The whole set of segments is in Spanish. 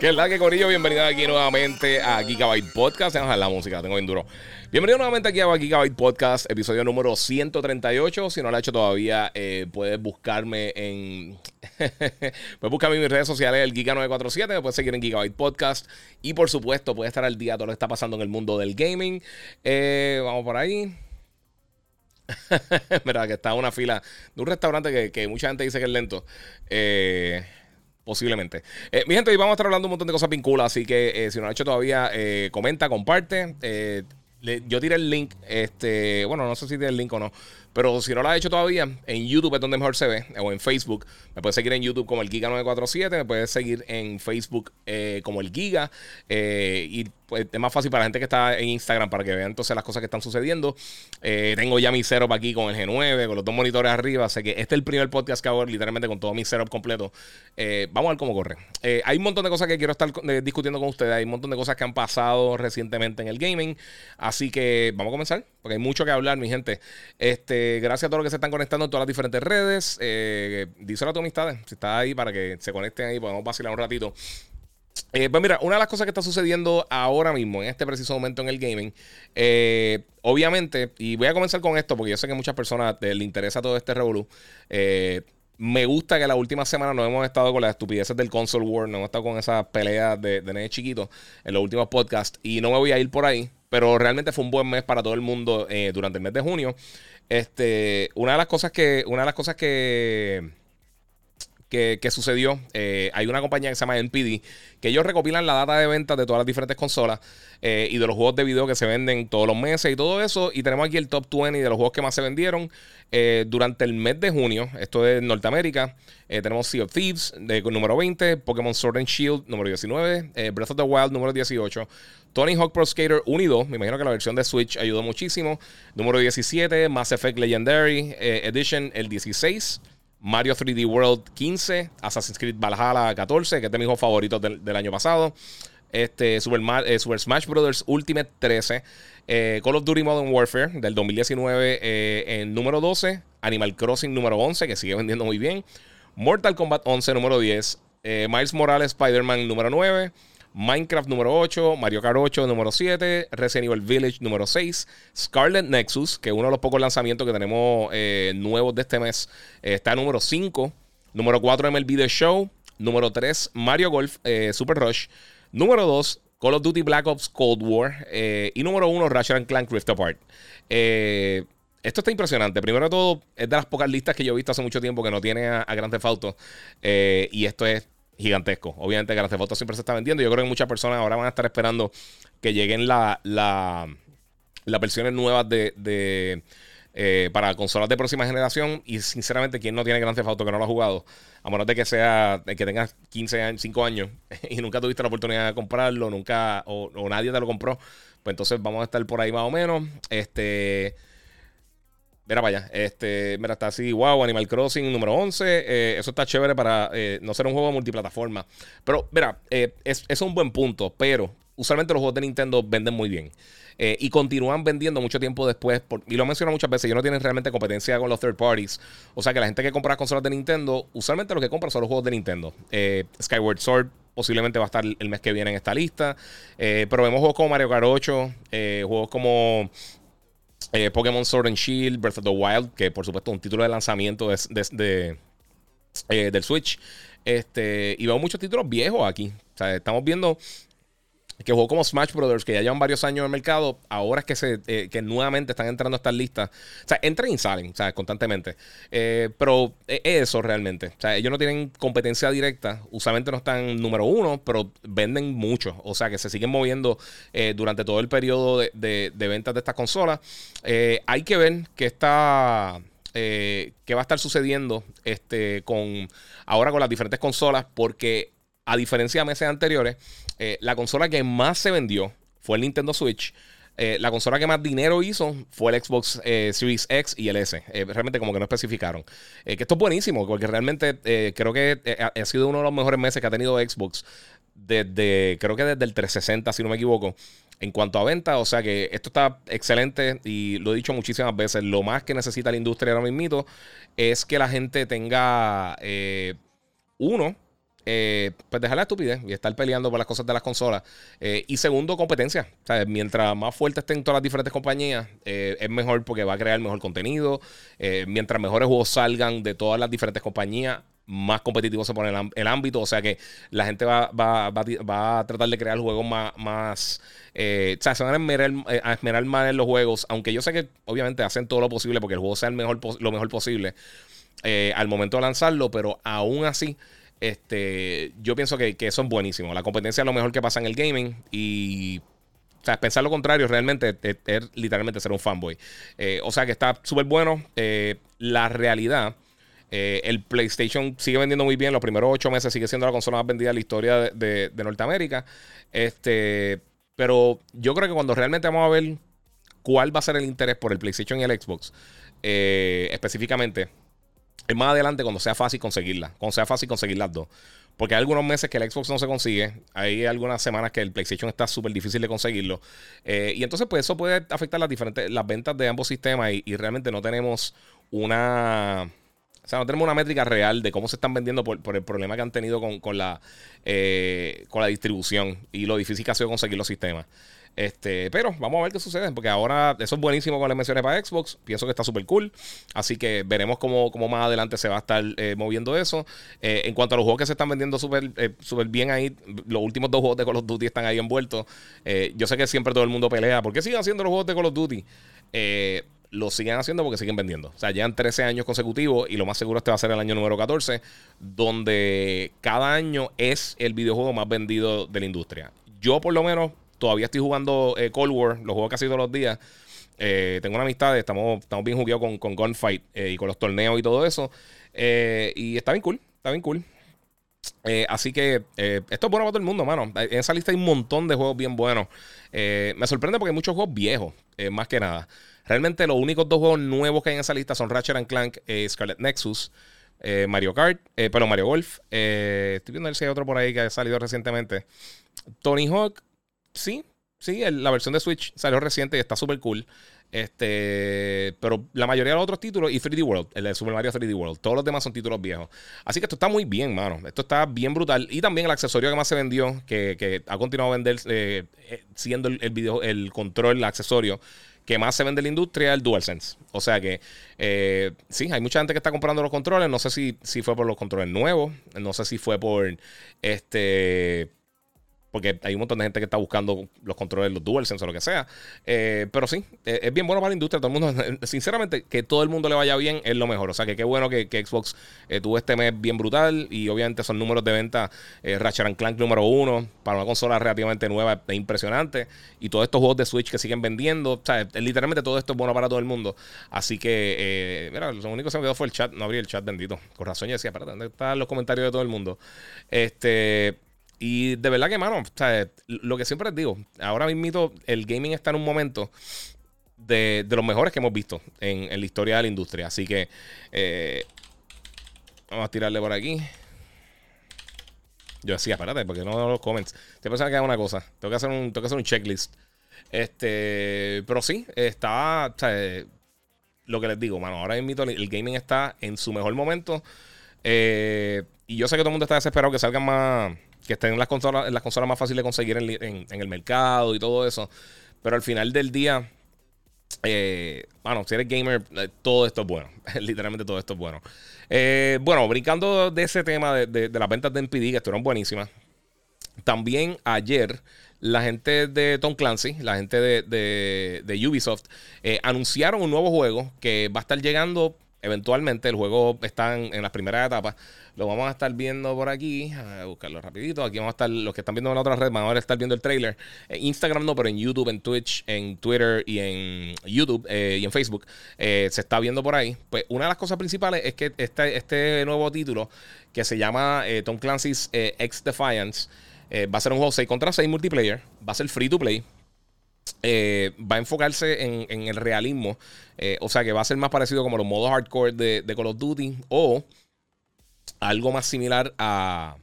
¿Qué es la que Corillo? Bienvenido aquí nuevamente a Gigabyte Podcast. Vamos a la música, tengo bien duro. Bienvenido nuevamente aquí a Gigabyte Podcast, episodio número 138. Si no lo has hecho todavía, eh, puedes buscarme en. puedes buscarme en mis redes sociales, el Giga947. Me puedes seguir en Gigabyte Podcast. Y por supuesto, puedes estar al día de todo lo que está pasando en el mundo del gaming. Eh, vamos por ahí. Verdad que está una fila de un restaurante que, que mucha gente dice que es lento. Eh. Posiblemente. Eh, mi gente, hoy vamos a estar hablando un montón de cosas vinculadas, así que eh, si no lo has hecho todavía, eh, comenta, comparte. yo tiré el link, este, bueno, no sé si tiene el link o no, pero si no lo has hecho todavía, en YouTube es donde mejor se ve, o en Facebook. Me puedes seguir en YouTube como el Giga947, me puedes seguir en Facebook como el Giga, y pues, es más fácil para la gente que está en Instagram para que vean entonces las cosas que están sucediendo. Eh, tengo ya mi setup aquí con el G9, con los dos monitores arriba. Sé que este es el primer podcast que hago literalmente con todo mi setup completo. Eh, vamos a ver cómo corre. Eh, hay un montón de cosas que quiero estar discutiendo con ustedes. Hay un montón de cosas que han pasado recientemente en el gaming. Así que vamos a comenzar, porque hay mucho que hablar, mi gente. Este, gracias a todos los que se están conectando en todas las diferentes redes. díselo a tus amistades, si estás ahí, para que se conecten ahí, podemos vacilar un ratito. Eh, pues mira, una de las cosas que está sucediendo ahora mismo, en este preciso momento en el gaming, eh, obviamente, y voy a comenzar con esto porque yo sé que a muchas personas les interesa todo este revolú. Eh, me gusta que la última semana no hemos estado con las estupideces del console war, no hemos estado con esas peleas de, de nenes chiquitos en los últimos podcasts y no me voy a ir por ahí, pero realmente fue un buen mes para todo el mundo durante el mes de junio. Este, una de las cosas que, una de las cosas que que, sucedió. Eh, hay una compañía que se llama NPD, que ellos recopilan la data de ventas de todas las diferentes consolas eh, y de los juegos de video que se venden todos los meses y todo eso. Y tenemos aquí el top 20 de los juegos que más se vendieron eh, durante el mes de junio. Esto es Norteamérica. tenemos Sea of Thieves, de, número 20, Pokémon Sword and Shield, número 19, Breath of the Wild, número 18. Tony Hawk Pro Skater 1 y 2. Me imagino que la versión de Switch ayudó muchísimo. Número 17, Mass Effect Legendary Edition, el 16. Mario 3D World 15, Assassin's Creed Valhalla 14, que es de mis juegos del, año pasado. Este, Super, eh, Smash Bros. Ultimate 13. Eh, Call of Duty Modern Warfare del 2019 eh, en número 12. Animal Crossing número 11, que sigue vendiendo muy bien. Mortal Kombat 11 número 10. Miles Morales Spider-Man número 9. Minecraft número 8, Mario Kart 8 número 7, Resident Evil Village número 6, Scarlet Nexus, que es uno de los pocos lanzamientos que tenemos eh, nuevos de este mes, eh, está número 5, número 4 MLB The Show, número 3 Mario Golf eh, Super Rush, número 2 Call of Duty Black Ops Cold War y número 1 Ratchet Clank Rift Apart. esto está impresionante. Primero de todo, es de las pocas listas que yo he visto hace mucho tiempo que no tiene a, a Grand y esto es gigantesco. Obviamente Grand Theft Auto siempre se está vendiendo. Yo creo que muchas personas ahora van a estar esperando que lleguen la, la, las versiones nuevas de, eh, para consolas de próxima generación. Y sinceramente, quien no tiene Grand Theft Auto que no lo ha jugado, a menos de que sea que tengas 15 años, 5 años y nunca tuviste la oportunidad de comprarlo, nunca o, o nadie te lo compró, pues entonces vamos a estar por ahí más o menos. Este Mira vaya, este, mira, está así, wow, Animal Crossing número 11. Eh, eso está chévere para eh, no ser un juego multiplataforma. Pero, mira, eh, es, es, un buen punto, pero usualmente los juegos de Nintendo venden muy bien. y continúan vendiendo mucho tiempo después. y lo menciono muchas veces, ellos no tienen realmente competencia con los third parties. O sea que la gente que compra las consolas de Nintendo, usualmente lo que compra son los juegos de Nintendo. Skyward Sword posiblemente va a estar el mes que viene en esta lista. pero vemos juegos como Mario Kart 8, juegos como eh, Pokémon Sword and Shield, Breath of the Wild, que por supuesto es un título de lanzamiento de, eh, del Switch. Este, y veo muchos títulos viejos aquí. O sea, estamos viendo que juegos como Smash Brothers, que ya llevan varios años en el mercado, ahora es que, se, eh, que nuevamente están entrando a estas listas. O sea, entran y salen, o sea, constantemente. Eh, pero es eso realmente. O sea, ellos no tienen competencia directa. Usualmente no están número uno, pero venden mucho. O sea, que se siguen moviendo eh, durante todo el periodo de, ventas de estas consolas. hay que ver qué está. qué va a estar sucediendo este, con ahora con las diferentes consolas, porque a diferencia de meses anteriores, eh, la consola que más se vendió fue el Nintendo Switch. Eh, la consola que más dinero hizo fue el Xbox eh, Series X y el S. Realmente como que no especificaron. que esto es buenísimo, porque realmente creo que ha sido uno de los mejores meses que ha tenido Xbox desde, creo que desde el 360, si no me equivoco, en cuanto a venta. O sea que esto está excelente y lo he dicho muchísimas veces. Lo más que necesita la industria ahora mismo es que la gente tenga, uno, eh, pues dejar la estupidez y estar peleando por las cosas de las consolas. Eh, y segundo, competencia. mientras más fuerte estén todas las diferentes compañías, eh, es mejor porque va a crear mejor contenido. mientras mejores juegos salgan de todas las diferentes compañías, más competitivo se pone el, ámbito. O sea que la gente va, a tratar de crear juegos más. más o sea, se van a esmerar, más en los juegos. Aunque yo sé que obviamente hacen todo lo posible porque el juego sea el mejor, lo mejor posible al momento de lanzarlo. Pero aún así. Este, yo pienso que, que eso es buenísimo. La competencia es lo mejor que pasa en el gaming y o sea, pensar lo contrario realmente es, literalmente ser un fanboy. Eh, o sea que está súper bueno. Eh, la realidad, eh, el PlayStation sigue vendiendo muy bien. Los primeros ocho meses sigue siendo la consola más vendida en la historia de, de, Norteamérica. Este, pero yo creo que cuando realmente vamos a ver cuál va a ser el interés por el PlayStation y el Xbox, específicamente, es más adelante cuando sea fácil conseguirla. Cuando sea fácil conseguir las dos. Porque hay algunos meses que el Xbox no se consigue. Hay algunas semanas que el PlayStation está súper difícil de conseguirlo. Eh, y entonces, pues eso puede afectar las diferentes las ventas de ambos sistemas. Y, realmente no tenemos una. O sea, no tenemos una métrica real de cómo se están vendiendo por, el problema que han tenido con, con la, eh, con la distribución y lo difícil que ha sido conseguir los sistemas. Este, pero vamos a ver qué sucede, porque ahora eso es buenísimo con las menciones para Xbox. Pienso que está súper cool. Así que veremos cómo, cómo, más adelante se va a estar eh, moviendo eso. Eh, en cuanto a los juegos que se están vendiendo súper eh, bien ahí, los últimos dos juegos de Call of Duty están ahí envueltos. yo sé que siempre todo el mundo pelea. ¿Por qué siguen haciendo los juegos de Call of Duty? lo siguen haciendo porque siguen vendiendo. O sea, llevan 13 años consecutivos y lo más seguro este va a ser el año número 14, donde cada año es el videojuego más vendido de la industria. Yo por lo menos Todavía estoy jugando eh, Cold War, lo juego casi todos los días. Eh, tengo una amistad, estamos, estamos bien jugados con, con Gunfight eh, y con los torneos y todo eso. y está bien cool, está bien cool. así que esto es bueno para todo el mundo, mano. En esa lista hay un montón de juegos bien buenos. me sorprende porque hay muchos juegos viejos, más que nada. Realmente los únicos dos juegos nuevos que hay en esa lista son Ratchet and Clank, Scarlet Nexus, Mario Kart, pero Mario Golf. estoy viendo si hay otro por ahí que ha salido recientemente. Tony Hawk, sí, sí, la versión de Switch salió reciente y está súper cool. Este, pero la mayoría de los otros títulos, y 3D World, el de Super Mario 3D World, todos los demás son títulos viejos. Así que esto está muy bien, mano. Esto está bien brutal. Y también el accesorio que más se vendió, que, ha continuado a vender, eh, eh, siendo el, video, el control, el accesorio que más se vende en la industria, el DualSense. O sea que eh, sí, hay mucha gente que está comprando los controles. No sé si, si fue por los controles nuevos, no sé si fue por este porque hay un montón de gente que está buscando los controles, los DualSense o lo que sea. Eh, pero sí, eh, es bien bueno para la industria. Todo el mundo, sinceramente, que todo el mundo le vaya bien es lo mejor. O sea, que qué bueno que, Xbox eh, tuvo este mes bien brutal. Y obviamente son números de venta Ratchet Clank número uno para una consola relativamente nueva, es impresionante. Y todos estos juegos de Switch que siguen vendiendo. O sea, literalmente todo esto es bueno para todo el mundo. Así que, mira, lo único que se me quedó fue el chat. No abrí el chat bendito. Con razón yo decía, espérate, ¿dónde están los comentarios de todo el mundo? Este. Y de verdad que, mano, lo que siempre les digo, ahora mismo el gaming está en un momento de, los mejores que hemos visto en, la historia de la industria. Así que eh, vamos a tirarle por aquí. Yo decía, espérate, porque no los comments. Te pensaba que haga una cosa. Tengo que hacer un, tengo que hacer un checklist. Este, pero sí, está. lo que les digo, mano, ahora mismo el gaming está en su mejor momento. Eh, y yo sé que todo el mundo está desesperado que salgan más que estén en las consolas, las consolas más fáciles de conseguir en, el mercado y todo eso. Pero al final del día, eh, bueno, si eres gamer, eh, todo esto es bueno. Literalmente todo esto es bueno. Eh, bueno, brincando de ese tema de, las ventas de NPD, que estuvieron buenísimas. También ayer, la gente de Tom Clancy, la gente de, de Ubisoft, anunciaron un nuevo juego que va a estar llegando eventualmente. El juego está en, en las primeras etapas. Lo vamos a estar viendo por aquí. A buscarlo rapidito. Aquí vamos a estar, los que están viendo en la otra red, van a estar viendo el trailer. En Instagram no, pero en YouTube, en Twitch, en Twitter y en YouTube eh, y en Facebook. Eh, se está viendo por ahí. Pues una de las cosas principales es que este, este nuevo título que se llama eh, Tom Clancy's X Defiance va a ser un juego 6 contra 6 multiplayer. Va a ser free to play. va a enfocarse en, el realismo. o sea que va a ser más parecido como los modos hardcore de, de Call of Duty. O algo más similar a.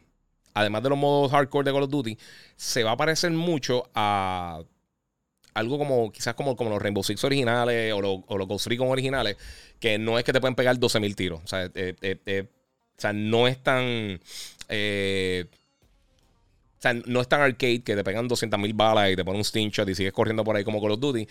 Además de los modos hardcore de Call of Duty, se va a parecer mucho a algo como quizás como, los Rainbow Six originales o, o los Ghost Recon originales, que no es que te pueden pegar 12.000 tiros. O sea, eh, eh, eh, o sea, no es tan... o sea, no es tan arcade que te pegan 200.000 balas y te ponen un sting shot y sigues corriendo por ahí como Call of Duty.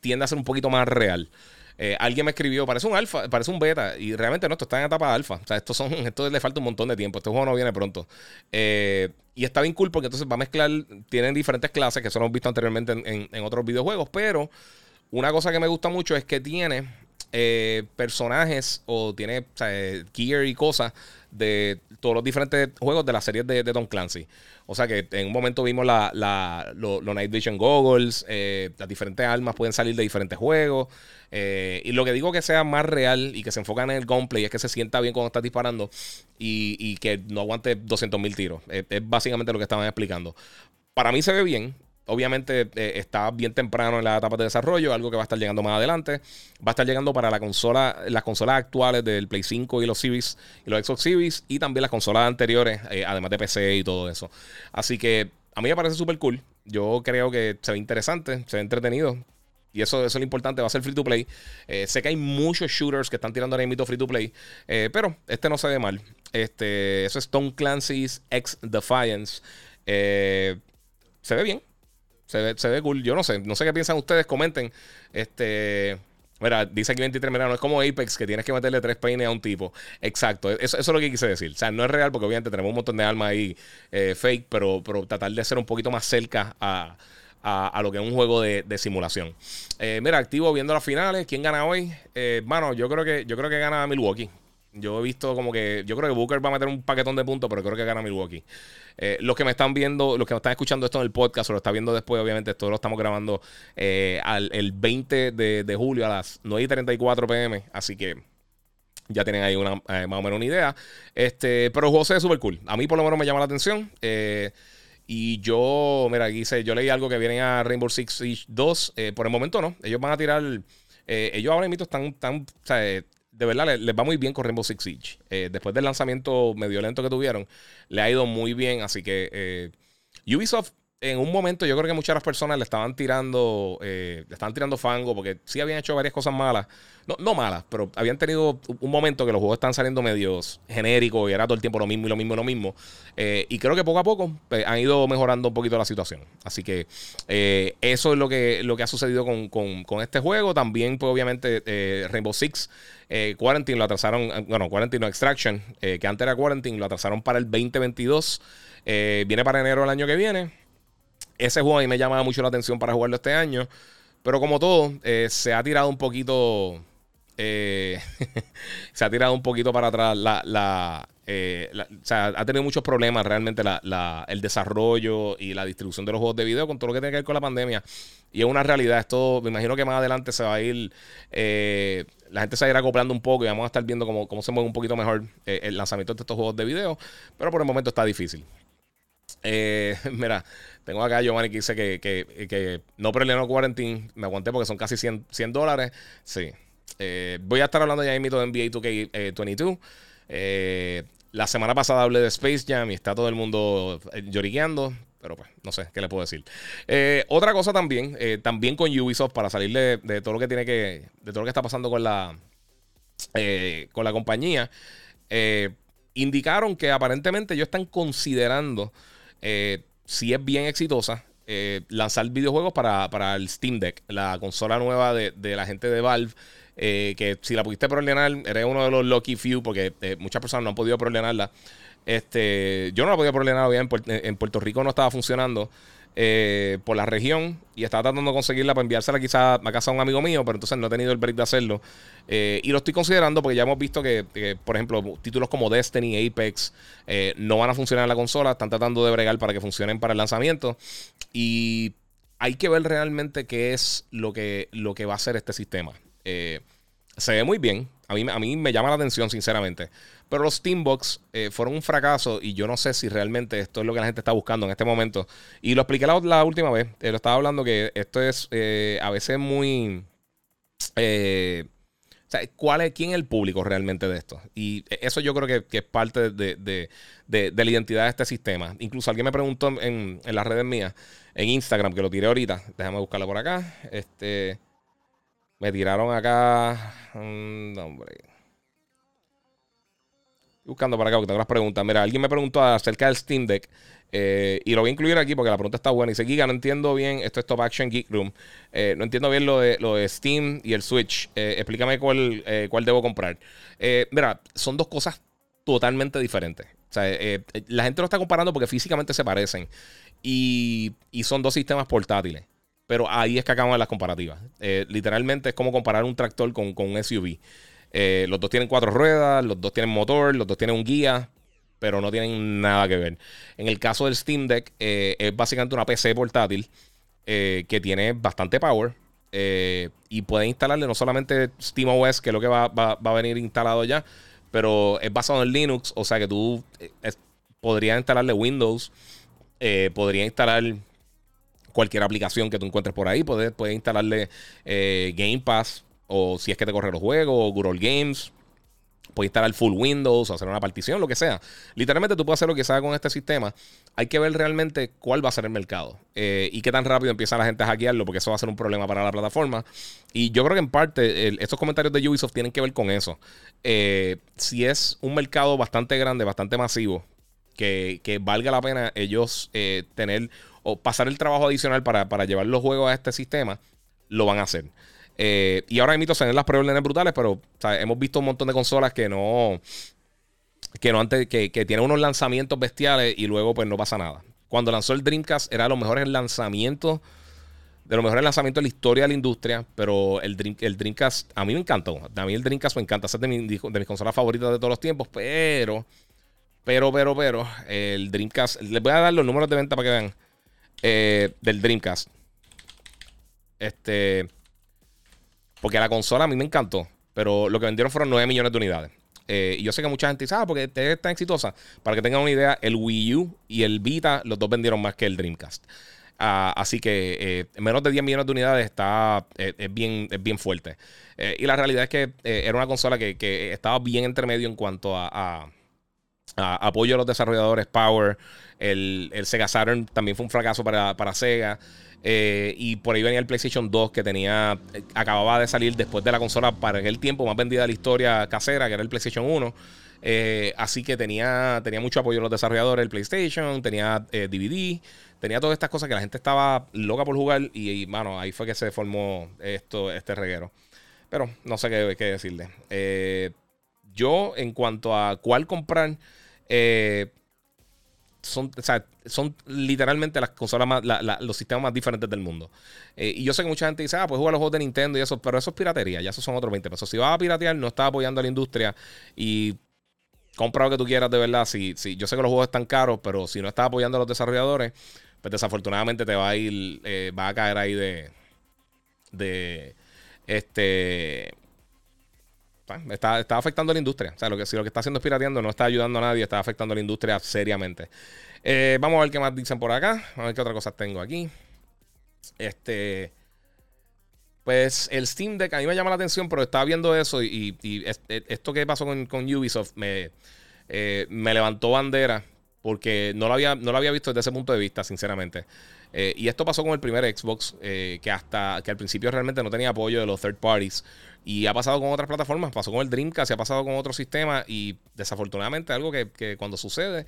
tiende a ser un poquito más real. Eh, alguien me escribió, parece un alfa, parece un beta, y realmente no, esto está en etapa alfa. O sea, esto, son, esto le falta un montón de tiempo. Este juego no viene pronto. Eh, y está bien cool porque entonces va a mezclar, tienen diferentes clases que eso lo hemos visto anteriormente en, otros videojuegos, pero una cosa que me gusta mucho es que tiene eh, personajes o tiene gear y cosas de todos los diferentes juegos de la serie de, de Tom Clancy. O sea que en un momento vimos la, los Night Vision Goggles, las diferentes armas pueden salir de diferentes juegos. Eh, y lo que digo que sea más real y que se enfocan en el gameplay es que se sienta bien cuando estás disparando y, que no aguante 200 mil tiros. Es, básicamente lo que estaban explicando. Para mí se ve bien. Obviamente eh, está bien temprano en la etapa de desarrollo, algo que va a estar llegando más adelante. Va a estar llegando para la consola, las consolas actuales del Play 5 y los Series y los Xbox Series y también las consolas anteriores, eh, además de PC y todo eso. Así que a mí me parece súper cool. Yo creo que se ve interesante, se ve entretenido. Y eso, es lo importante, va a ser free to play. Eh, sé que hay muchos shooters que están tirando ahora mismo free to play, eh, pero este no se ve mal. Este, eso es Tom Clancy's X Defiance. Eh, se ve bien. Se ve, se ve cool. Yo no sé. No sé qué piensan ustedes. Comenten. Este. Mira, dice aquí 23, mira, no es como Apex que tienes que meterle tres peines a un tipo. Exacto, eso, es lo que quise decir. O sea, no es real porque obviamente tenemos un montón de armas ahí fake, pero, pero tratar de ser un poquito más cerca a, a, lo que es un juego de, simulación. Eh, mira, activo viendo las finales. ¿Quién gana hoy? Eh, mano, yo creo que yo creo que gana Milwaukee. Yo he visto como que. Yo creo que Booker va a meter un paquetón de puntos, pero creo que gana Milwaukee. Eh, los que me están viendo, los que me están escuchando esto en el podcast o lo están viendo después, obviamente, esto lo estamos grabando el 20 de, julio a las 9 y 34 pm. Así que ya tienen ahí una, más o menos una idea. Este, pero José es súper cool. A mí por lo menos me llama la atención. Eh, y yo, mira, aquí dice, yo leí algo que vienen a Rainbow Six Siege 2. Eh, por el momento no. Ellos van a tirar. Eh, ellos ahora mismo están, tan, o sea, de verdad les, va muy bien con Rainbow Six Siege. Eh, después del lanzamiento medio lento que tuvieron, le ha ido muy bien. Así que Ubisoft en un momento yo creo que muchas las personas le estaban tirando, le estaban tirando fango porque sí habían hecho varias cosas malas. No, no malas, pero habían tenido un momento que los juegos están saliendo medios genéricos y era todo el tiempo lo mismo y lo mismo y lo mismo. Eh, y creo que poco a poco pues, han ido mejorando un poquito la situación. Así que eh, eso es lo que, lo que ha sucedido con, este juego. También, pues obviamente, eh, Rainbow Six. Quarantine lo atrasaron, bueno, Quarantine no Extraction, que antes era Quarantine, lo atrasaron para el 2022. viene para enero del año que viene. Ese juego a mí me llama mucho la atención para jugarlo este año. Pero como todo, se ha tirado un poquito eh, se ha tirado un poquito para atrás. La, eh, o sea, ha tenido muchos problemas realmente el desarrollo y la distribución de los juegos de video con todo lo que tiene que ver con la pandemia. Y es una realidad. Esto, me imagino que más adelante se va a ir. Eh, la gente se va a ir acoplando un poco y vamos a estar viendo cómo, cómo se mueve un poquito mejor el lanzamiento de estos juegos de video. Pero por el momento está difícil. mira, tengo acá a Giovanni que dice que, que, que no prelenó Quarantine. Me aguanté porque son casi 100, 100 dólares. Sí. Eh, voy a estar hablando ya de NBA 2K22. Eh, la semana pasada hablé de Space Jam y está todo el mundo eh, lloriqueando. Pero pues, no sé qué le puedo decir. otra cosa también, también con Ubisoft, para salir de, todo lo que tiene que. de todo lo que está pasando con la. con la compañía. indicaron que aparentemente ellos están considerando. Si es bien exitosa. lanzar videojuegos para, el Steam Deck, la consola nueva de, de la gente de Valve. Eh, que si la pudiste preordenar, eres uno de los lucky few, porque eh, muchas personas no han podido preordenarla. Este, yo no la podía preordenar bien, en Puerto Rico no estaba funcionando. Eh, por la región y estaba tratando de conseguirla para enviársela quizá a casa de un amigo mío, pero entonces no he tenido el break de hacerlo. y lo estoy considerando porque ya hemos visto que, por ejemplo, títulos como Destiny, Apex, no van a funcionar en la consola, están tratando de bregar para que funcionen para el lanzamiento. Y hay que ver realmente qué es lo que, lo que va a hacer este sistema. Eh, se ve muy bien. A mí, a mí me llama la atención, sinceramente. Pero los Steambox eh, fueron un fracaso y yo no sé si realmente esto es lo que la gente está buscando en este momento. Y lo expliqué la, última vez. Eh, lo estaba hablando que esto es eh, a veces muy... o sea, ¿cuál es, ¿quién es el público realmente de esto? Y eso yo creo que, es parte de, la identidad de este sistema. Incluso alguien me preguntó en, en las redes mías, en Instagram, que lo tiré ahorita. Déjame buscarlo por acá. Este... Me tiraron acá. Mm, hombre. Buscando para acá porque tengo unas preguntas. Mira, alguien me preguntó acerca del Steam Deck. Eh, y lo voy a incluir aquí porque la pregunta está buena. Y dice, Giga, no entiendo bien. Esto es Top Action Geek Room. Eh, no entiendo bien lo de, lo de Steam y el Switch. Eh, explícame cuál, cuál debo comprar. mira, son dos cosas totalmente diferentes. O sea, la gente lo está comparando porque físicamente se parecen. Y, y son dos sistemas portátiles. Pero ahí es que acaban las comparativas. Literalmente es como comparar un tractor con, un SUV. Eh, los dos tienen cuatro ruedas, los dos tienen motor, los dos tienen un guía, pero no tienen nada que ver. En el caso del Steam Deck, eh, es básicamente una PC portátil que tiene bastante power. y puede instalarle no solamente SteamOS, que es lo que va, a venir instalado ya, pero es basado en Linux, o sea que tú podrías instalarle Windows, podría instalar cualquier aplicación que tú encuentres por ahí. Puedes, puedes instalarle eh, Game Pass o si es que te corre los juegos o Google Games. Puedes instalar full Windows hacer una partición, lo que sea. Literalmente tú puedes hacer lo que sea con este sistema. Hay que ver realmente cuál va a ser el mercado eh, y qué tan rápido empieza la gente a hackearlo, porque eso va a ser un problema para la plataforma. Y yo creo que en parte estos comentarios de Ubisoft tienen que ver con eso. Eh, si es un mercado bastante grande, bastante masivo, que, valga la pena ellos tener o pasar el trabajo adicional para, llevar los juegos a este sistema, lo van a hacer. Eh, y ahora mismo se ven las preórdenes brutales, pero hemos visto un montón de consolas que no. Que no antes. Que, tienen unos lanzamientos bestiales y luego pues no pasa nada. Cuando lanzó el Dreamcast era de los mejores lanzamientos. De los mejores lanzamientos de la historia de la industria. Pero el, el Dreamcast. A mí me encantó. A mí el Dreamcast me encanta. Es de, de mis consolas favoritas de todos los tiempos. Pero. Pero, pero, pero. El Dreamcast. Les voy a dar los números de venta para que vean. Eh, del Dreamcast. Este. Porque la consola a mí me encantó. Pero lo que vendieron fueron 9 millones de unidades. Eh, y yo sé que mucha gente dice, ah, porque es tan exitosa. Para que tengan una idea, el Wii U y el Vita, los dos vendieron más que el Dreamcast. Ah, así que eh, menos de 10 millones de unidades está, es, bien, es bien fuerte. y la realidad es que era una consola que, estaba bien entre medio en cuanto a apoyo a los desarrolladores, Power, el, Sega Saturn también fue un fracaso para, Sega. Eh, y por ahí venía el PlayStation 2 que tenía, eh, acababa de salir después de la consola para el tiempo más vendida de la historia casera, que era el PlayStation 1. Eh, así que tenía, tenía mucho apoyo los desarrolladores, el PlayStation, tenía DVD, tenía todas estas cosas que la gente estaba loca por jugar. Y, mano, ahí fue que se formó esto, este reguero. Pero no sé qué, qué decirle. yo, en cuanto a cuál comprar, eh, son, son literalmente las consolas más, los sistemas más diferentes del mundo. Eh, y yo sé que mucha gente dice, ah, pues juega los juegos de Nintendo y eso, pero eso es piratería, ya esos son otros 20 pesos. Si vas a piratear, no estás apoyando a la industria y compra lo que tú quieras de verdad. Si, si, yo sé que los juegos están caros, pero si no estás apoyando a los desarrolladores, pues desafortunadamente te va a ir, eh, va a caer ahí de, de, este, Está, afectando a la industria. O sea, lo que, si lo que está haciendo es pirateando, no está ayudando a nadie, está afectando a la industria seriamente. Eh, vamos a ver qué más dicen por acá. A ver qué otras cosas tengo aquí. Este. Pues el Steam Deck a mí me llama la atención, pero estaba viendo eso y, e, esto que pasó con, Ubisoft me, eh, me levantó bandera porque no lo, había, no lo había visto desde ese punto de vista, sinceramente. Eh, y esto pasó con el primer Xbox, que hasta que al principio realmente no tenía apoyo de los third parties. Y ha pasado con otras plataformas, pasó con el Dreamcast, ha pasado con otros sistemas y desafortunadamente algo que, cuando sucede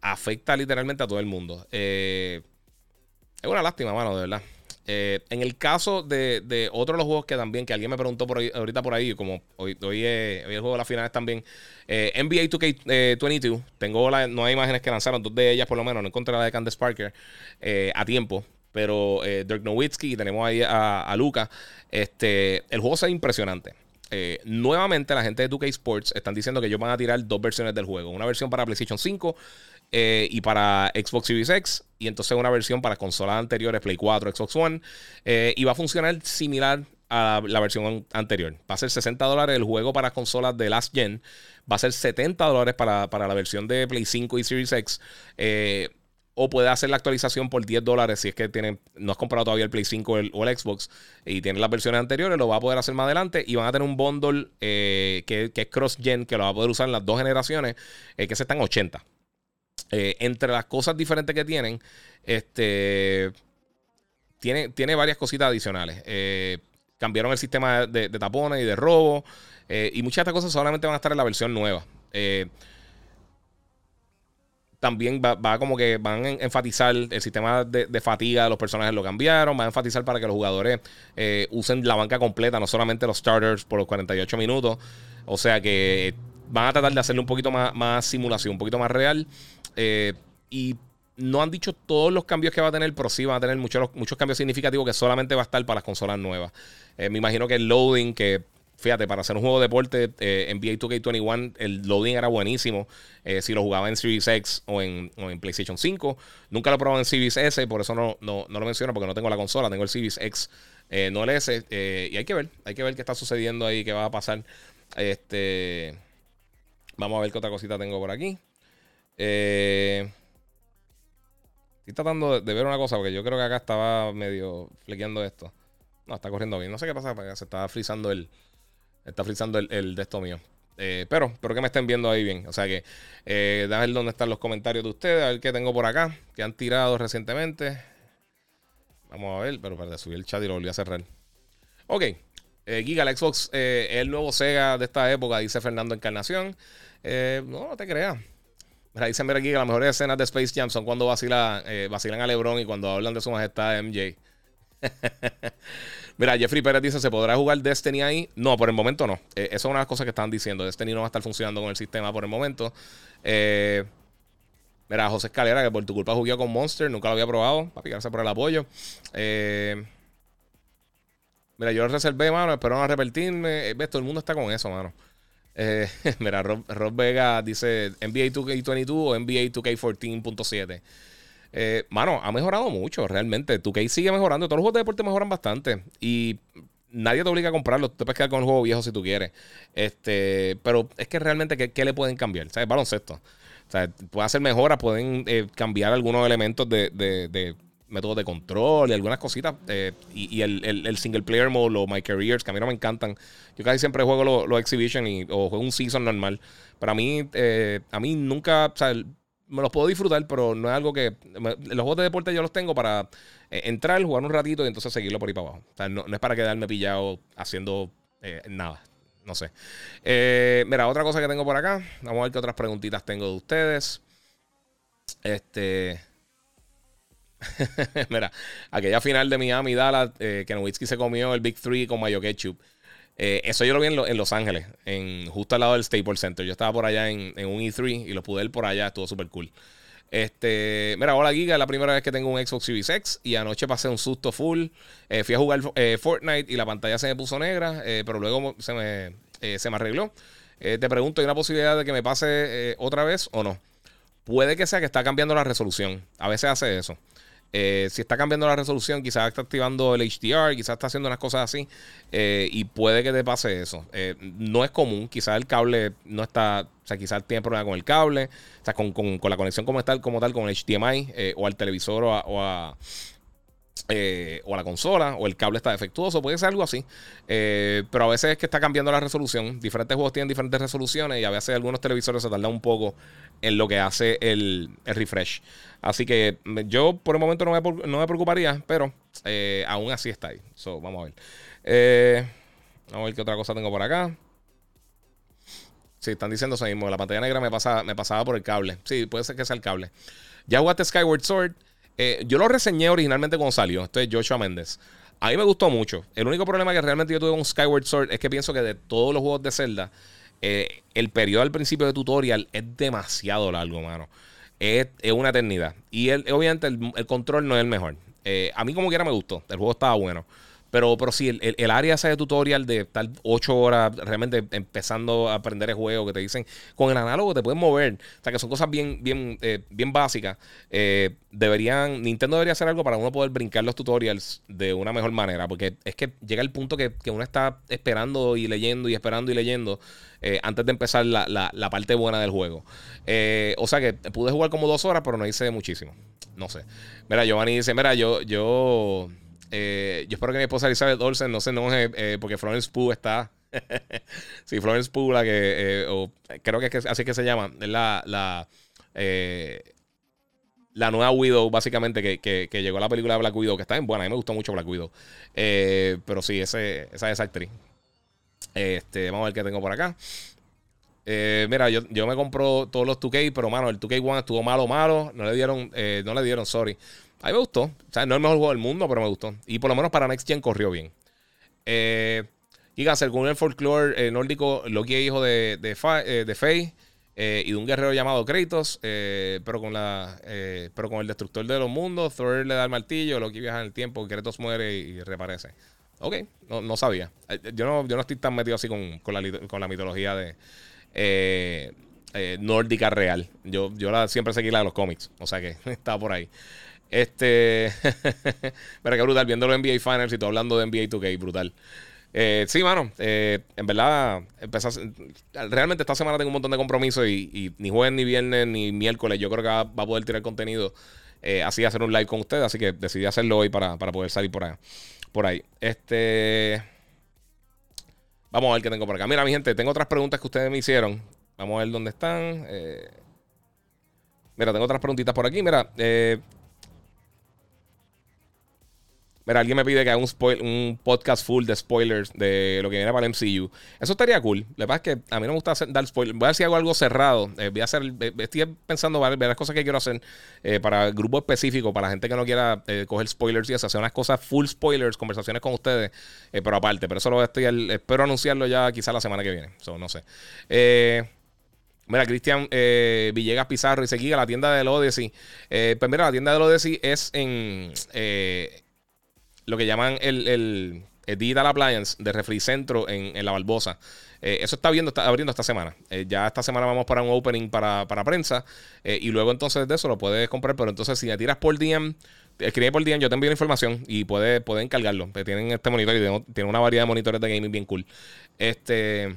afecta literalmente a todo el mundo. Eh, es una lástima, mano, de verdad. Eh, en el caso de, de otro de los juegos que también, que alguien me preguntó por ahorita por ahí, como hoy, hoy, el juego de las finales también, eh, NBA 2K22, tengo la, no hay imágenes que lanzaron, dos de ellas por lo menos, no encontré la de Candace Parker a tiempo, pero eh, Dirk Nowitzki tenemos ahí a, a Luca. Este, el juego se impresionante. Eh, nuevamente, la gente de 2K Sports están diciendo que ellos van a tirar dos versiones del juego: una versión para PlayStation 5 eh, y para Xbox Series X, y entonces una versión para consolas anteriores, Play 4, Xbox One. y va a funcionar similar a la versión anterior. Va a ser 60 dólares el juego para consolas de Last Gen. Va a ser 70 dólares para, la versión de Play 5 y Series X. o puede hacer la actualización por 10 dólares si es que tienen, no has comprado todavía el Play 5 o el, Xbox y tienes las versiones anteriores, lo va a poder hacer más adelante y van a tener un bundle eh, que, es cross-gen, que lo va a poder usar en las dos generaciones, eh, que se están 80. Eh, entre las cosas diferentes que tienen, este tiene, tiene varias cositas adicionales. cambiaron el sistema de, de, tapones y de robo. y muchas de estas cosas solamente van a estar en la versión nueva también va, como que van a enfatizar el sistema de, fatiga de los personajes lo cambiaron, van a enfatizar para que los jugadores eh, usen la banca completa, no solamente los starters por los 48 minutos. O sea que van a tratar de hacerle un poquito más, más simulación, un poquito más real. Eh, y no han dicho todos los cambios que va a tener, pero sí van a tener muchos, muchos cambios significativos que solamente va a estar para las consolas nuevas. Eh, me imagino que el loading, que fíjate, para hacer un juego de deporte eh, NBA 2K21, el loading era buenísimo. Eh, si lo jugaba en Series X o en, PlayStation 5. Nunca lo he probado en Series S, por eso no, no, lo menciono, porque no tengo la consola, tengo el Series X, eh, no el S. y hay que ver, hay que ver qué está sucediendo ahí, qué va a pasar. Este. Vamos a ver qué otra cosita tengo por aquí. estoy tratando de, ver una cosa, porque yo creo que acá estaba medio flequeando esto. No, está corriendo bien. No sé qué pasa, se está frizando el, Está frizando el, de esto mío. Eh, pero espero que me estén viendo ahí bien. O sea que, eh, ver dónde están los comentarios de ustedes, a ver qué tengo por acá, que han tirado recientemente. Vamos a ver, pero para subir el chat y lo volví a cerrar. Ok, eh, Giga, el Xbox eh, el nuevo Sega de esta época, dice Fernando Encarnación. no, no te creas. Mira, dice Mira Giga, las mejores escenas de Space Jam son cuando vacila, vacilan a LeBron y cuando hablan de su majestad MJ. Mira, Jeffrey Pérez dice: ¿se podrá jugar Destiny ahí? No, por el momento no. Eh, eso es una de las cosas que están diciendo. Destiny no va a estar funcionando con el sistema por el momento. Eh, mira, José Escalera, que por tu culpa jugué con Monster, nunca lo había probado. Para picarse por el apoyo. Eh, mira, yo lo reservé, mano. Espero no arrepentirme. ¿Ves? Todo el mundo está con eso, mano. mira, Rob, Rob, Vega dice NBA 2K22 o NBA 2K14.7. Eh, mano, ha mejorado mucho, realmente. Tu case sigue mejorando. Todos los juegos de deporte mejoran bastante. Y nadie te obliga a comprarlo. Tú te puedes quedar con el juego viejo si tú quieres. Este, pero es que realmente, ¿qué, le pueden cambiar? ¿Sabes? Baloncesto. O sea, puede hacer mejoras, pueden eh, cambiar algunos elementos de, de, métodos de control y algunas cositas. Eh, y, el, single player mode, los My Careers, que a mí no me encantan. Yo casi siempre juego los lo Exhibition y, o juego un season normal. Pero a mí, a mí nunca, o sea, me los puedo disfrutar, pero no es algo que. los juegos de deporte yo los tengo para eh, entrar, jugar un ratito y entonces seguirlo por ahí para abajo. O sea, no, es para quedarme pillado haciendo eh, nada. No sé. Eh, mira, otra cosa que tengo por acá. Vamos a ver qué otras preguntitas tengo de ustedes. Este. mira, aquella final de Miami Dallas, que Nowitzki se comió el Big Three con mayo ketchup. Eh, eso yo lo vi en, Los Ángeles, en, justo al lado del Staples Center. Yo estaba por allá en, un E3 y lo pude ir por allá, estuvo súper cool. Este, mira, hola Giga, es la primera vez que tengo un Xbox Series X y anoche pasé un susto full. Eh, fui a jugar eh, Fortnite y la pantalla se me puso negra, pero luego se me, se me arregló. te pregunto, ¿hay una posibilidad de que me pase otra vez o no? Puede que sea que está cambiando la resolución. A veces hace eso. Eh, si está cambiando la resolución, quizás está activando el HDR, quizás está haciendo unas cosas así. Eh, y puede que te pase eso. Eh, no es común, quizás el cable no está. O sea, quizás tiene problema con el cable, o sea, con, la conexión como tal, como tal, con el HDMI o al televisor o a, o a la consola, o el cable está defectuoso, puede ser algo así. pero a veces es que está cambiando la resolución. Diferentes juegos tienen diferentes resoluciones y a veces algunos televisores se tardan un poco en lo que hace el, el refresh. Así que yo por el momento no me, preocuparía, pero eh, aún así está ahí. So, vamos a ver. Eh, vamos a ver qué otra cosa tengo por acá. Sí, están diciendo eso mismo. La pantalla negra me, pasa, me pasaba por el cable. Sí, puede ser que sea el cable. Ya jugaste Skyward Sword. Eh, yo lo reseñé originalmente cuando salió. Este es Joshua Méndez. A mí me gustó mucho. El único problema que realmente yo tuve con Skyward Sword es que pienso que de todos los juegos de Zelda, el periodo al principio de tutorial es demasiado largo, mano es, una eternidad. Y obviamente el, control no es el mejor. Eh, a mí como quiera me gustó. El juego estaba bueno. Pero, pero sí, el, el, área esa de tutorial de estar ocho horas realmente empezando a aprender el juego, que te dicen, con el análogo te puedes mover. O sea, que son cosas bien, bien, eh, bien básicas. Eh, deberían, Nintendo debería hacer algo para uno poder brincar los tutorials de una mejor manera. Porque es que llega el punto que, uno está esperando y leyendo y esperando y leyendo eh, antes de empezar la, la, parte buena del juego. o sea que pude jugar como dos horas, pero no hice muchísimo. No sé. Mira, Giovanni dice, mira, yo, yo eh, yo espero que mi esposa Elizabeth Olsen no se enoje eh, porque Florence Pugh está. sí, Florence Pugh, la que. Eh, creo que es así que se llama. Es la. La, la nueva Widow, básicamente, que, que, llegó a la película de Black Widow, que está en buena. A mí me gustó mucho Black Widow. pero sí, ese, esa es actriz. Este, vamos a ver qué tengo por acá. mira, yo, yo me compro todos los 2K, pero mano, el 2K1 estuvo malo, malo. No le dieron, no le dieron, sorry. A mí me gustó. O sea, no es el mejor juego del mundo, pero me gustó. Y por lo menos para Next Gen corrió bien. Eh, Giga, según el folclore eh, nórdico, Loki es hijo de, de, eh, de Faye eh, y de un guerrero llamado Kratos, pero, con la, pero con el destructor de los mundos, Thor le da el martillo, Loki viaja en el tiempo, Kratos muere y, reaparece. Ok, no, no, sabía. Yo no, yo no estoy tan metido así con, con, la, con la mitología de nórdica real. Yo, yo la, siempre seguí la de los cómics, o sea que estaba por ahí. Este. Mira qué brutal, viendo los NBA Finals y tú hablando de NBA 2K, brutal. Eh, sí, mano, eh, en verdad, realmente esta semana tengo un montón de compromisos y, ni jueves, ni viernes, ni miércoles. Yo creo que va, a poder tirar contenido eh, así, hacer un live con ustedes. Así que decidí hacerlo hoy para, poder salir por ahí, por ahí. Este. Vamos a ver qué tengo por acá. Mira, mi gente, tengo otras preguntas que ustedes me hicieron. Vamos a ver dónde están. mira, tengo otras preguntitas por aquí. Mira, eh, Mira, alguien me pide que haga un, podcast full de spoilers de lo que viene para el MCU. Eso estaría cool. Lo que pasa es que a mí no me gusta dar spoilers. Voy a ver si hago algo cerrado. Eh, voy a hacer, eh, estoy pensando ver, las cosas que quiero hacer eh, para grupo específico, para la gente que no quiera coger spoilers y eso, hacer unas cosas full spoilers, conversaciones con ustedes, pero aparte. Pero eso lo estoy, espero anunciarlo ya quizá la semana que viene. no sé. Mira, Cristian Villegas Pizarro y seguía la tienda del Odyssey. pues mira, la tienda del Odyssey es en lo que llaman el, el, Digital Appliance de Refricentro en, en La Barbosa. Eh, eso está, viendo, está abriendo esta semana. Eh, ya esta semana vamos para un opening para, prensa. Eh, y luego entonces de eso lo puedes comprar. Pero entonces si me tiras por DM, escribe por DM, yo te envío la información y puedes, puedes encargarlo. Tienen este monitor y tienen una variedad de monitores de gaming bien cool. Este.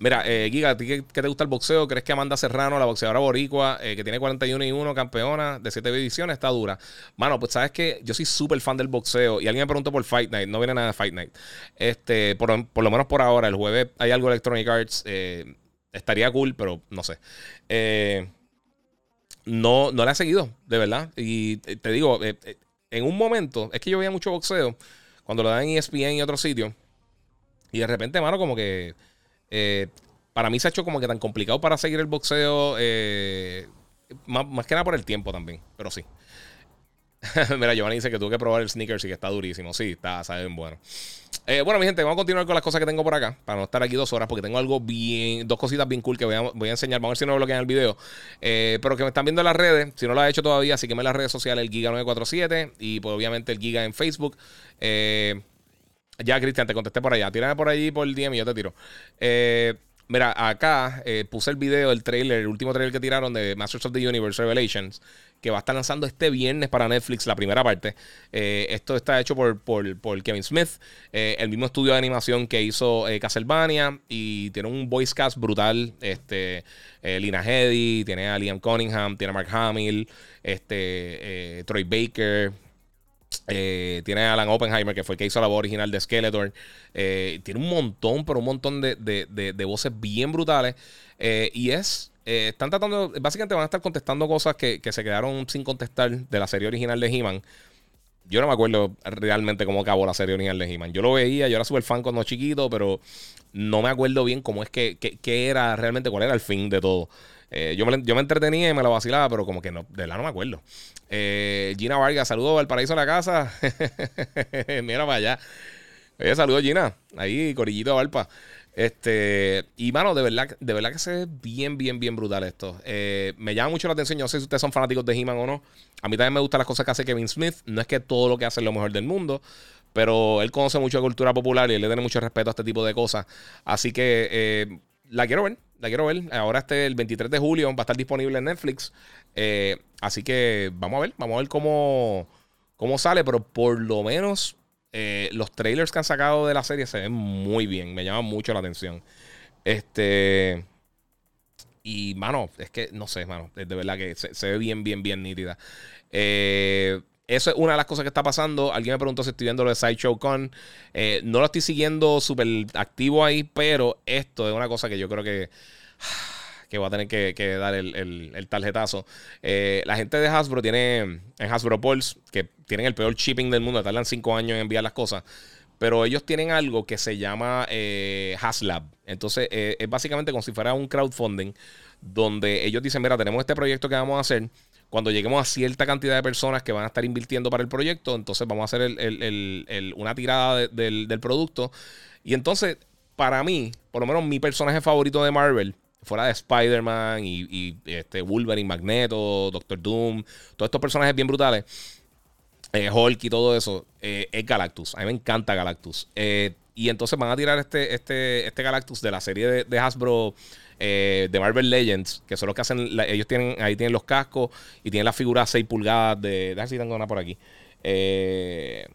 Mira, eh, Giga, ¿a ti qué, te gusta el boxeo? ¿Crees que Amanda Serrano, la boxeadora boricua, eh, que tiene 41 y 1, campeona de 7 ediciones, está dura? Mano, pues sabes que yo soy súper fan del boxeo y alguien me preguntó por Fight Night. No viene nada de Fight Night. Este, por, lo menos por ahora, el jueves hay algo de Electronic Arts. Eh, estaría cool, pero no sé. Eh, no, no la he seguido, de verdad. Y te digo, en un momento, es que yo veía mucho boxeo cuando lo dan en ESPN y otros sitios. Y de repente, mano, como que eh, para mí se ha hecho como que tan complicado para seguir el boxeo. Eh, más, que nada por el tiempo también, pero sí. Mira, Giovanni dice que tuve que probar el sneakers y que está durísimo. Sí, está, saben bueno. Eh, bueno, mi gente, vamos a continuar con las cosas que tengo por acá. Para no estar aquí dos horas, porque tengo algo bien, dos cositas bien cool que voy a, enseñar. Vamos a ver si no lo bloquean el video. pero que me están viendo en las redes. Si no lo has hecho todavía, sígueme en las redes sociales, el Giga947 y pues, obviamente el Giga en Facebook. Eh, ya, Cristian, te contesté por allá. Tírame por allí por el DM y yo te tiro. Eh, mira, acá eh, puse el video, el trailer, el último trailer que tiraron de Masters of the Universe Revelations, que va a estar lanzando este viernes para Netflix, la primera parte. Eh, esto está hecho por, por, Kevin Smith, el mismo estudio de animación que hizo Castlevania, y tiene un voice cast brutal. Este, Lina Headey, tiene a Liam Cunningham, tiene a Mark Hamill, este, Troy Baker. Eh, tiene Alan Oppenheimer, que fue el que hizo la voz original de Skeletor. Eh, tiene un montón, pero un montón de, voces bien brutales. Eh, y es. están tratando. Básicamente van a estar contestando cosas que, se quedaron sin contestar de la serie original de He-Man. Yo no me acuerdo realmente cómo acabó la serie original de He-Man. Yo lo veía, yo era súper fan cuando chiquito, pero no me acuerdo bien cómo es que, que, era realmente, cuál era el fin de todo. Yo, me, yo, me, entretenía y me lo vacilaba, pero como que no, de verdad no me acuerdo. Eh, Gina Vargas, saludos al paraíso de la casa. Mira para allá. Oye, saludos Gina. Ahí, Corillito Valpa. Este, y mano, de verdad, de verdad que se ve bien, bien, bien brutal esto. Eh, me llama mucho la atención. Yo no sé si ustedes son fanáticos de He-Man o no. A mí también me gustan las cosas que hace Kevin Smith. No es que todo lo que hace es lo mejor del mundo, pero él conoce mucho de cultura popular y él le tiene mucho respeto a este tipo de cosas. Así que eh, la quiero ver, la quiero ver. Ahora este, el 23 de julio, va a estar disponible en Netflix. Eh, así que vamos a ver, vamos a ver cómo, cómo sale, pero por lo menos eh, los trailers que han sacado de la serie se ven muy bien, me llaman mucho la atención. Este. Y, mano, es que no sé, mano, de verdad que se, ve bien, bien, bien nítida. Eh, eso es una de las cosas que está pasando. Alguien me preguntó si estoy viendo lo de Sideshow Con. Eh, no lo estoy siguiendo súper activo ahí, pero esto es una cosa que yo creo que, que voy a tener que, dar el, tarjetazo. Eh, la gente de Hasbro tiene en Hasbro Pulse, que tienen el peor shipping del mundo, tardan cinco años en enviar las cosas. Pero ellos tienen algo que se llama eh, Haslab. Entonces, es básicamente como si fuera un crowdfunding, donde ellos dicen: Mira, tenemos este proyecto que vamos a hacer cuando lleguemos a cierta cantidad de personas que van a estar invirtiendo para el proyecto, entonces vamos a hacer una tirada del, producto. Y entonces, para mí, por lo menos mi personaje favorito de Marvel, fuera de Spider-Man y, y, este Wolverine, Magneto, Doctor Doom, todos estos personajes bien brutales, eh, Hulk y todo eso, eh, es Galactus. A mí me encanta Galactus. Eh, y entonces van a tirar este, este, este Galactus de la serie de Hasbro de Marvel Legends, que son los que hacen, ellos tienen, ahí tienen los cascos y tienen la figura 6 pulgadas de, déjame si tengo una por aquí. Eh,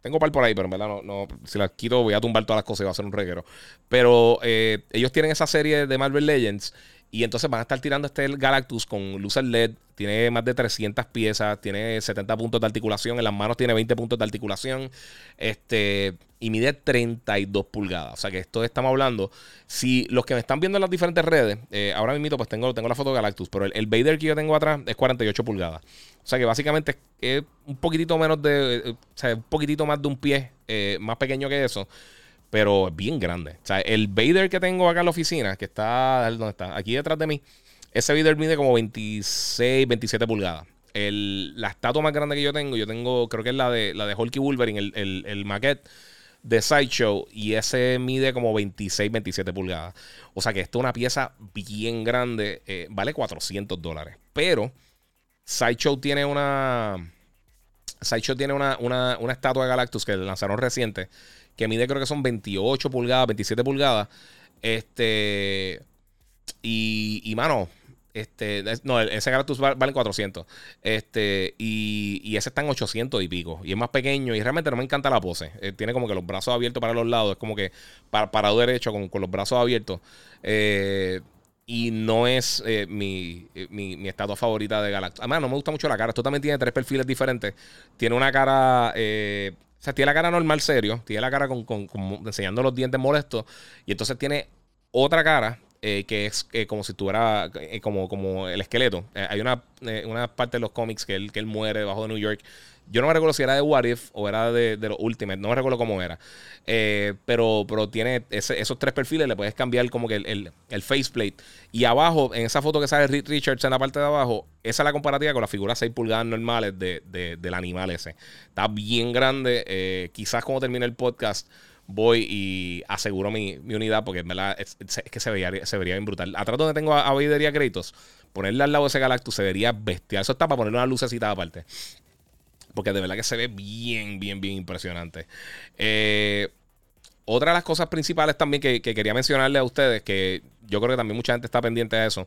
tengo par por ahí, pero en verdad no, si las quito voy a tumbar todas las cosas y va a ser un reguero. Pero ellos tienen esa serie de Marvel Legends y entonces van a estar tirando este Galactus con luces LED. Tiene más de 300 piezas. Tiene 70 puntos de articulación. En las manos tiene 20 puntos de articulación. Este. Y mide 32 pulgadas. O sea que esto estamos hablando. Si los que me están viendo en las diferentes redes. Eh, ahora mismo pues tengo, tengo la foto de Galactus. Pero el, Vader que yo tengo atrás es 48 pulgadas. O sea que básicamente es un poquitito menos de. Eh, o sea, un poquitito más de un pie. Eh, más pequeño que eso pero es bien grande. O sea, el Vader que tengo acá en la oficina, que está, ¿dónde está? Aquí detrás de mí, ese Vader mide como 26, 27 pulgadas. El, la estatua más grande que yo tengo, yo tengo, creo que es la de, la de Hulky Wolverine, el, el, el maquette de Sideshow, y ese mide como 26, 27 pulgadas. O sea que esto es una pieza bien grande, eh, vale 400 dólares. Pero Sideshow tiene una. Sideshow tiene una, una, una estatua de Galactus que lanzaron reciente que mide creo que son 28 pulgadas, 27 pulgadas. Este. Y, y mano, este, no, ese Galactus vale 400. Este, y, y, ese está en 800 y pico. Y es más pequeño. Y realmente no me encanta la pose. Eh, tiene como que los brazos abiertos para los lados. Es como que para, parado derecho con, con, los brazos abiertos. Eh, y no es eh, mi, mi, mi, estatua favorita de Galactus. Además, no me gusta mucho la cara. Esto también tiene tres perfiles diferentes. Tiene una cara o sea, tiene la cara normal serio, tiene la cara con, enseñando los dientes molestos, y entonces tiene otra cara eh, que es eh, como si tuviera eh, como, como el esqueleto. hay una, una, parte de los cómics que él, que él muere debajo de New York yo no me recuerdo si era de What If o era de, de los Ultimate. No me recuerdo cómo era. Eh, pero, pero tiene esos tres perfiles. Le puedes cambiar como que el, el, faceplate. Y abajo, en esa foto que sale Richards en la parte de abajo, esa es la comparativa con las figuras 6 pulgadas normales de, del animal ese. Está bien grande. Eh, quizás cuando termine el podcast voy y aseguro mi, unidad porque es, que se vería, se vería bien brutal. Atrás donde tengo a, a Videría Kratos, ponerle al lado de ese Galactus se vería bestial. Eso está para ponerle una lucecita aparte. Porque de verdad que se ve bien, bien, bien impresionante. Eh, otra de las cosas principales también que, quería mencionarle a ustedes, que yo creo que también mucha gente está pendiente de eso,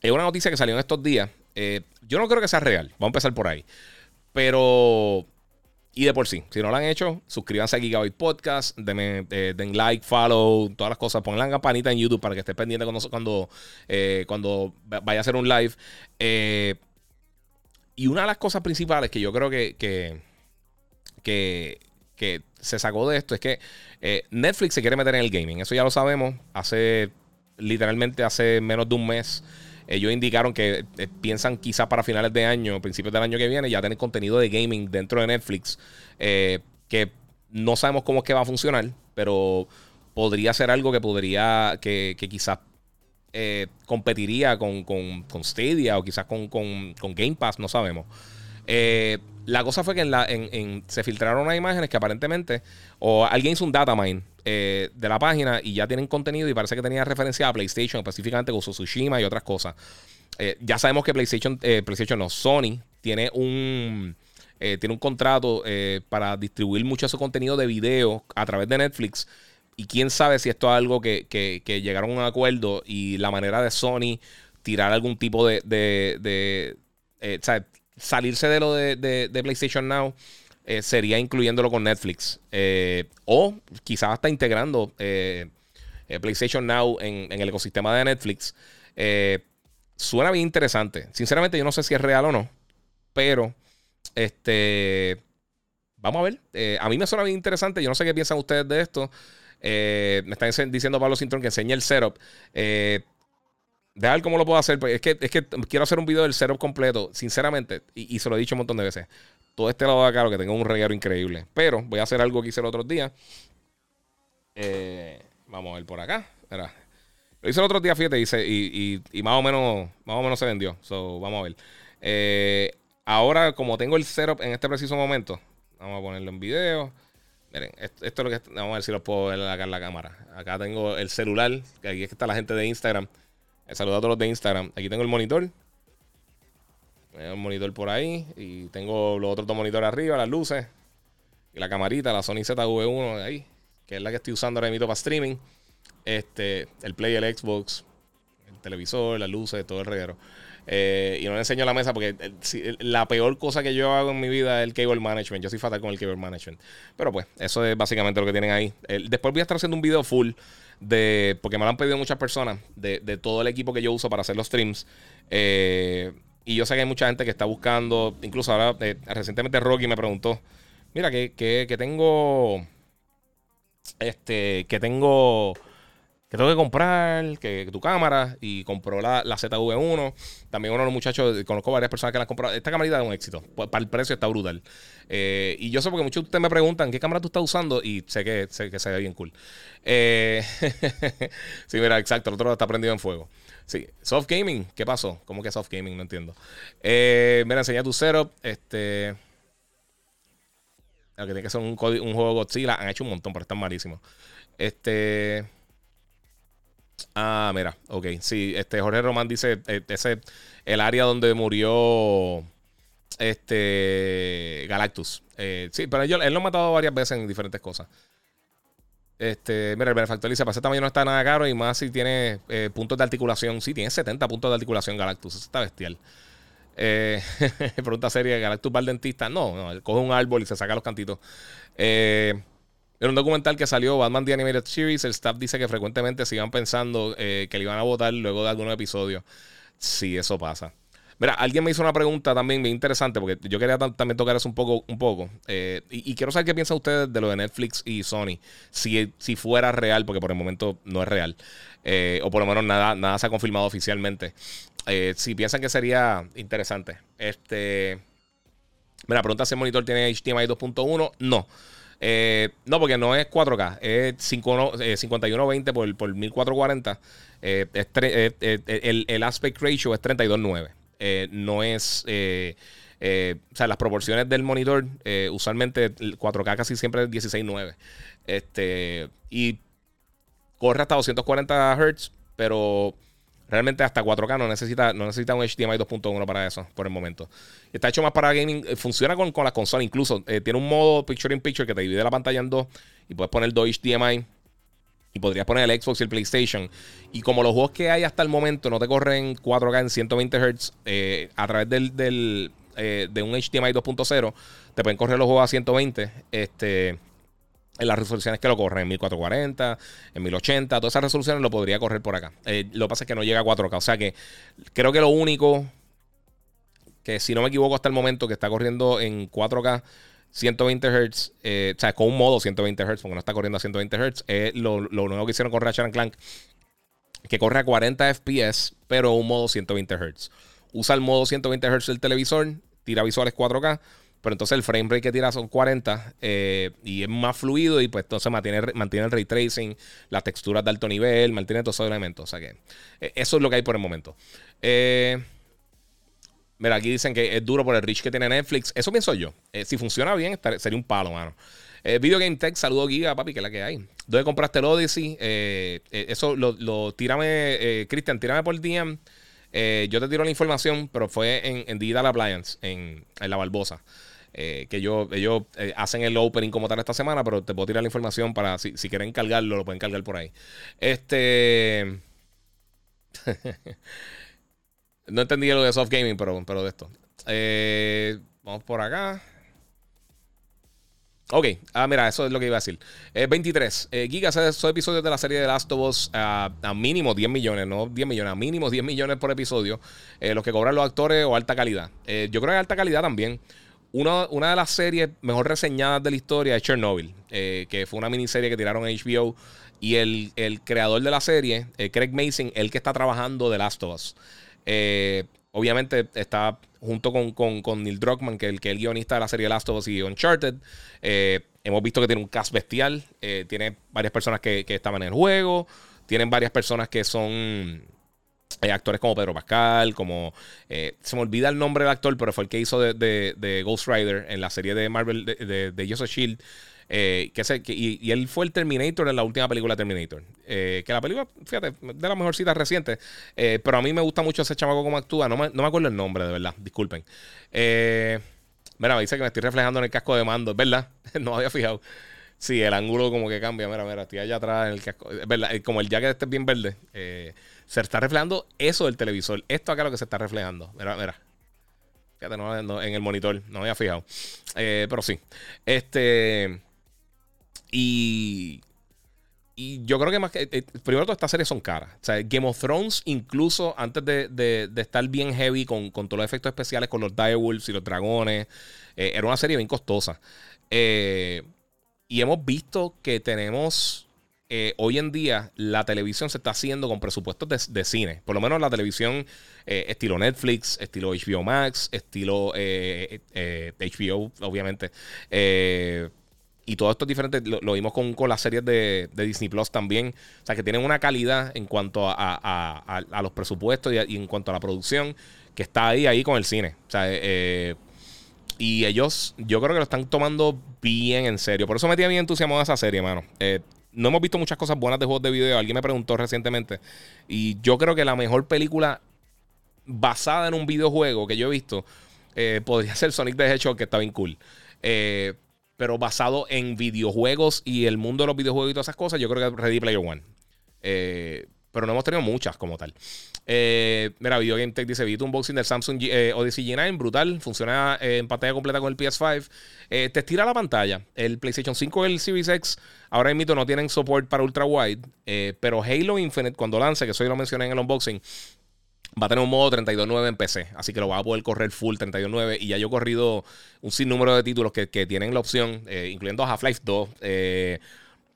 es una noticia que salió en estos días. Eh, yo no creo que sea real, vamos a empezar por ahí. Pero, y de por sí, si no lo han hecho, suscríbanse a Gigabyte Podcast, denme, eh, den like, follow, todas las cosas, pongan la campanita en YouTube para que estés pendiente cuando, cuando, cuando vaya a hacer un live. Eh, y una de las cosas principales que yo creo que, que, que, se sacó de esto es que eh, Netflix se quiere meter en el gaming. Eso ya lo sabemos. Hace literalmente hace menos de un mes. Ellos indicaron que eh, piensan quizás para finales de año, principios del año que viene, ya tener contenido de gaming dentro de Netflix. Eh, que no sabemos cómo es que va a funcionar, pero podría ser algo que podría, que, que quizás eh, competiría con, con, Stadia o quizás con, Game Pass, no sabemos. La cosa fue que en la, se filtraron unas imágenes que aparentemente, o alguien hizo un data mine de la página y ya tienen contenido y parece que tenía referencia a PlayStation, específicamente con Tsushima y otras cosas. ya sabemos que PlayStation, PlayStation no, Sony tiene un eh, tiene un contrato eh, para distribuir mucho de su contenido de video a través de Netflix. Y quién sabe si esto es algo que, llegaron a un acuerdo y la manera de Sony tirar algún tipo de. eh, salirse de lo de, PlayStation Now sería incluyéndolo con Netflix. o quizás hasta integrando PlayStation Now en, el ecosistema de Netflix. suena bien interesante. Sinceramente, yo no sé si es real o no. Pero este. Vamos a ver. Eh, a mí me suena bien interesante. Yo no sé qué piensan ustedes de esto. Eh, me están diciendo Pablo Cintrón que enseñe el setup. Eh, ver cómo lo puedo hacer. Pues es, que, es que quiero hacer un video del setup completo, sinceramente. Y, se lo he dicho un montón de veces. Todo este lado de acá, lo que tengo un reguero increíble. Pero voy a hacer algo que hice el otro día. Eh, vamos a ver por acá. Lo hice el otro día, fíjate, y, y, más o menos más o menos se vendió. So, vamos a ver. Eh, Ahora, como tengo el setup en este preciso momento, vamos a ponerlo en video. Miren, esto, es lo que. Vamos a ver si lo puedo ver acá en la cámara. Acá tengo el celular, que aquí es que está la gente de Instagram. He saludado a todos los de Instagram. Aquí tengo el monitor. El monitor por ahí. Y tengo los otros dos monitores arriba, las luces. Y la camarita, la Sony ZV1 de ahí. Que es la que estoy usando ahora mismo para streaming. Este, el Play, el Xbox, el televisor, las luces, todo el reguero. Eh, y no le enseño la mesa porque eh, la peor cosa que yo hago en mi vida es el cable management. Yo soy fatal con el cable management. Pero pues, eso es básicamente lo que tienen ahí. después voy a estar haciendo un video full de. Porque me lo han pedido muchas personas. De, todo el equipo que yo uso para hacer los streams. Eh, y yo sé que hay mucha gente que está buscando. Incluso ahora, recientemente Rocky me preguntó. Mira, que, que, que tengo. Este. Que tengo que tengo que comprar, que, tu cámara, y compró la, la, ZV1. También uno de los muchachos, conozco varias personas que la han comprado. Esta camarita es un éxito, para el precio está brutal. Eh, y yo sé porque muchos de ustedes me preguntan qué cámara tú estás usando y sé que, sé que se ve bien cool. Eh, sí, mira, exacto, el otro está prendido en fuego. Sí, soft gaming, ¿qué pasó? ¿Cómo que soft gaming? No entiendo. Eh, mira, enseña tu setup. Este. Que tiene que ser un juego Godzilla. Han hecho un montón, pero están malísimos. Este. Ah, mira, ok. Sí, este Jorge Román dice, eh, ese el área donde murió este Galactus. Eh, sí, pero él, él lo ha matado varias veces en diferentes cosas. Este, mira, el benefactor dice, para ese tamaño no está nada caro y más si tiene eh, puntos de articulación. Sí, tiene 70 puntos de articulación Galactus. Está bestial. pregunta seria, ¿Galactus va al dentista? No, no, él coge un árbol y se saca los cantitos. Eh, en un documental que salió, Batman The Animated Series, el staff dice que frecuentemente sigan pensando eh, que le iban a votar luego de algunos episodios. Sí, eso pasa. Mira, alguien me hizo una pregunta también bien interesante, porque yo quería también tocar eso un poco. Un poco eh, y, quiero saber qué piensan ustedes de lo de Netflix y Sony. Si, si fuera real, porque por el momento no es real. Eh, o por lo menos nada, nada se ha confirmado oficialmente. si piensan que sería interesante. Este. Mira, pregunta si el monitor tiene HDMI 2.1. No. Eh, no, porque no es 4K, es 5120 eh, por, por 1440. Eh, el, el, aspect ratio es 32.9. no es. o sea, las proporciones del monitor, usualmente 4K casi siempre es 16.9. Este, y corre hasta 240 Hz, pero Realmente hasta 4K no necesita, no necesita un HDMI 2.1 para eso, por el momento. Está hecho más para gaming. Eh, funciona con, con las consolas. Incluso eh, tiene un modo Picture in Picture que te divide la pantalla en dos. Y puedes poner dos HDMI. Y podrías poner el Xbox y el PlayStation. Y como los juegos que hay hasta el momento no te corren 4K en 120 Hz, eh, a través del, del de un HDMI 2.0, te pueden correr los juegos a 120. Este en las resoluciones que lo corren, en 1440, en 1080, todas esas resoluciones lo podría correr por acá. Eh, lo que pasa es que no llega a 4K. O sea que creo que lo único que, si no me equivoco, hasta el momento que está corriendo en 4K, 120 Hz, eh, o sea, con un modo 120 Hz, porque no está corriendo a 120 Hz, es lo, nuevo que hicieron con Ratchet Clank, que corre a 40 FPS, pero un modo 120 Hz. Usa el modo 120 Hz del televisor, tira visuales 4K pero entonces el frame rate que tira son 40 eh, y es más fluido y pues entonces mantiene, mantiene el ray tracing, las texturas de alto nivel, mantiene todos esos elementos. O sea que eh, eso es lo que hay por el momento. Eh, Mira, aquí dicen que es duro por el reach que tiene Netflix. Eso pienso yo. Eh, si funciona bien, sería un palo, mano. Video Game Tech, saludo Giga, papi, que es la que hay. ¿Dónde compraste el Odyssey? Eso lo, lo tírame, Cristian, tírame por DM. yo te tiro la información, pero fue en, en Digital Appliance, en, en La Barbosa. Que ellos, ellos hacen el opening como tal esta semana, pero te puedo tirar la información para si, si quieren cargarlo, lo pueden cargar por ahí. Este. No entendí lo de soft gaming, pero, pero de esto. Eh, vamos por acá. Ok, ah, mira, eso es lo que iba a decir. 23. Eh, Gigas esos episodios de la serie de Last of Us a, mínimo 10 millones, no 10 millones, a mínimo 10 millones por episodio. Eh, los que cobran los actores o alta calidad. yo creo que alta calidad también. Una, una de las series mejor reseñadas de la historia es Chernobyl, que fue una miniserie que tiraron en HBO. Y el, el creador de la serie, Craig Mason, el que está trabajando de Last of Us. Eh, obviamente está junto con, Neil Druckmann, que, el, que es el guionista de la serie Last of Us y Uncharted. Eh, hemos visto que tiene un cast bestial. Eh, tiene varias personas que, estaban en el juego. Tienen varias personas que son actores como Pedro Pascal, como... se me olvida el nombre del actor, pero fue el que hizo de, Ghost Rider en la serie de Marvel de, de, de Shield. Eh, que, y, él fue el Terminator en la última película Terminator. Eh, que la película, fíjate, de las mejorcitas recientes. Eh, pero a mí me gusta mucho ese chamaco como actúa. No me, acuerdo el nombre, de verdad. Disculpen. mira, me dice que me estoy reflejando en el casco de mando. ¿Verdad? no había fijado. Sí, el ángulo como que cambia. Mira, mira, estoy allá atrás en el casco. ¿Verdad? Como el jacket este es bien verde. Se está reflejando eso del televisor. Esto acá es lo que se está reflejando. Mira, mira. Fíjate, no, en el monitor. No había fijado. pero sí. Este. Y. Y yo creo que más que. Eh, primero, todas estas series son caras. O sea, Game of Thrones, incluso antes de, estar bien heavy con, todos los efectos especiales, con los Direwolves y los dragones, eh, era una serie bien costosa. Eh, y hemos visto que tenemos. Hoy en día la televisión se está haciendo con presupuestos de, cine. Por lo menos la televisión estilo Netflix, estilo HBO Max, estilo HBO, obviamente. Y todo esto es diferente, lo, vimos con, las series de, Disney Plus también. O sea, que tienen una calidad en cuanto a, los presupuestos y, en cuanto a la producción que está ahí, ahí con el cine. O sea, eh, eh, y ellos, yo creo que lo están tomando bien en serio. Por eso me tiene bien entusiasmado esa serie, mano. Eh, no hemos visto muchas cosas buenas de juegos de video. Alguien me preguntó recientemente. Y yo creo que la mejor película basada en un videojuego que yo he visto podría ser Sonic the Hedgehog, que está bien cool. Eh, pero basado en videojuegos y el mundo de los videojuegos y todas esas cosas, yo creo que Ready Player One. Eh, pero no hemos tenido muchas como tal. Eh, mira, Video Game Tech dice: Vi un unboxing del Samsung eh, Odyssey G9, brutal. Funciona en pantalla completa con el PS5. te estira la pantalla. El PlayStation 5 y el Series X ahora mismo no tienen support para ultra wide. pero Halo Infinite, cuando lance, que eso yo lo mencioné en el unboxing, Va a tener un modo 32.9 en PC, así que lo va a poder correr full 32.9. Y ya yo he corrido un sinnúmero de títulos que, tienen la opción, eh, incluyendo Half-Life 2, eh,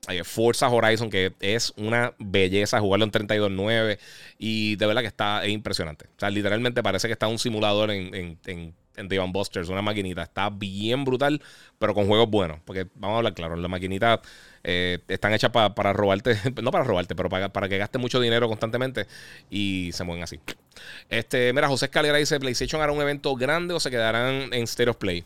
eh, Forza Horizon, que es una belleza jugarlo en 32.9. Y de verdad que está impresionante. O sea, literalmente parece que está un simulador en, en, en en Busters, una maquinita. Está bien brutal, pero con juegos buenos. Porque vamos a hablar claro, las maquinitas eh, están hechas para robarte, no para robarte, pero para, para que gaste mucho dinero constantemente y se mueven así. Este, mira, José Escalera dice: ¿PlayStation hará un evento grande o se quedarán en State of Play?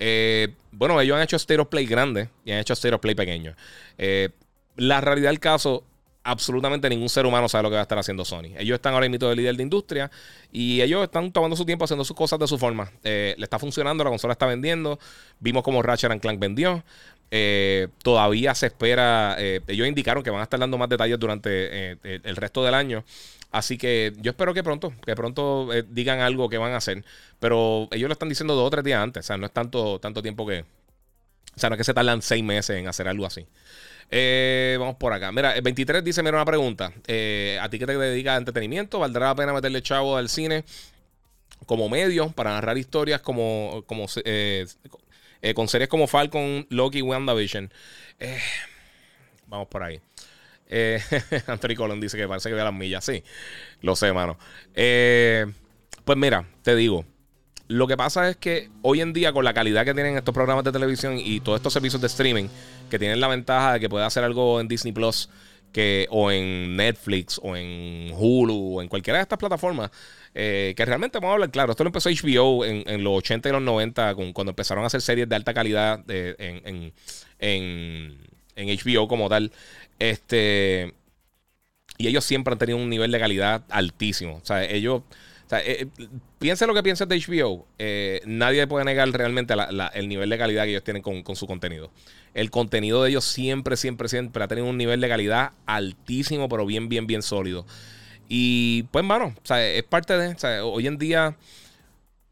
Eh, bueno, ellos han hecho State of Play grande y han hecho State of Play pequeño. Eh, la realidad del caso absolutamente ningún ser humano sabe lo que va a estar haciendo Sony. Ellos están ahora mismo de líder de industria y ellos están tomando su tiempo haciendo sus cosas de su forma. Eh, le está funcionando, la consola está vendiendo. Vimos como Ratchet Clank vendió. Eh, todavía se espera. Eh, ellos indicaron que van a estar dando más detalles durante el resto del año. Así que yo espero que pronto, que pronto digan algo que van a hacer. Pero ellos lo están diciendo dos o tres días antes. O sea, no es tanto, tanto tiempo que. O sea, no es que se tardan seis meses en hacer algo así. Eh, vamos por acá. Mira, el 23 dice: Mira, una pregunta. Eh, a ti que te dedicas a entretenimiento, ¿valdrá la pena meterle chavo al cine como medio para narrar historias como, como eh, con series como Falcon, Loki y WandaVision? vamos por ahí. Anthony Colon dice que parece que ve las millas. Sí, lo sé, mano. pues mira, te digo. Lo que pasa es que hoy en día, con la calidad que tienen estos programas de televisión y todos estos servicios de streaming, que tienen la ventaja de que puede hacer algo en Disney Plus que, o en Netflix, o en Hulu, o en cualquiera de estas plataformas, eh, que realmente vamos a hablar claro. Esto lo empezó HBO en, los 80 y los 90, cuando empezaron a hacer series de alta calidad en, en, en, HBO como tal. Este. Y ellos siempre han tenido un nivel de calidad altísimo. O sea, ellos. O sea, eh, piensa lo que pienses de HBO. Eh, nadie puede negar realmente el nivel de calidad que ellos tienen con, con, su contenido. El contenido de ellos siempre, siempre, siempre ha tenido un nivel de calidad altísimo, pero bien, bien, bien sólido. Y pues, mano, o sea, es parte de. O sea, hoy en día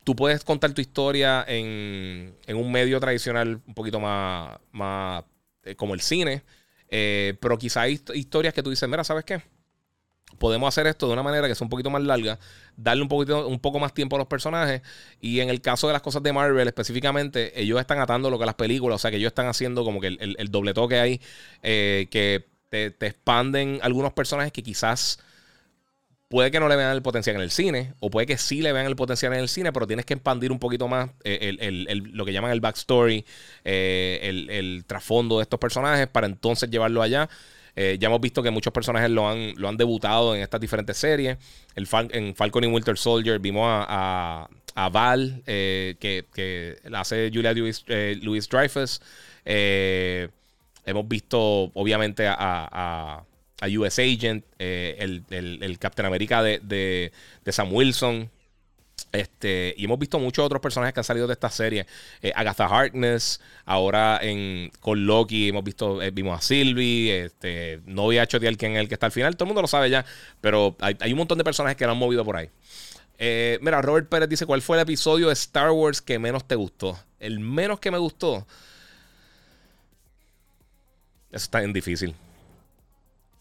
tú puedes contar tu historia en, en un medio tradicional un poquito más, más eh, como el cine. Eh, pero quizá hay historias que tú dices, mira, ¿sabes qué? Podemos hacer esto de una manera que sea un poquito más larga, darle un, poquito, un poco más tiempo a los personajes. Y en el caso de las cosas de Marvel específicamente, ellos están atando lo que las películas, o sea que ellos están haciendo como que el, doble toque ahí, eh, que te, te expanden algunos personajes que quizás puede que no le vean el potencial en el cine, o puede que sí le vean el potencial en el cine, pero tienes que expandir un poquito más eh, lo que llaman el backstory, eh, el, trasfondo de estos personajes para entonces llevarlo allá. Eh, ya hemos visto que muchos personajes lo han, lo han debutado en estas diferentes series. El en Falcon y Winter Soldier vimos a, Val, que, que, la hace Julia Louis, Dreyfus. hemos visto, obviamente, a a US Agent, eh, el, el, Captain America de, de, Sam Wilson. Este, y hemos visto muchos otros personajes que han salido de esta serie. Eh, Agatha Harkness, ahora en, con Loki hemos visto, eh, vimos a Sylvie, este, novia de quien el que está al final, todo el mundo lo sabe ya, pero hay, hay un montón de personajes que lo han movido por ahí. mira, Robert Pérez dice, ¿cuál fue el episodio de Star Wars que menos te gustó? El menos que me gustó. Eso está bien difícil.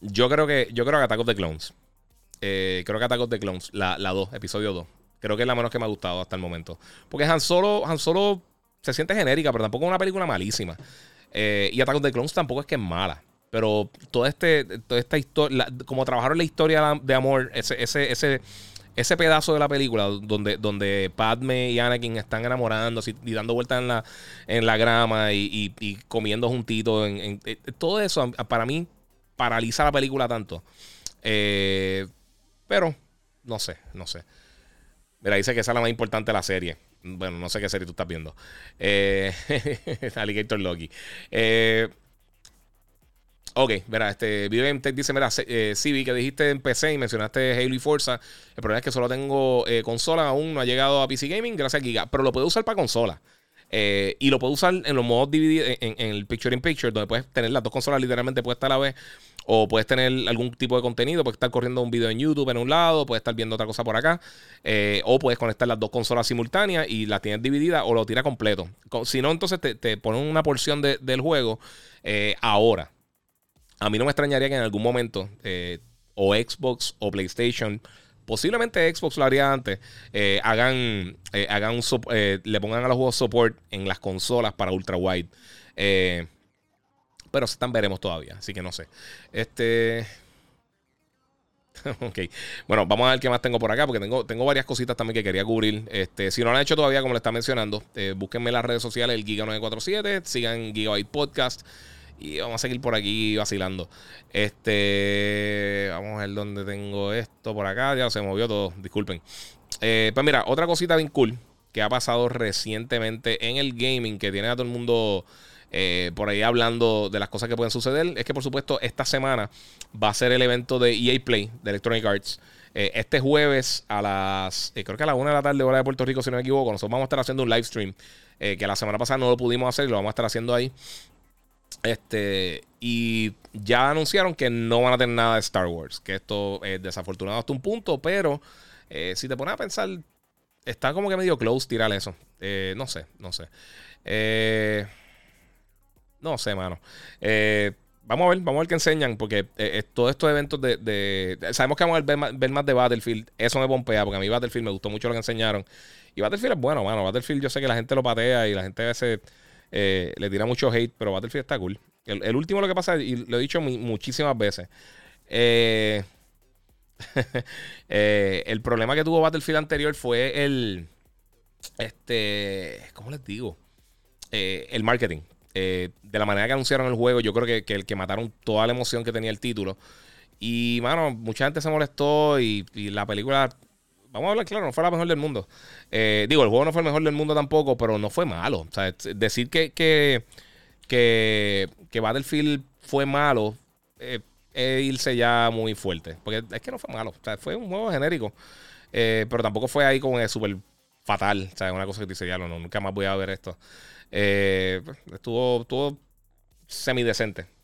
Yo creo que, yo creo que Attack of the Clones. Eh, creo que Attack of the Clones, la 2, episodio 2. Creo que es la menos que me ha gustado hasta el momento. Porque Han Solo, Han Solo se siente genérica, pero tampoco es una película malísima. Eh, y Attack of the Clones tampoco es que es mala. Pero toda, este, toda esta historia, como trabajaron la historia de amor, ese, ese, ese, ese pedazo de la película donde, donde Padme y Anakin están enamorando y dando vueltas en la, en la grama y, comiendo juntitos, eh, todo eso para mí paraliza la película tanto. Eh, pero, no sé, no sé. Mira, dice que esa es la más importante de la serie. Bueno, no sé qué serie tú estás viendo. Eh, Alligator Loki. Eh, ok, verá, este video Tech dice: Mira, eh, que dijiste en PC y mencionaste Halo y Forza. El problema es que solo tengo consola, aún no ha llegado a PC Gaming, gracias a Giga. Pero lo puedo usar para consola. Eh, y lo puedo usar en los modos divididos, en, el Picture in Picture, donde puedes tener las dos consolas literalmente puestas a la vez. O puedes tener algún tipo de contenido, puedes estar corriendo un video en YouTube en un lado, puedes estar viendo otra cosa por acá. Eh, o puedes conectar las dos consolas simultáneas y las tienes divididas o lo tira completo. Si no, entonces te, te ponen una porción del juego eh, ahora. A mí no me extrañaría que en algún momento o Xbox o PlayStation posiblemente Xbox lo haría antes, eh, hagan, eh, hagan un, eh, le pongan a los juegos support en las consolas para ultra wide. pero están veremos todavía, así que no sé. Este. ok. Bueno, vamos a ver qué más tengo por acá, porque tengo, tengo varias cositas también que quería cubrir. Este, si no lo han hecho todavía, como le está mencionando, búsquenme en las redes sociales, el Giga947, sigan Gigabyte Podcast. Y vamos a seguir por aquí vacilando. Este. Vamos a ver dónde tengo esto por acá. Ya se movió todo. Disculpen. Eh, pues mira, otra cosita bien cool que ha pasado recientemente en el gaming que tiene a todo el mundo. Eh, por ahí hablando de las cosas que pueden suceder. Es que, por supuesto, esta semana va a ser el evento de EA Play de Electronic Arts. Eh, este jueves a las, creo que a la una de la tarde, hora de Puerto Rico, si no me equivoco, nosotros vamos a estar haciendo un live stream. que la semana pasada no lo pudimos hacer lo vamos a estar haciendo ahí. Este, y ya anunciaron que no van a tener nada de Star Wars. Que esto es desafortunado hasta un punto, pero eh, si te pones a pensar, está como que medio close tirar eso. Eh, no sé, no sé. Eh, no sé, mano. vamos a ver, vamos a ver qué enseñan, porque todos estos eventos de, Sabemos que vamos a ver más, ver más, de Battlefield. Eso me pompea, porque a mí Battlefield me gustó mucho lo que enseñaron. Y Battlefield es bueno, mano. Battlefield yo sé que la gente lo patea y la gente a veces eh, le tira mucho hate, pero Battlefield está cool. El, último lo que pasa, y lo he dicho muchísimas veces, eh, eh, el problema que tuvo Battlefield anterior fue el, este, ¿cómo les digo? el marketing. de la manera que anunciaron el juego, yo creo que, que, que mataron toda la emoción que tenía el título. Y, mano, mucha gente se molestó y, la película, vamos a hablar claro, no fue la mejor del mundo. Eh, digo, el juego no fue el mejor del mundo tampoco, pero no fue malo. Decir que, que, que, que Battlefield fue malo eh, es irse ya muy fuerte. Porque es que no fue malo. Fue un juego genérico. Eh, pero tampoco fue ahí como súper fatal. O sea, una cosa que te dice, ya no, nunca más voy a ver esto. estuvo, estuvo semidecente.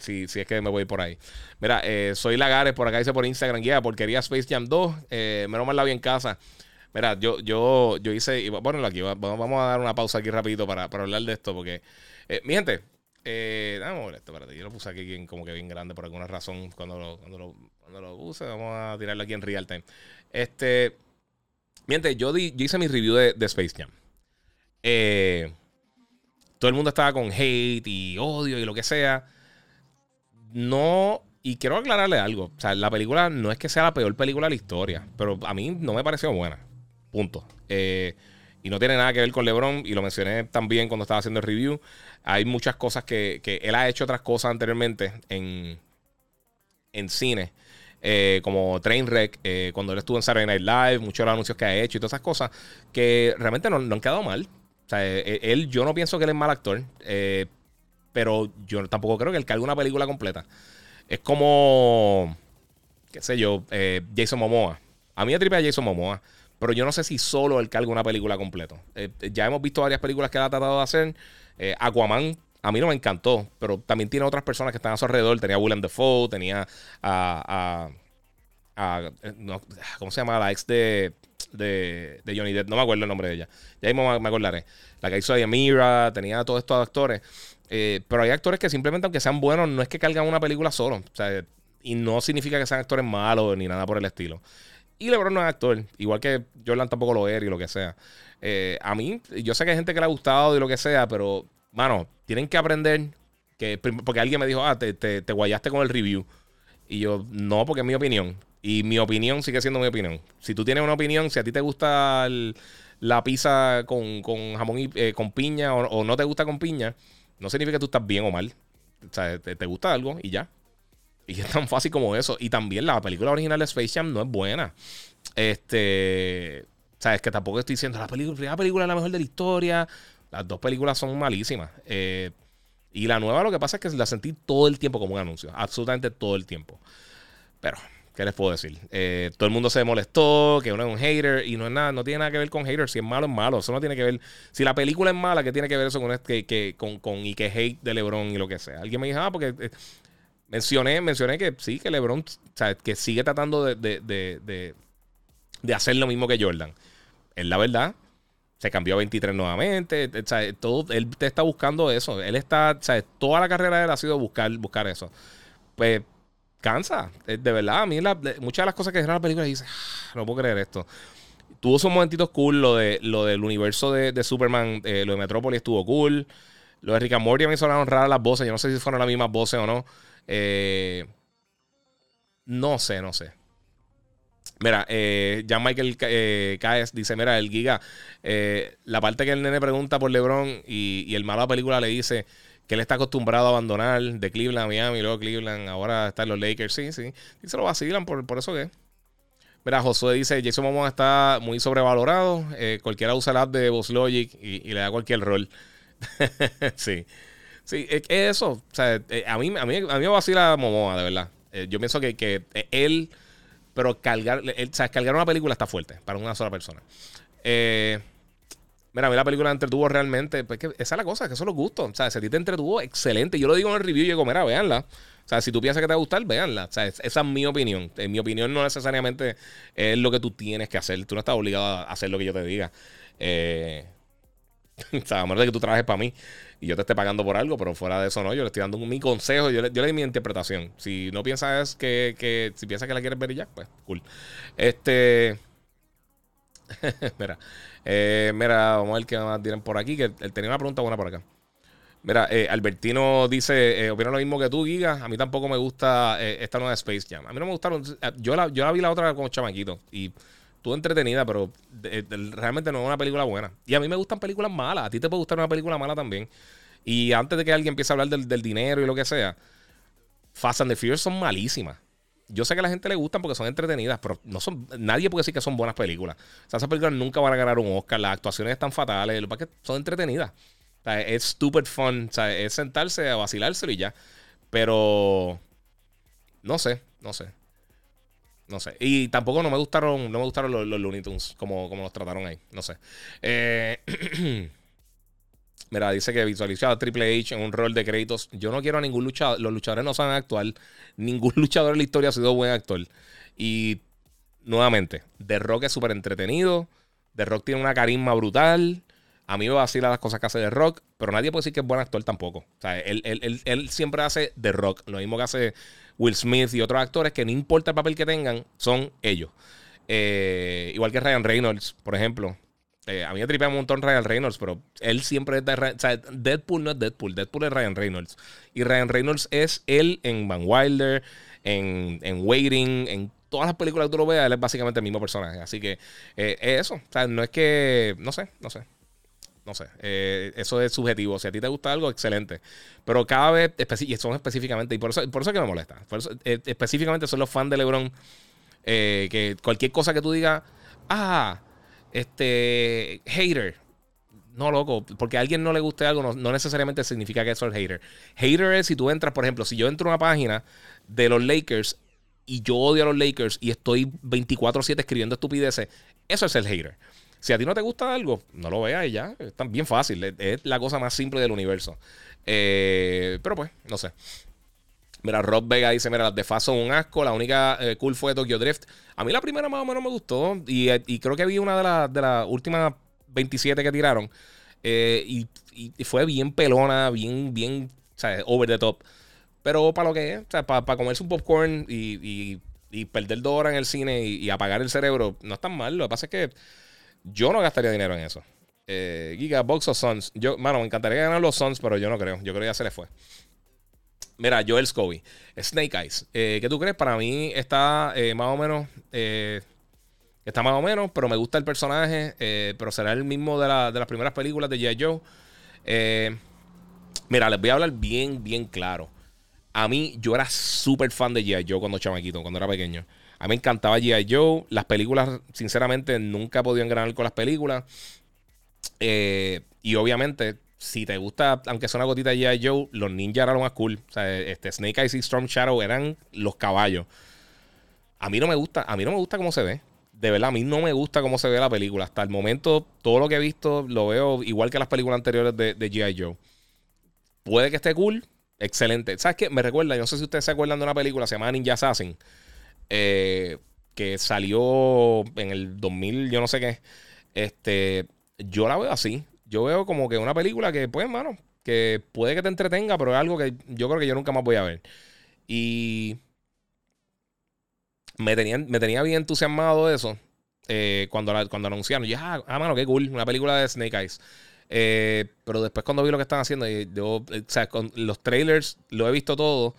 Si, si es que me voy por ahí. Mira, eh, soy Lagares, por acá dice por Instagram, ya, porquería Space Jam 2. Eh, menos mal la vi en casa. Mira, yo, yo, yo hice, y aquí, vamos a dar una pausa aquí rapidito para, para hablar de esto, porque, eh, mi gente, eh, ver esto, espérate, yo lo puse aquí como que bien grande por alguna razón cuando lo, cuando lo, cuando lo puse, vamos a tirarlo aquí en real time. Este, mi gente, yo, di, hice mi review de, Space Jam. Todo el mundo estaba con hate y odio y lo que sea no. Y quiero aclararle algo. O sea, la película no es que sea la peor película de la historia, pero a mí no me pareció buena. Punto. Eh, y no tiene nada que ver con LeBron, y lo mencioné también cuando estaba haciendo el review. Hay muchas cosas que, que él ha hecho otras cosas anteriormente en, en cine. Eh, como Trainwreck, eh, cuando él estuvo en Saturday Night Live, muchos de los anuncios que ha hecho y todas esas cosas, que realmente no, no han quedado mal. O sea, él, yo no pienso que él es mal actor. Eh, pero yo tampoco creo que él cargue una película completa. Es como, qué sé yo, eh, Jason Momoa. A mí me tripe a Jason Momoa, pero yo no sé si solo él carga una película completa. Eh, ya hemos visto varias películas que él ha tratado de hacer. Eh, Aquaman, a mí no me encantó, pero también tiene otras personas que están a su alrededor. Tenía Willem Dafoe, tenía a, a, ¿cómo se llama? La ex de, de, Johnny Depp. No me acuerdo el nombre de ella. Ya mismo me, acordaré. La que hizo de Amira, tenía a todos estos actores. Eh, pero hay actores que simplemente, aunque sean buenos, no es que cargan una película solo. O sea, y no significa que sean actores malos ni nada por el estilo. Y LeBron no es actor, igual que Jordan tampoco lo es y lo que sea. Eh, a mí, yo sé que hay gente que le ha gustado y lo que sea, pero, mano, tienen que aprender que. Porque alguien me dijo, ah, te, te, guayaste con el review. Y yo, no, porque es mi opinión. Y mi opinión sigue siendo mi opinión. Si tú tienes una opinión, si a ti te gusta la pizza con, jamón y eh, con piña o, no te gusta con piña, no significa que tú estás bien o mal. O sea, te, gusta algo y ya. Y es tan fácil como eso. Y también la película original de Space Jam no es buena. Este. O sea, es que tampoco estoy diciendo la película, la película es la mejor de la historia. Las dos películas son malísimas. Eh, y la nueva lo que pasa es que la sentí todo el tiempo como un anuncio. Absolutamente todo el tiempo. Pero ¿Qué les puedo decir? Eh, todo el mundo se molestó, que uno es un hater y no es nada, no tiene nada que ver con haters. Si es malo, es malo. Eso no tiene que ver. Si la película es mala, ¿qué tiene que ver eso con, que, que, con, con y que hate de LeBron y lo que sea? Alguien me dijo, ah, porque eh, mencioné, mencioné que sí, que LeBron, o sea, que sigue tratando de, de, de, de, hacer lo mismo que Jordan. Es la verdad. Se cambió a 23 nuevamente. O sea, todo, él te está buscando eso. Él está, o sea, toda la carrera de él ha sido buscar, buscar eso. Pues cansa. Eh, de verdad, a mí muchas de las cosas que dijeron en la película dice, ah, no puedo creer esto. Tuvo sus momentitos cool, lo, de, lo del universo de, Superman, eh, lo de Metrópolis estuvo cool. Lo de Rick and Morty me sonaron raras las voces. Yo no sé si fueron las mismas voces o no. Eh, no sé, no sé. Mira, eh, ya Michael Caes dice: Mira, el Giga, la parte que el nene pregunta por LeBron y, y el malo de la película le dice: que él está acostumbrado a abandonar de Cleveland a Miami, luego Cleveland, ahora están los Lakers. Sí, sí. Y se lo vacilan por, por eso que. Mira, Josué dice: Jason Momoa está muy sobrevalorado. Eh, cualquiera usa la app de Boss Logic y, le da cualquier rol. sí. Sí, es eso. O sea, eh, a, mí, a, mí, a mí me vacila Momoa, de verdad. Eh, yo pienso que, que él, pero cargar, él, o sea, cargar una película está fuerte para una sola persona. Eh. Mira, a mí la película entretuvo realmente. Pues que esa es la cosa, que es los gustos. O sea, si a te entretuvo, excelente. Yo lo digo en el review y digo, mira, véanla. O sea, si tú piensas que te va a gustar, véanla. O sea, esa es mi opinión. En mi opinión no necesariamente es lo que tú tienes que hacer. Tú no estás obligado a hacer lo que yo te diga. Eh, o sea, a menos de que tú trabajes para mí y yo te esté pagando por algo, pero fuera de eso no, yo le estoy dando mi consejo, yo le, yo le doy mi interpretación. Si no piensas que, que, si piensas que la quieres ver y ya, pues cool. Este... mira, eh, mira, vamos a ver qué más tienen por aquí. Que él tenía una pregunta buena por acá. Mira, eh, Albertino dice, eh, opina lo mismo que tú, Giga. A mí tampoco me gusta esta nueva Space Jam. A mí no me gustaron. Yo la, yo vi la otra como chamaquito y estuvo entretenida, pero realmente no es una película buena. Y a mí me gustan películas malas. A ti te puede gustar una película mala también. Y antes de que alguien empiece a hablar del, del dinero y lo que sea, Fast and the Furious son malísimas. Yo sé que a la gente le gustan porque son entretenidas, pero no son, nadie puede decir que son buenas películas. O sea, esas películas nunca van a ganar un Oscar, las actuaciones están fatales, lo que son entretenidas. O sea, es stupid fun, o sea, es sentarse a vacilárselo y ya. Pero no sé, no sé. No sé. Y tampoco no me gustaron, no me gustaron los, los Looney Tunes como, como los trataron ahí. No sé. Eh, Mira, dice que visualizó a Triple H en un rol de créditos. Yo no quiero a ningún luchador. Los luchadores no saben actuar. Ningún luchador en la historia ha sido buen actor. Y nuevamente, The Rock es súper entretenido. The Rock tiene una carisma brutal. A mí me vacila las cosas que hace The Rock, pero nadie puede decir que es buen actor tampoco. O sea, él, él siempre hace The Rock. Lo mismo que hace Will Smith y otros actores que no importa el papel que tengan, son ellos. Eh, igual que Ryan Reynolds, por ejemplo. Eh, a mí me tripea un montón Ryan Reynolds, pero él siempre es de. O sea, Deadpool no es Deadpool, Deadpool es Ryan Reynolds. Y Ryan Reynolds es él en Van Wilder, en, en Waiting, en todas las películas que tú lo veas, él es básicamente el mismo personaje. Así que eh, es eso. O sea, no es que. No sé, no sé. No sé, eh, eso es subjetivo. Si a ti te gusta algo, excelente. Pero cada vez, y son específicamente, y por eso, por eso es que me molesta. Eh, específicamente son los fans de LeBron. Que cualquier cosa que tú digas, ah, este, hater. No, loco, porque a alguien no le guste algo, no, necesariamente significa que eso es hater. Hater es si tú entras, por ejemplo, si yo entro a una página de los Lakers y yo odio a los Lakers y estoy 24-7 escribiendo estupideces, eso es el hater. Si a ti no te gusta algo, no lo veas y ya. Es bien fácil. Es, la cosa más simple del universo. Eh, pero pues, no sé. Mira, Rob Vega dice: Mira, las de son un asco. La única eh, cool fue Tokyo Drift. A mí la primera más o menos me gustó. Y, creo que vi una de, las últimas 27 que tiraron. Eh, y, fue bien pelona, bien, bien, sea, over the top. Pero para lo que es, o sea, para, comerse un popcorn y, perder dos horas en el cine y, apagar el cerebro, no es tan mal. Lo que pasa es que yo no gastaría dinero en eso. Eh, Giga, Box o Sons. Yo, mano, me encantaría ganar los Sons, pero yo no creo. Yo creo que ya se le fue. Mira, Joel Scobie. Snake Eyes. Eh, ¿Qué tú crees? Para mí está eh, más o menos. Eh, está más o menos, pero me gusta el personaje. pero será el mismo de, de las primeras películas de G.I. Joe. mira, les voy a hablar bien, bien claro. A mí, yo era súper fan de G.I. Joe cuando chamaquito, cuando era pequeño. A mí me encantaba G.I. Joe. Las películas, sinceramente, nunca podían ganar con las películas. Y obviamente, si te gusta, aunque sea una gotita G.I. Joe, los ninjas eran lo más cool. O sea, este, Snake Eyes y Storm Shadow eran los caballos. A mí no me gusta, a mí no me gusta cómo se ve. De verdad, a mí no me gusta cómo se ve la película. Hasta el momento, todo lo que he visto lo veo igual que las películas anteriores de, de G.I. Joe. Puede que esté cool, excelente. ¿Sabes qué? Me recuerda, yo no sé si ustedes se acuerdan de una película, se llama Ninja Assassin. Eh, que salió en el 2000, yo no sé qué. Este, yo la veo así. Yo veo como que una película que, pues, mano, que puede que te entretenga, pero es algo que yo creo que yo nunca más voy a ver. Y me tenía, me tenía bien entusiasmado eso eh, cuando, cuando anunciaron. Ya, ah, mano, qué cool, una película de Snake Eyes. Eh, pero después cuando vi lo que están haciendo, yo, o sea, con los trailers lo he visto todo.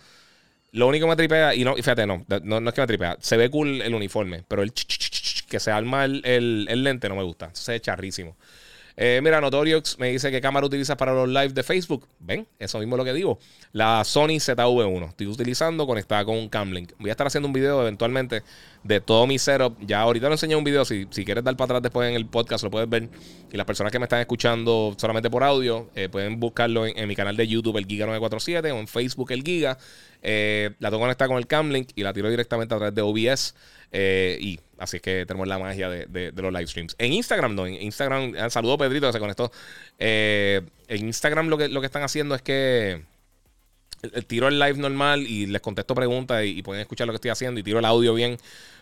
Lo único que me tripea, y no, fíjate, no, no, es que me tripea, se ve cool el uniforme, pero el que se arma el, el, lente no me gusta, se ve charrísimo. Eh, mira, Notoriox me dice que cámara utilizas para los live de Facebook. Ven, eso mismo es lo que digo. La Sony ZV1. Estoy utilizando conectada con un Camlink. Voy a estar haciendo un video eventualmente de todo mi setup. Ya ahorita lo enseñé un video. Si, si quieres dar para atrás después en el podcast, lo puedes ver. Y las personas que me están escuchando solamente por audio, eh, pueden buscarlo en, mi canal de YouTube, el Giga947, o en Facebook, el Giga. Eh, la tengo conectada con el Camlink y la tiro directamente a través de OBS. Eh, y así es que tenemos la magia de, los live streams. En Instagram, no. En Instagram, ah, saludo Pedrito que se conectó. Eh, en Instagram lo que, lo que están haciendo es que tiro el live normal y les contesto preguntas y, pueden escuchar lo que estoy haciendo y tiro el audio bien.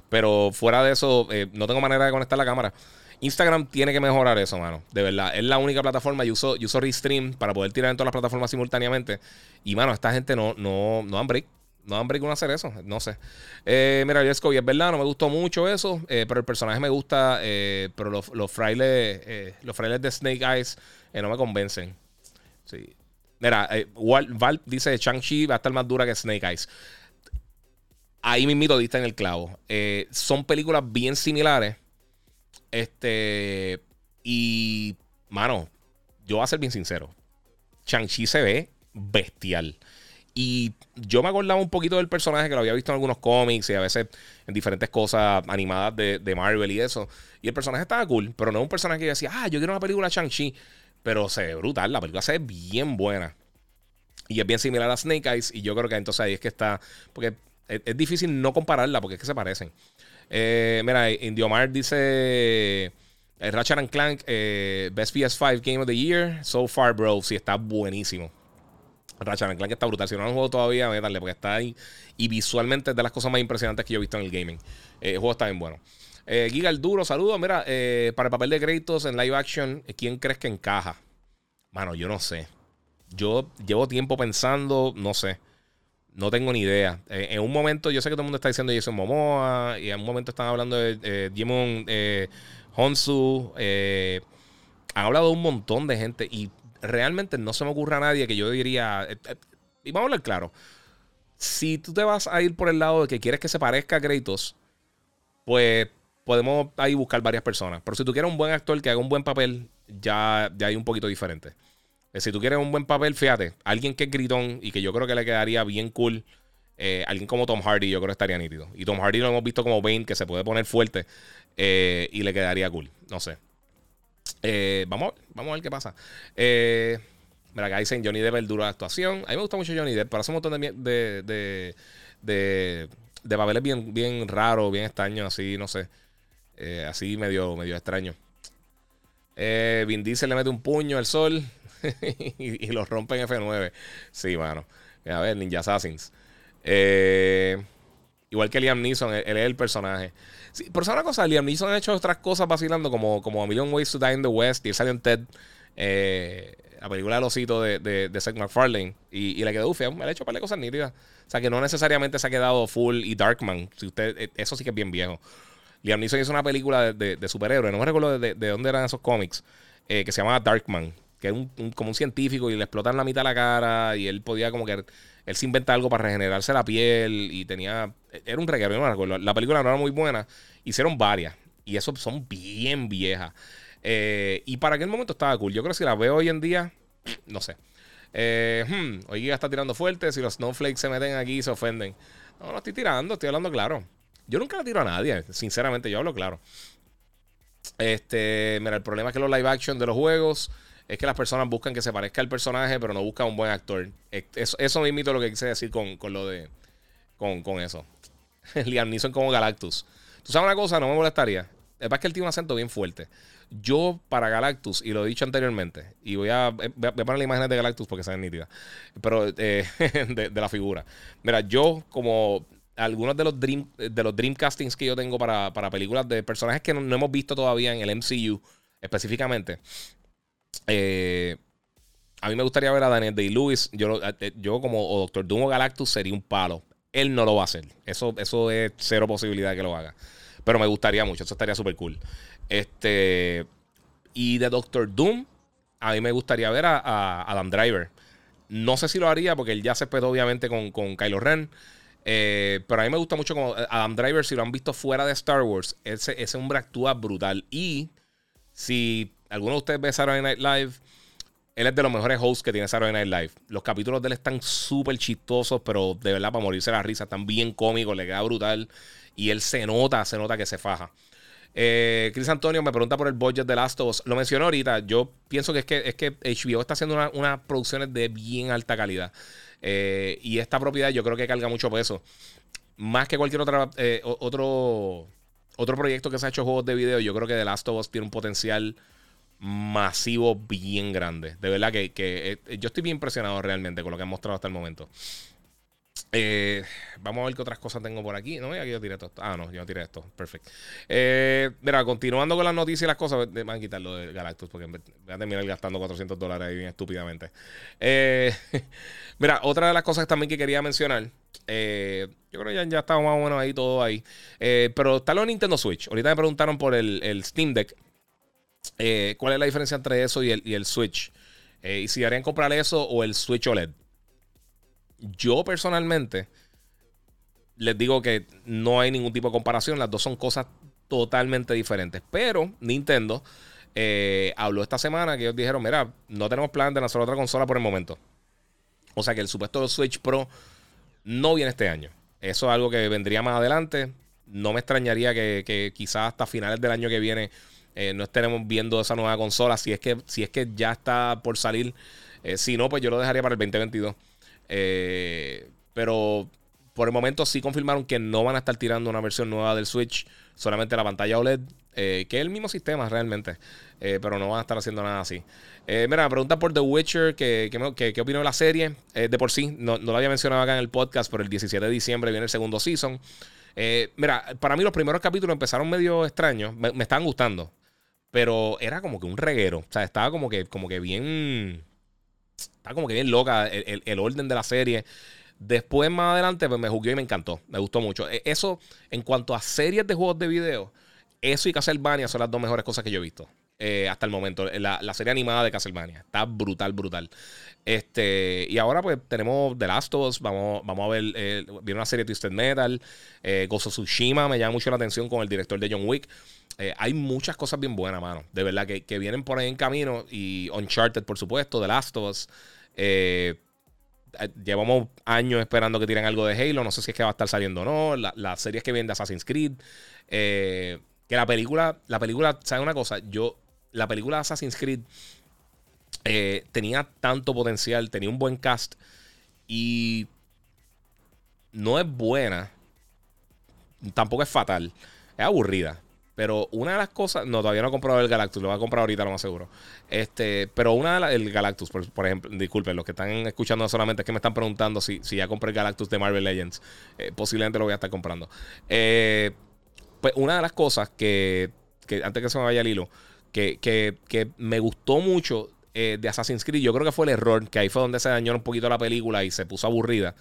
Pero fuera de eso, eh, no tengo manera de conectar la cámara. Instagram tiene que mejorar eso, mano. De verdad. Es la única plataforma. Yo uso, yo uso Restream para poder tirar en todas las plataformas simultáneamente. Y, mano, esta gente no, no, no han break. No han con hacer eso, no sé. Eh, mira, y es verdad, no me gustó mucho eso, eh, pero el personaje me gusta, eh, pero los, los frailes, eh, los frailes de Snake Eyes no me convencen. Sí. Mira, Val, dice Shang-Chi va a estar más dura que Snake Eyes. Ahí mismito diste en el clavo. son películas bien similares. Este. Y. Mano, yo voy a ser bien sincero. Shang-Chi se ve bestial. Y yo me acordaba un poquito del personaje que lo había visto en algunos cómics y a veces en diferentes cosas animadas de, Marvel y eso. Y el personaje estaba cool, pero no es un personaje que decía, ah, yo quiero una película Shang-Chi. Pero se ve brutal, la película se ve bien buena. Y es bien similar a Snake Eyes. Y yo creo que entonces ahí es que está. Porque es, difícil no compararla porque es que se parecen. Eh, mira, Indiomar dice. Eh, Ratchet and Clank, eh, Best PS5 Game of the Year. So far, bro. Sí, está buenísimo. Ratchet and Clank está brutal. Si no lo han jugado todavía, métanle porque está ahí. Y visualmente es de las cosas más impresionantes que yo he visto en el gaming. el juego está bien bueno. Giga el Duro, saludos. Mira, para el papel de créditos en live action, ¿quién crees que encaja? Mano, yo no sé. Yo llevo tiempo pensando, no sé. No tengo ni idea. Eh, en un momento, yo sé que todo el mundo está diciendo Jason Momoa, y en un momento están hablando de eh, eh, Honsu. Eh, han hablado un montón de gente, y realmente no se me ocurre a nadie que yo diría. y vamos a hablar claro. Si tú te vas a ir por el lado de que quieres que se parezca a Kratos, pues podemos ahí buscar varias personas. Pero si tú quieres un buen actor que haga un buen papel, ya, ya hay un poquito diferente. Eh, si tú quieres un buen papel, fíjate, alguien que es gritón y que yo creo que le quedaría bien cool. Eh, alguien como Tom Hardy, yo creo que estaría nítido. Y Tom Hardy lo hemos visto como Bane, que se puede poner fuerte eh, y le quedaría cool. No sé. vamos, vamos a ver qué pasa. mira, acá dicen Johnny Depp el duro de actuación. A mí me gusta mucho Johnny Depp, pero hace un montón de, de, de, de, papeles bien, bien raros, bien extraños, así, no sé. Así medio, medio extraño. Vin Diesel le mete un puño al sol. y, los rompe en F9. Sí, mano. A ver, Ninja Assassins. Eh, igual que Liam Neeson, él, es el personaje. Sí, pero es una cosa, Liam Neeson ha hecho otras cosas vacilando, como, como A Million Ways to Die in the West, y salió en Ted, eh, la película de osito de, de, Seth MacFarlane, y, le quedó feo. Él ha hecho un par de cosas nítidas. O sea, que no necesariamente se ha quedado full y Darkman. Si usted, eh, eso sí que es bien viejo. Liam Neeson hizo una película de, superhéroes, no me recuerdo de, dónde eran esos cómics, que se llamaba Darkman que es un, como un científico y le explotan la mitad de la cara y él podía como que él se inventa algo para regenerarse la piel y tenía era un reguero, no La película no era muy buena, hicieron varias y eso son bien viejas. Eh, y para aquel momento estaba cool. Yo creo que si la veo hoy en día, no sé. Eh, hmm, hoy ya está tirando fuerte. Si los snowflakes se meten aquí se ofenden. No, no estoy tirando, estoy hablando claro. Yo nunca la tiro a nadie, sinceramente, yo hablo claro. Este, mira, el problema es que los live action de los juegos es que las personas buscan que se parezca al personaje, pero no buscan un buen actor. Eso, eso mismo es lo que quise decir con, lo de. Con, con eso. Liam Neeson como Galactus. Tú sabes una cosa, no me molestaría. Es que él tiene un acento bien fuerte. Yo, para Galactus, y lo he dicho anteriormente, y voy a, voy a poner la imagen de Galactus porque se ven nítidas, pero eh, de, la figura. Mira, yo, como algunos de los Dream, de los Dreamcastings que yo tengo para, películas de personajes que no, hemos visto todavía en el MCU específicamente, eh, a mí me gustaría ver a Daniel Day-Lewis. Yo, eh, yo como Doctor Doom o Galactus sería un palo. Él no lo va a hacer. Eso, eso es cero posibilidad de que lo haga. Pero me gustaría mucho. Eso estaría súper cool. Este. Y de Doctor Doom, a mí me gustaría ver a, Adam Driver. No sé si lo haría porque él ya se espetó obviamente con, con Kylo Ren. Eh, pero a mí me gusta mucho como Adam Driver, si lo han visto fuera de Star Wars, ese, ese hombre actúa brutal. Y si alguno de ustedes ve Saturday Night Live, él es de los mejores hosts que tiene Saturday Night Live. Los capítulos de él están súper chistosos, pero de verdad para morirse la risa, están bien cómicos, le queda brutal. Y él se nota, se nota que se faja. Eh, Chris Antonio me pregunta por el budget de Last of Us. Lo mencionó ahorita. Yo pienso que es que, es que HBO está haciendo unas producciones de bien alta calidad. Eh, y esta propiedad yo creo que carga mucho peso. Más que cualquier otra, eh, otro, otro proyecto que se ha hecho juegos de video, yo creo que The Last of Us tiene un potencial masivo bien grande. De verdad que, eh, yo estoy bien impresionado realmente con lo que han mostrado hasta el momento. Eh, vamos a ver qué otras cosas tengo por aquí. No, aquí yo tiré esto. Ah, no, yo no tiré esto. Perfecto. Eh, mira, continuando con las noticias y las cosas, me van a quitar lo de Galactus porque voy a terminar gastando 400 dólares ahí bien estúpidamente. mira, otra de las cosas también que quería mencionar. yo creo que ya, ya estamos más o menos ahí todo ahí. pero está lo Nintendo Switch. Ahorita me preguntaron por el, el Steam Deck. Eh, ¿Cuál es la diferencia entre eso y el, Switch? Eh, y si harían comprar eso o el Switch OLED. Yo personalmente les digo que no hay ningún tipo de comparación. Las dos son cosas totalmente diferentes. Pero Nintendo eh, habló esta semana que ellos dijeron, mira, no tenemos plan de lanzar otra consola por el momento. O sea que el supuesto Switch Pro no viene este año. Eso es algo que vendría más adelante. No me extrañaría que, quizás hasta finales del año que viene eh, no estemos viendo esa nueva consola. Si es que, si es que ya está por salir. Eh, si no, pues yo lo dejaría para el 2022. Pero por el momento sí confirmaron que no van a estar tirando una versión nueva del Switch, solamente la pantalla OLED, eh, que es el mismo sistema realmente, eh, pero no van a estar haciendo nada así. Eh, mira, me pregunta por The Witcher, ¿qué, qué, opino de la serie? de por sí, no, lo había mencionado acá en el podcast, pero el 17 de diciembre viene el segundo season. mira, para mí los primeros capítulos empezaron medio extraños, me, estaban gustando, pero era como que un reguero, o sea, estaba como que, como que bien... Estaba como que bien loca el, el orden de la serie. Después, más adelante, pues me jugué y me encantó. Me gustó mucho. E, eso, en cuanto a series de juegos de video, eso y Castlevania son las dos mejores cosas que yo he visto. Eh, hasta el momento. La, serie animada de Castlevania. Está brutal, brutal. Este, y ahora pues tenemos The Last of Us. Vamos, vamos a ver. Eh, viene una serie de Twisted Metal. Eh, Gozo Tsushima me llama mucho la atención con el director de John Wick. Eh, hay muchas cosas bien buenas, mano. De verdad que, que, vienen por ahí en camino. Y Uncharted, por supuesto. The Last of Us. Eh, eh, llevamos años esperando que tiren algo de Halo. No sé si es que va a estar saliendo o no. Las la series que vienen de Assassin's Creed. Eh, que la película, la película, ¿sabes una cosa? Yo, la película de Assassin's Creed eh, tenía tanto potencial, tenía un buen cast y no es buena, tampoco es fatal, es aburrida. Pero una de las cosas. No, todavía no he comprado el Galactus. Lo voy a comprar ahorita, lo más seguro. Este, pero una de las. El Galactus, por, ejemplo. Disculpen, los que están escuchando solamente es que me están preguntando si, si ya compré el Galactus de Marvel Legends. Eh, posiblemente lo voy a estar comprando. Eh, pues una de las cosas que. que antes que se me vaya el hilo. Que, que, que me gustó mucho eh, de Assassin's Creed. Yo creo que fue el error. Que ahí fue donde se dañó un poquito la película y se puso aburrida.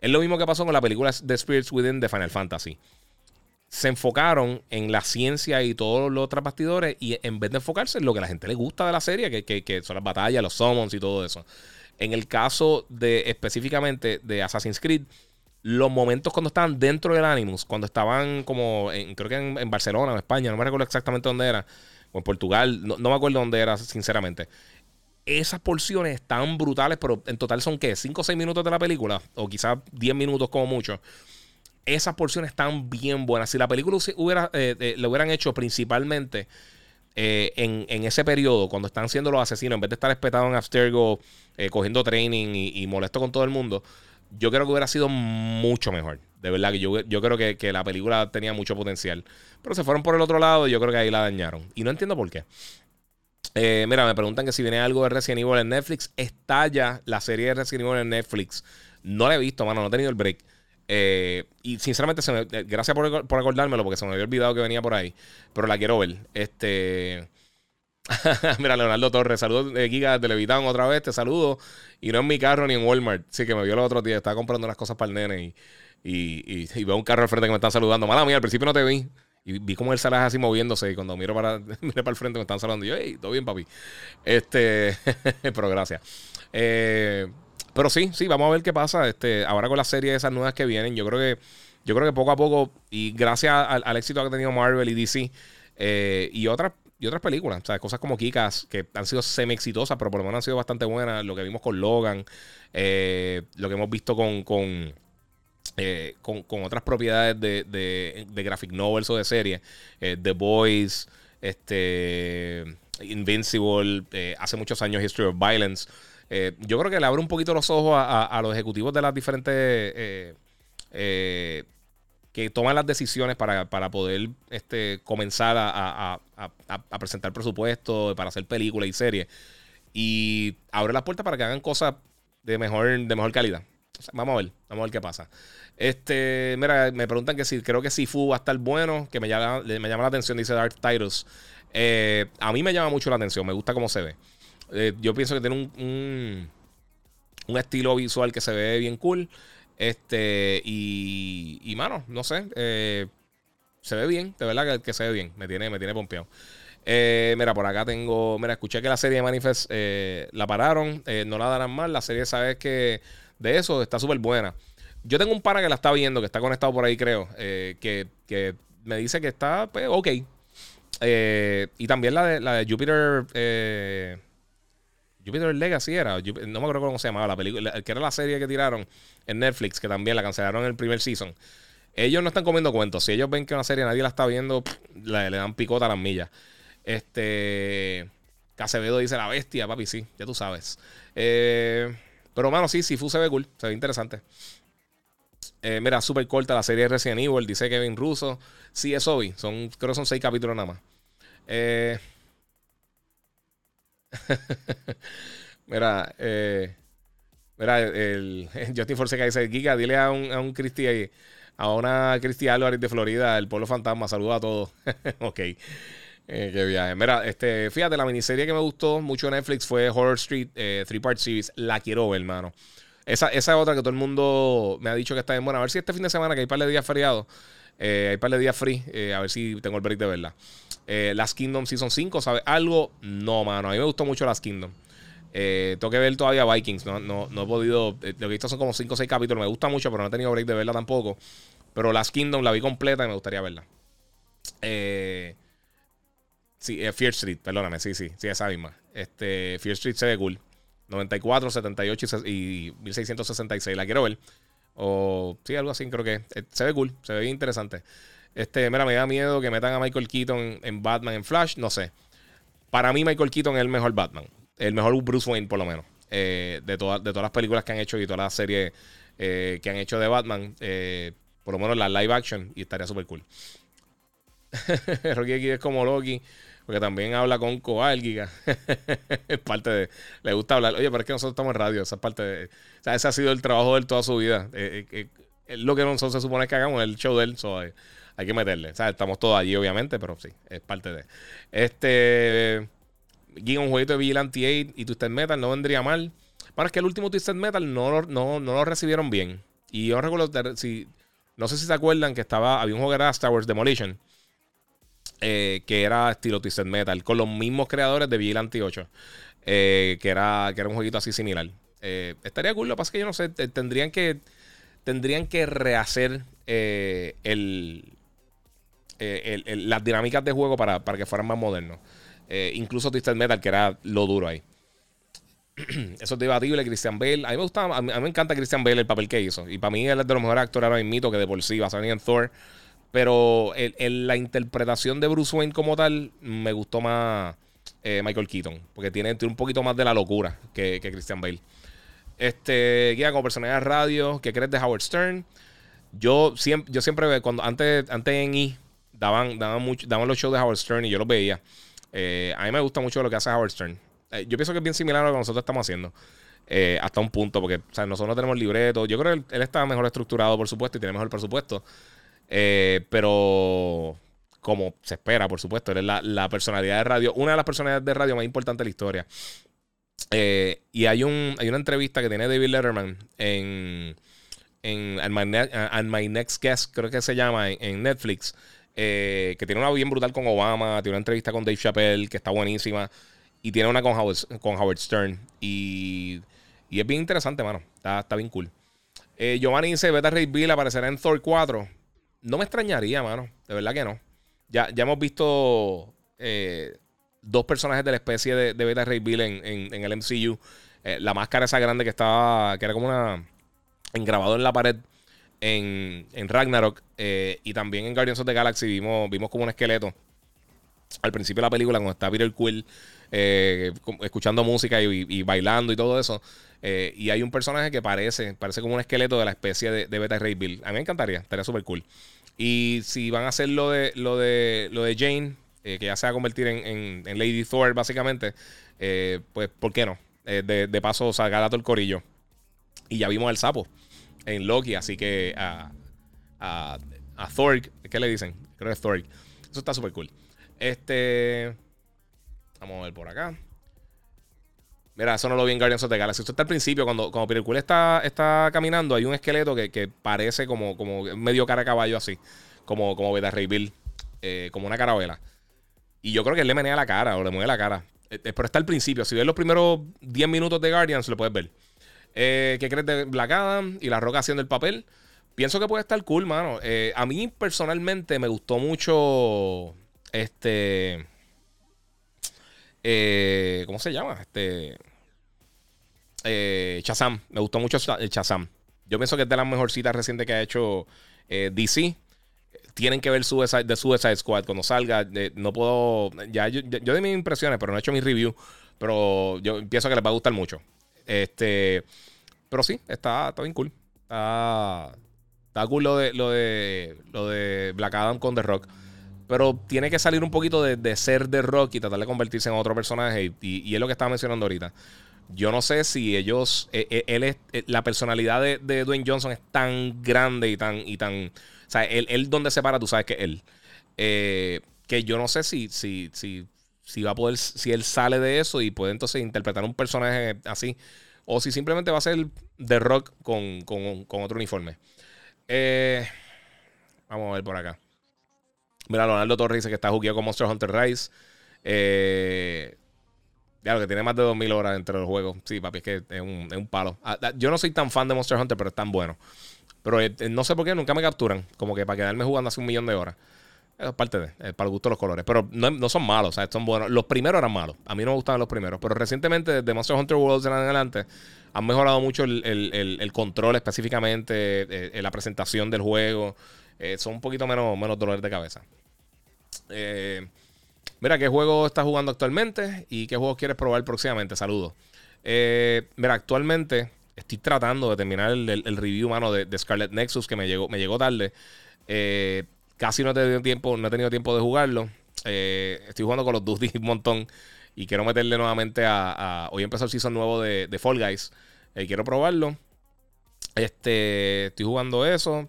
Es lo mismo que pasó con la película The Spirits Within de Final Fantasy se enfocaron en la ciencia y todos los otros bastidores y en vez de enfocarse en lo que a la gente le gusta de la serie, que, son las batallas, los summons y todo eso. En el caso de específicamente de Assassin's Creed, los momentos cuando estaban dentro del Animus, cuando estaban como, en, creo que en, Barcelona o España, no me recuerdo exactamente dónde era, o en Portugal, no, me acuerdo dónde era, sinceramente. Esas porciones están brutales, pero en total son ¿qué? ¿5 o 6 minutos de la película? O quizás 10 minutos como mucho esas porciones están bien buenas. Si la película hubiera, eh, eh, lo hubieran hecho principalmente eh, en, ese periodo, cuando están siendo los asesinos, en vez de estar espetado en Abstergo, cogiendo training y, molesto con todo el mundo, yo creo que hubiera sido mucho mejor. De verdad que yo, yo creo que, la película tenía mucho potencial. Pero se fueron por el otro lado y yo creo que ahí la dañaron. Y no entiendo por qué. mira, me preguntan que si viene algo de Resident Evil en Netflix. Está ya la serie de Resident Evil en Netflix. No la he visto, mano, no he tenido el break. Eh, y sinceramente, eh, gracias por, por, acordármelo porque se me había olvidado que venía por ahí. Pero la quiero ver. Este. Mira, Leonardo Torres, saludos de Giga de Levitán otra vez, te saludo. Y no en mi carro ni en Walmart. Sí, que me vio el otro día, estaba comprando unas cosas para el nene y, veo un carro al frente que me están saludando. Mala mía, al principio no te vi. Y vi como el salaje así moviéndose. Y cuando miro para, para el frente me están saludando. Y yo, hey, todo bien, papi. Este, pero gracias. Eh, pero sí, sí, vamos a ver qué pasa. Este, ahora con la serie de esas nuevas que vienen, yo creo que, yo creo que poco a poco, y gracias al, éxito que ha tenido Marvel y DC, eh, y otras y otras películas, o sea, cosas como Kikas, que han sido semi exitosas, pero por lo menos han sido bastante buenas. Lo que vimos con Logan, eh, lo que hemos visto con, con, eh, con, otras propiedades de, de, graphic novels o de series, The Boys, este, Invincible, hace muchos años History of Violence. Eh, yo creo que le abre un poquito los ojos a, los ejecutivos de las diferentes. Eh, eh, que toman las decisiones para, poder este, comenzar a, presentar presupuestos, para hacer películas y series. Y abre las puertas para que hagan cosas de mejor, de mejor calidad. vamos a ver, vamos a ver qué pasa. Este, mira, me preguntan que si creo que Sifu va a estar bueno, que me llama, me llama la atención, dice Dark Titus. a mí me llama mucho la atención, me gusta cómo se ve. Eh, yo pienso que tiene un, un, estilo visual que se ve bien cool. Este, y, y mano, no sé. Eh, se ve bien, de verdad que, se ve bien. Me tiene, me tiene pompeado. Eh, mira, por acá tengo. Mira, escuché que la serie de Manifest la pararon. no la darán mal. La serie, sabes que de eso está súper buena. Yo tengo un pana que la está viendo, que está conectado por ahí, creo. que, que me dice que está, pues, ok. Eh, y también la de, la de Jupiter. Jupiter Legacy era. no me acuerdo cómo se llamaba la película. Que era la serie que tiraron en Netflix, que también la cancelaron en el primer season. Ellos no están comiendo cuentos. Si ellos ven que una serie nadie la está viendo, le, dan picota a las millas. Este. Casevedo dice la bestia, papi, sí, ya tú sabes. Eh, pero, mano, sí, sí, se ve cool, se ve interesante. Eh, mira, súper corta la serie Resident Evil, dice Kevin Russo. Sí, es obvio, son, creo que son seis capítulos nada más. Eh, mira, eh, mira, el, Justin Forseca dice: Giga, dile a un, a un Cristi a una Cristi Álvarez de Florida, el pueblo fantasma, saluda a todos. ok. Eh, qué viaje. Mira, este, fíjate, la miniserie que me gustó mucho en Netflix fue Horror Street, eh, Three Part Series. La quiero hermano. Esa, esa es otra que todo el mundo me ha dicho que está bien buena. A ver si este fin de semana, que hay par de días feriados, eh, hay par de días free, a ver si tengo el break de verla. Last Kingdom Season 5, ¿sabes algo? No, mano. A mí me gustó mucho Last Kingdom. tengo que ver todavía Vikings. No, no, no he podido. lo que he visto son como 5 o 6 capítulos. Me gusta mucho, pero no he tenido break de verla tampoco. Pero Last Kingdom la vi completa y me gustaría verla. Eh. Sí, eh, Fear Street, perdóname, sí, sí, sí, esa misma. Este, Fear Street se ve cool. 94, 78 y, 1666. La quiero ver. O sí, algo así, creo que eh, se ve cool, se ve bien interesante. Este, mira, me da miedo que metan a Michael Keaton en Batman en Flash, no sé. Para mí, Michael Keaton es el mejor Batman. El mejor Bruce Wayne, por lo menos. Eh, de, de todas las películas que han hecho y todas las series que han hecho de Batman. por lo menos la live action. Y estaría súper cool. Rocky aquí es como Loki. Porque también habla con Coal, Giga. es parte de. Le gusta hablar. Oye, pero es que nosotros estamos en radio. Esa es parte de. O sea, ese ha sido el trabajo de él toda su vida. Eh, eh, eh, lo que nosotros se supone que hagamos, el show de él. hay que meterle. O sea, estamos todos allí, obviamente, pero sí, es parte de. Este. Giga, un jueguito de Vigilante 8 y Twisted Metal no vendría mal. Para es que el último Twisted Metal no, no, no lo recibieron bien. Y yo recuerdo. Si, no sé si se acuerdan que estaba. Había un juego que era Star Wars Demolition eh, que era estilo Twisted Metal, con los mismos creadores de Vigilante 8, eh, que, era, que era un jueguito así similar. Eh, estaría cool, lo que pasa es que yo no sé, tendrían que, tendrían que rehacer el, las dinámicas de juego para, que fueran más modernos. incluso Twisted Metal, que era lo duro ahí. Eso es debatible, Christian Bale. A mí me gusta, a mí, me encanta Christian Bale el papel que hizo. Y para mí él es de los mejores actores ahora mismo que de por sí va a salir en Thor. Pero la interpretación de Bruce Wayne como tal me gustó más eh, Michael Keaton. Porque tiene, un poquito más de la locura que, Christian Bale. Este, guía como personaje de radio, ¿qué crees de Howard Stern? Yo siempre, yo siempre cuando antes, antes en E daban, daban, mucho, daban los shows de Howard Stern y yo los veía. Eh, a mí me gusta mucho lo que hace Howard Stern. Eh, yo pienso que es bien similar a lo que nosotros estamos haciendo. hasta un punto, porque nosotros no tenemos libreto. Yo creo que él, él, está mejor estructurado, por supuesto, y tiene mejor presupuesto. Eh, pero como se espera, por supuesto, eres la, la, personalidad de radio, una de las personalidades de radio más importantes de la historia. Eh, y hay, un, hay una entrevista que tiene David Letterman en, en My, Next Guest, creo que se llama, en, Netflix, eh, que tiene una bien brutal con Obama, tiene una entrevista con Dave Chappelle, que está buenísima, y tiene una con Howard, con Howard Stern. Y, y, es bien interesante, mano. Está, está bien cool. Giovanni dice, Beta Ray Bill aparecerá en Thor 4. No me extrañaría, mano. De verdad que no. Ya, ya hemos visto eh, dos personajes de la especie de, Beta Ray Bill en, el MCU. Eh, la máscara esa grande que estaba, que era como una engrabado en la pared en, Ragnarok. Eh, y también en Guardians of the Galaxy vimos, vimos como un esqueleto. Al principio de la película, cuando está Peter Quill escuchando música y, bailando y todo eso. y hay un personaje que parece, parece como un esqueleto de la especie de, de Beta Ray Bill. A mí me encantaría, estaría súper cool. Y si van a hacer lo de, lo de, lo de Jane, eh, que ya se va a convertir en, Lady Thor, básicamente, eh, pues, ¿por qué no? Eh, de, paso, salga todo el corillo. Y ya vimos al sapo en Loki, así que a, a, a Thor, ¿qué le dicen? Creo que es Thor. Eso está súper cool. Este. Vamos a ver por acá. Mira, eso no lo vi en Guardians of the Galaxy. Esto está al principio, cuando, cuando Quill está, está caminando, hay un esqueleto que, parece como, como medio cara de caballo así. Como, como Beta Ray Bill. Eh, como una carabela. Y yo creo que él le menea la cara o le mueve la cara. Eh, eh, pero está al principio. Si ves los primeros 10 minutos de Guardians, lo puedes ver. ¿Qué crees de Black Adam y La Roca haciendo el papel? Pienso que puede estar cool, mano. a mí personalmente me gustó mucho Este. ¿Cómo se llama? Este. Eh, Chazam. Me gustó mucho el Chazam. Yo pienso que es de las mejorcitas recientes que ha hecho eh, DC. Tienen que ver Suicide, de Suicide Squad cuando salga. no puedo. Ya yo, yo, mis impresiones, pero no he hecho mi review. Pero yo pienso que les va a gustar mucho. Este. Pero sí, está, está bien cool. Está, está cool lo de, lo de, lo de Black Adam con The Rock. Pero tiene que salir un poquito de, ser The Rock y tratar de convertirse en otro personaje. Y, es lo que estaba mencionando ahorita. Yo no sé si ellos. Eh, eh, él es. Eh, la personalidad de, Dwayne Johnson es tan grande y tan. Y tan o sea, él, él donde se para, tú sabes que él. que yo no sé si, si, si, si va a poder. Si él sale de eso y puede entonces interpretar un personaje así. O si simplemente va a ser The Rock con, otro uniforme. Eh, vamos a ver por acá. Mira, Leonardo Torres dice que está jugando con Monster Hunter Rise. Eh, ya que tiene más de 2000 horas dentro del juego. Sí, papi, es que es un, palo. Ah, yo no soy tan fan de Monster Hunter, pero es tan bueno. Pero eh, no sé por qué nunca me capturan. Como que para quedarme jugando hace un millón de horas. Es parte de, eh, para el gusto de los colores. Pero no, son malos, sea, son buenos. Los primeros eran malos. A mí no me gustaban los primeros. Pero recientemente, desde Monster Hunter Worlds en adelante, han mejorado mucho el, control específicamente, eh, la presentación del juego. Eh, son un poquito menos, menos dolores de cabeza. Mira, ¿qué juego estás jugando actualmente? ¿Y qué juegos quieres probar próximamente? Saludos. mira, actualmente estoy tratando de terminar el, review, mano, de, Scarlet Nexus, que me llegó, me llegó tarde. Eh, Casi no he tenido tiempo, no he tenido tiempo de jugarlo. Eh, estoy jugando con los Duty un montón. Y quiero meterle nuevamente a. hoy empezó el season nuevo de, Fall Guys. Eh, quiero probarlo. Este. Estoy jugando eso.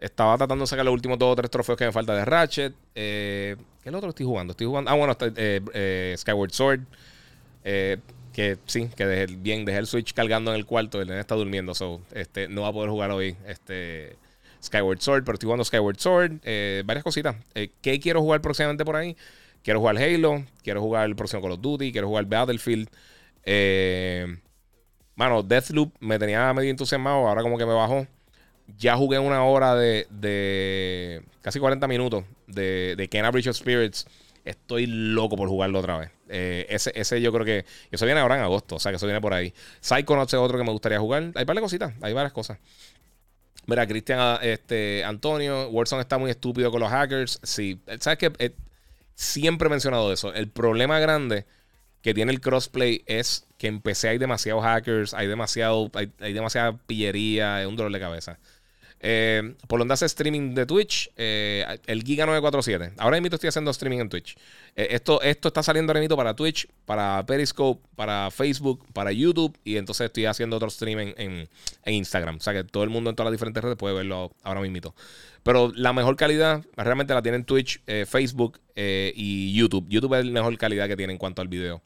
Estaba tratando de sacar los últimos dos o tres trofeos que me falta de Ratchet. Eh, ¿Qué es lo otro estoy jugando? Estoy jugando. Ah, bueno, Skyward Sword. que sí, que dejé, bien, dejé el Switch cargando en el cuarto. El nene está durmiendo. So, este, no va a poder jugar hoy. Este. Skyward Sword, pero estoy jugando Skyward Sword, eh, varias cositas. Eh, ¿Qué quiero jugar próximamente por ahí? Quiero jugar Halo, quiero jugar el próximo Call of Duty, quiero jugar Battlefield. Eh, mano, Deathloop me tenía medio entusiasmado, ahora como que me bajó. Ya jugué una hora de, casi 40 minutos de, de Kena Bridge of Spirits. Estoy loco por jugarlo otra vez. ese, ese yo creo que. Eso viene ahora en agosto, o sea que eso viene por ahí. Psychonauts es otro que me gustaría jugar. Hay varias cositas, hay varias cosas. Mira, Cristian ah, este, Antonio, Warzone está muy estúpido con los hackers. Sí, ¿sabes qué? Eh, siempre he mencionado eso. El problema grande que tiene el crossplay es que en PC hay demasiados hackers, hay demasiado, hay, hay demasiada pillería, es un dolor de cabeza. Eh, por donde hace streaming de Twitch, eh, el Giga947. Ahora mismo estoy haciendo streaming en Twitch. Eh, esto, esto está saliendo ahora mismo para Twitch, para Periscope, para Facebook, para YouTube. Y entonces estoy haciendo otro streaming en, Instagram. O sea que todo el mundo en todas las diferentes redes puede verlo ahora mismo. Pero la mejor calidad realmente la tienen Twitch, Facebook y YouTube. YouTube es la mejor calidad que tiene en cuanto al video.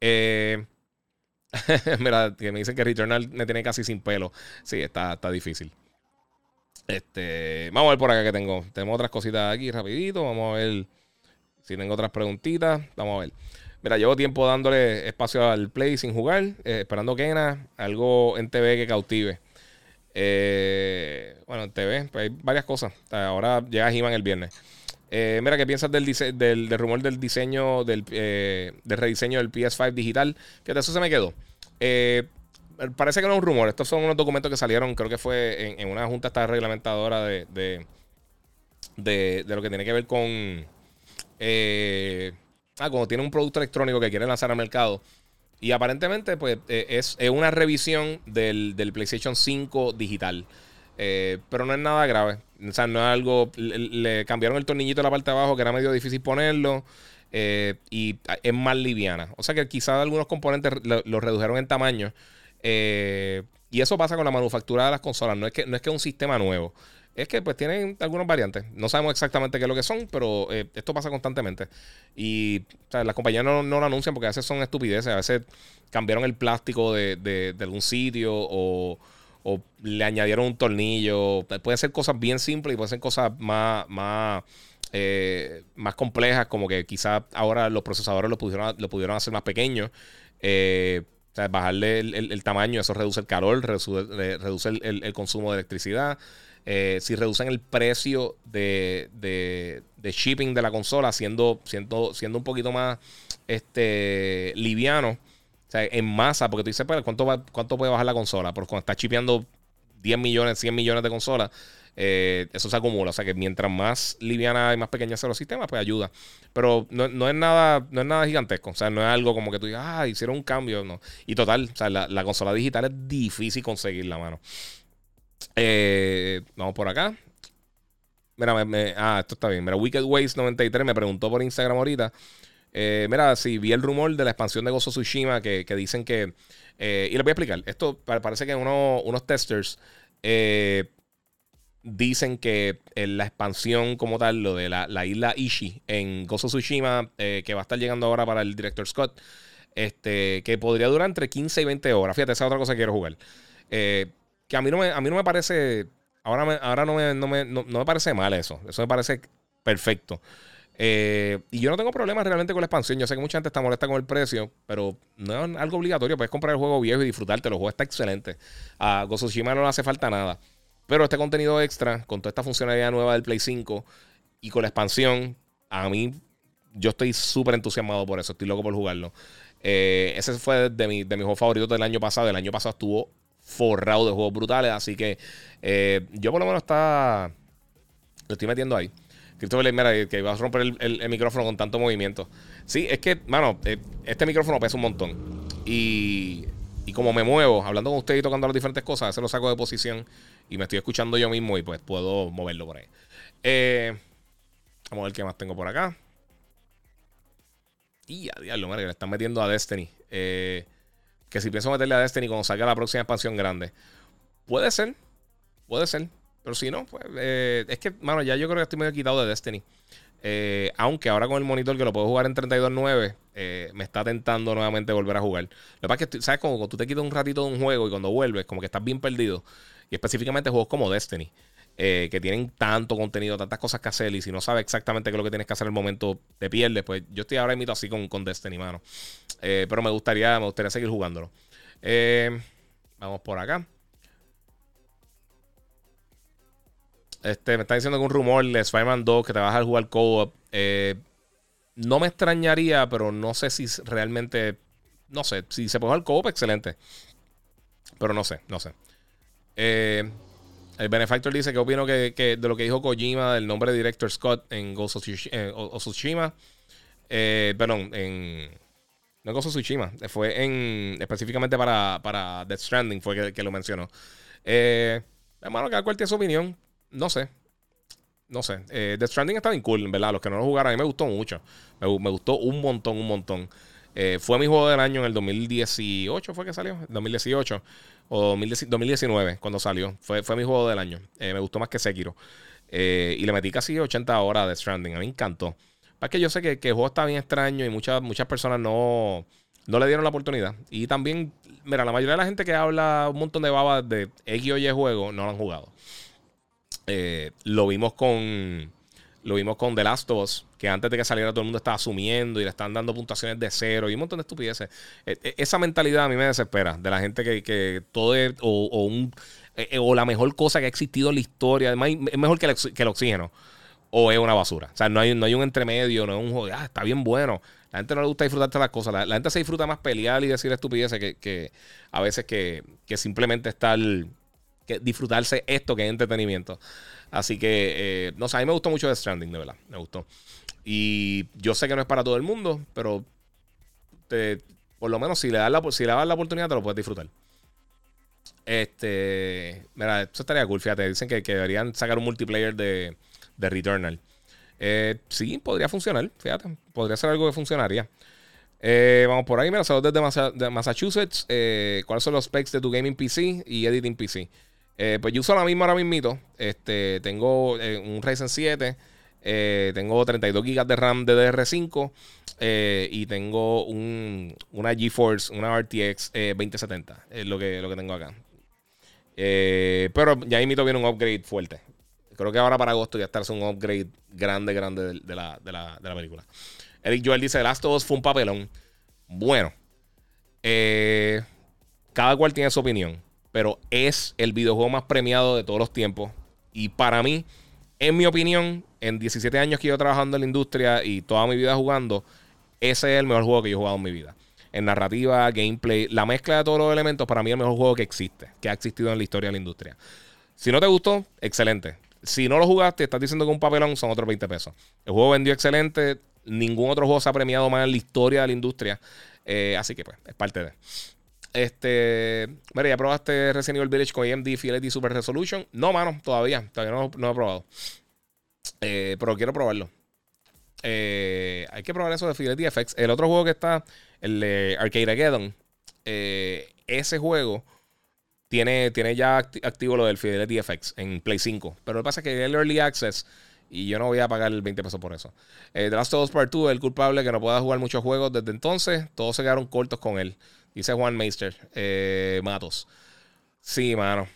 Mira, que me dicen que Returnal me tiene casi sin pelo. Sí, está, está difícil. Este, vamos a ver por acá que tengo. Tenemos otras cositas aquí rapidito. Vamos a ver si tengo otras preguntitas. Vamos a ver. Mira, llevo tiempo dándole espacio al play sin jugar, eh, esperando que Ena, algo en TV que cautive. Eh, bueno, en TV, pues hay varias cosas. Ahora llega He-Man el viernes. Eh, mira, ¿qué piensas del, del, rumor del diseño, del, del rediseño del PS5 digital? De eso se me quedó. Eh, parece que no es un rumor. Estos son unos documentos que salieron, creo que fue en, una junta esta reglamentadora de, de, de, lo que tiene que ver con. Eh, ah, cuando tiene un producto electrónico que quiere lanzar al mercado. Y aparentemente, pues, eh, es, una revisión del, PlayStation 5 digital. Pero no es nada grave. O sea, no es algo. Le, cambiaron el tornillito de la parte de abajo, que era medio difícil ponerlo. y es más liviana. O sea que quizás algunos componentes lo redujeron en tamaño. Eh, y eso pasa con la manufactura de las consolas. No es que, no es que un sistema nuevo. Es que pues tienen algunas variantes. No sabemos exactamente qué es lo que son, pero eh, esto pasa constantemente. Y las compañías no, lo anuncian porque a veces son estupideces. A veces cambiaron el plástico de, algún sitio o, le añadieron un tornillo. Puede ser cosas bien simples y puede ser cosas más, más, eh, más complejas, como que quizás ahora los procesadores lo pudieron, lo pudieron hacer más pequeño. Eh, sea, bajarle el, tamaño, eso reduce el calor, reduce, el, consumo de electricidad. Eh, si reducen el precio de, shipping de la consola, siendo, siendo, siendo un poquito más este, liviano, o sea, en masa, porque tú dices, pues, ¿cuánto, ¿cuánto puede bajar la consola? Porque cuando está chipeando 10 millones, 100 millones de consolas, eh, eso se acumula. O sea que mientras más liviana y más pequeña sea los sistemas, pues ayuda. Pero no, es nada, no es nada gigantesco. O sea, no es algo como que tú digas, ah, hicieron un cambio. No. Y total, o sea, la, consola digital es difícil conseguir la mano. Eh, vamos por acá. Mira, ah, esto está bien. Mira, Wicked Ways 93 me preguntó por Instagram ahorita. Eh, mira, si vi el rumor de la expansión de Gozo Tsushima que, dicen que. y les voy a explicar. Esto parece que uno, unos testers dicen que la expansión como tal, lo de la, isla Ishi en Gozo Tsushima, eh, que va a estar llegando ahora para el director Scott, este, que podría durar entre 15 y 20 horas. Fíjate, esa es otra cosa que quiero jugar. Eh, que a mí no me, a mí no me parece, ahora, ahora no, me, no, me, no, me parece mal eso. Eso me parece perfecto. Eh, y yo no tengo problemas realmente con la expansión. Yo sé que mucha gente está molesta con el precio, pero no es algo obligatorio. Puedes comprar el juego viejo y disfrutarte. El juego está excelente. A Gozo Tsushima no le hace falta nada. Pero este contenido extra, con toda esta funcionalidad nueva del Play 5 y con la expansión, a mí yo estoy súper entusiasmado por eso. Estoy loco por jugarlo. Eh, ese fue de, mi, de mis juegos favoritos del año pasado. El año pasado estuvo forrado de juegos brutales. Así que eh, yo por lo menos está... Lo estoy metiendo ahí. Christopher mira, que vas a romper el, micrófono con tanto movimiento. Sí, es que, mano, eh, este micrófono pesa un montón. Y, y como me muevo, hablando con usted y tocando las diferentes cosas, se lo saco de posición y me estoy escuchando yo mismo y pues puedo moverlo por ahí. Eh, vamos a ver qué más tengo por acá. Y a diablo, madre, que le están metiendo a Destiny. Eh, que si pienso meterle a Destiny cuando salga la próxima expansión grande. Puede ser, puede ser. Pero si no, pues eh, es que, mano, ya yo creo que estoy medio quitado de Destiny. aunque ahora con el monitor que lo puedo jugar en 32.9, me está tentando nuevamente volver a jugar. Lo que pasa es que, ¿sabes? Como tú te quitas un ratito de un juego y cuando vuelves, como que estás bien perdido. Y específicamente juegos como Destiny. Eh, que tienen tanto contenido, tantas cosas que hacer, y si no sabes exactamente qué es lo que tienes que hacer en el momento, te pierdes. Pues yo estoy ahora mismo así con, con Destiny, mano. Eh, pero me gustaría, me gustaría seguir jugándolo. Eh, vamos por acá. Este, me está diciendo que un rumor de Spider-Man 2 que te vas a jugar co-op. no me extrañaría, pero no sé si realmente. No sé, si se puede jugar co-op, excelente. Pero no sé, no sé. Eh, el Benefactor dice que opino que, de lo que dijo Kojima del nombre de Director Scott en Ghost of Tsushima. Eh, perdón, en. No Ghost of Tsushima. Fue en. Específicamente para, para Death Stranding, fue que, lo mencionó. Eh, hermano, cada cual tiene su opinión. No sé. No sé. Eh, Death Stranding está bien cool, verdad. Los que no lo jugaron, a mí me gustó mucho. Me, gustó un montón, un montón. Eh, fue mi juego del año en el 2018, fue que salió. 2018 o 2019 cuando salió. Fue, fue mi juego del año. Eh, me gustó más que Sekiro. Eh, y le metí casi 80 horas de Stranding. A mí me encantó. Para que yo sé que, el juego está bien extraño y muchas, muchas personas no, no le dieron la oportunidad. Y también, mira, la mayoría de la gente que habla un montón de babas de X o Y juego no lo han jugado. lo vimos con lo vimos con The Last of Us, que antes de que saliera todo el mundo estaba asumiendo y le están dando puntuaciones de cero y un montón de estupideces. E, e, esa mentalidad a mí me desespera, de la gente que, todo es o, un, e, o la mejor cosa que ha existido en la historia, es mejor que el, oxígeno, o es una basura. O sea, no hay, no hay un entremedio, no es un juego, ah, está bien bueno. La gente no le gusta disfrutar las cosas. La, gente se disfruta más pelear y decir estupideces que, que a veces que, que simplemente estar, que disfrutarse esto que es entretenimiento. Así que, eh, no sé, a mí me gustó mucho The Stranding, de verdad. Me gustó. Y yo sé que no es para todo el mundo, pero por lo menos si le das la, si le das la oportunidad, te lo puedes disfrutar. Este, mira, esto estaría cool, fíjate. Dicen que, deberían sacar un multiplayer de, de Returnal. Eh, sí, podría funcionar, fíjate. Podría ser algo que funcionaría. Eh, vamos por ahí, mira, saludos desde Massachusetts. ¿Cuáles son los specs de tu gaming PC y editing PC? Eh, pues yo uso la misma ahora mismo. Este, tengo eh, un Ryzen 7. Eh, tengo 32 GB de RAM DDR5 y tengo un, una GeForce, una RTX 2070. Es lo que, lo que tengo acá. pero ya invito viene un upgrade fuerte. Creo que ahora para agosto ya estará un upgrade grande, grande de, la, de, la, de la película. Eric Joel dice: Last of Us fue un papelón. Bueno, Eh, cada cual tiene su opinión, pero es el videojuego más premiado de todos los tiempos. Y para mí, en mi opinión, en 17 años que yo trabajando en la industria y toda mi vida jugando, ese es el mejor juego que yo he jugado en mi vida. En narrativa, gameplay, la mezcla de todos los elementos, para mí es el mejor juego que existe, que ha existido en la historia de la industria. Si no te gustó, excelente. Si no lo jugaste, estás diciendo que un papelón son otros 20 pesos. El juego vendió excelente. Ningún otro juego se ha premiado más en la historia de la industria. Eh, así que, pues, es parte de. Este. Mira, ¿ya probaste Resident Evil Village con AMD Fidelity Super Resolution? No, mano, todavía. Todavía no, no he probado. Eh, pero quiero probarlo. Eh, hay que probar eso de Fidelity FX. El otro juego que está, el de Arcade Ageddon. ese juego tiene, tiene ya activo lo del Fidelity FX en Play 5. Pero lo que pasa es que el Early Access y yo no voy a pagar el 20 pesos por eso. Eh, The Last of Us Part 2 el culpable que no pueda jugar muchos juegos desde entonces. Todos se quedaron cortos con él. Dice Juan Meister. Eh, Matos. Sí, mano.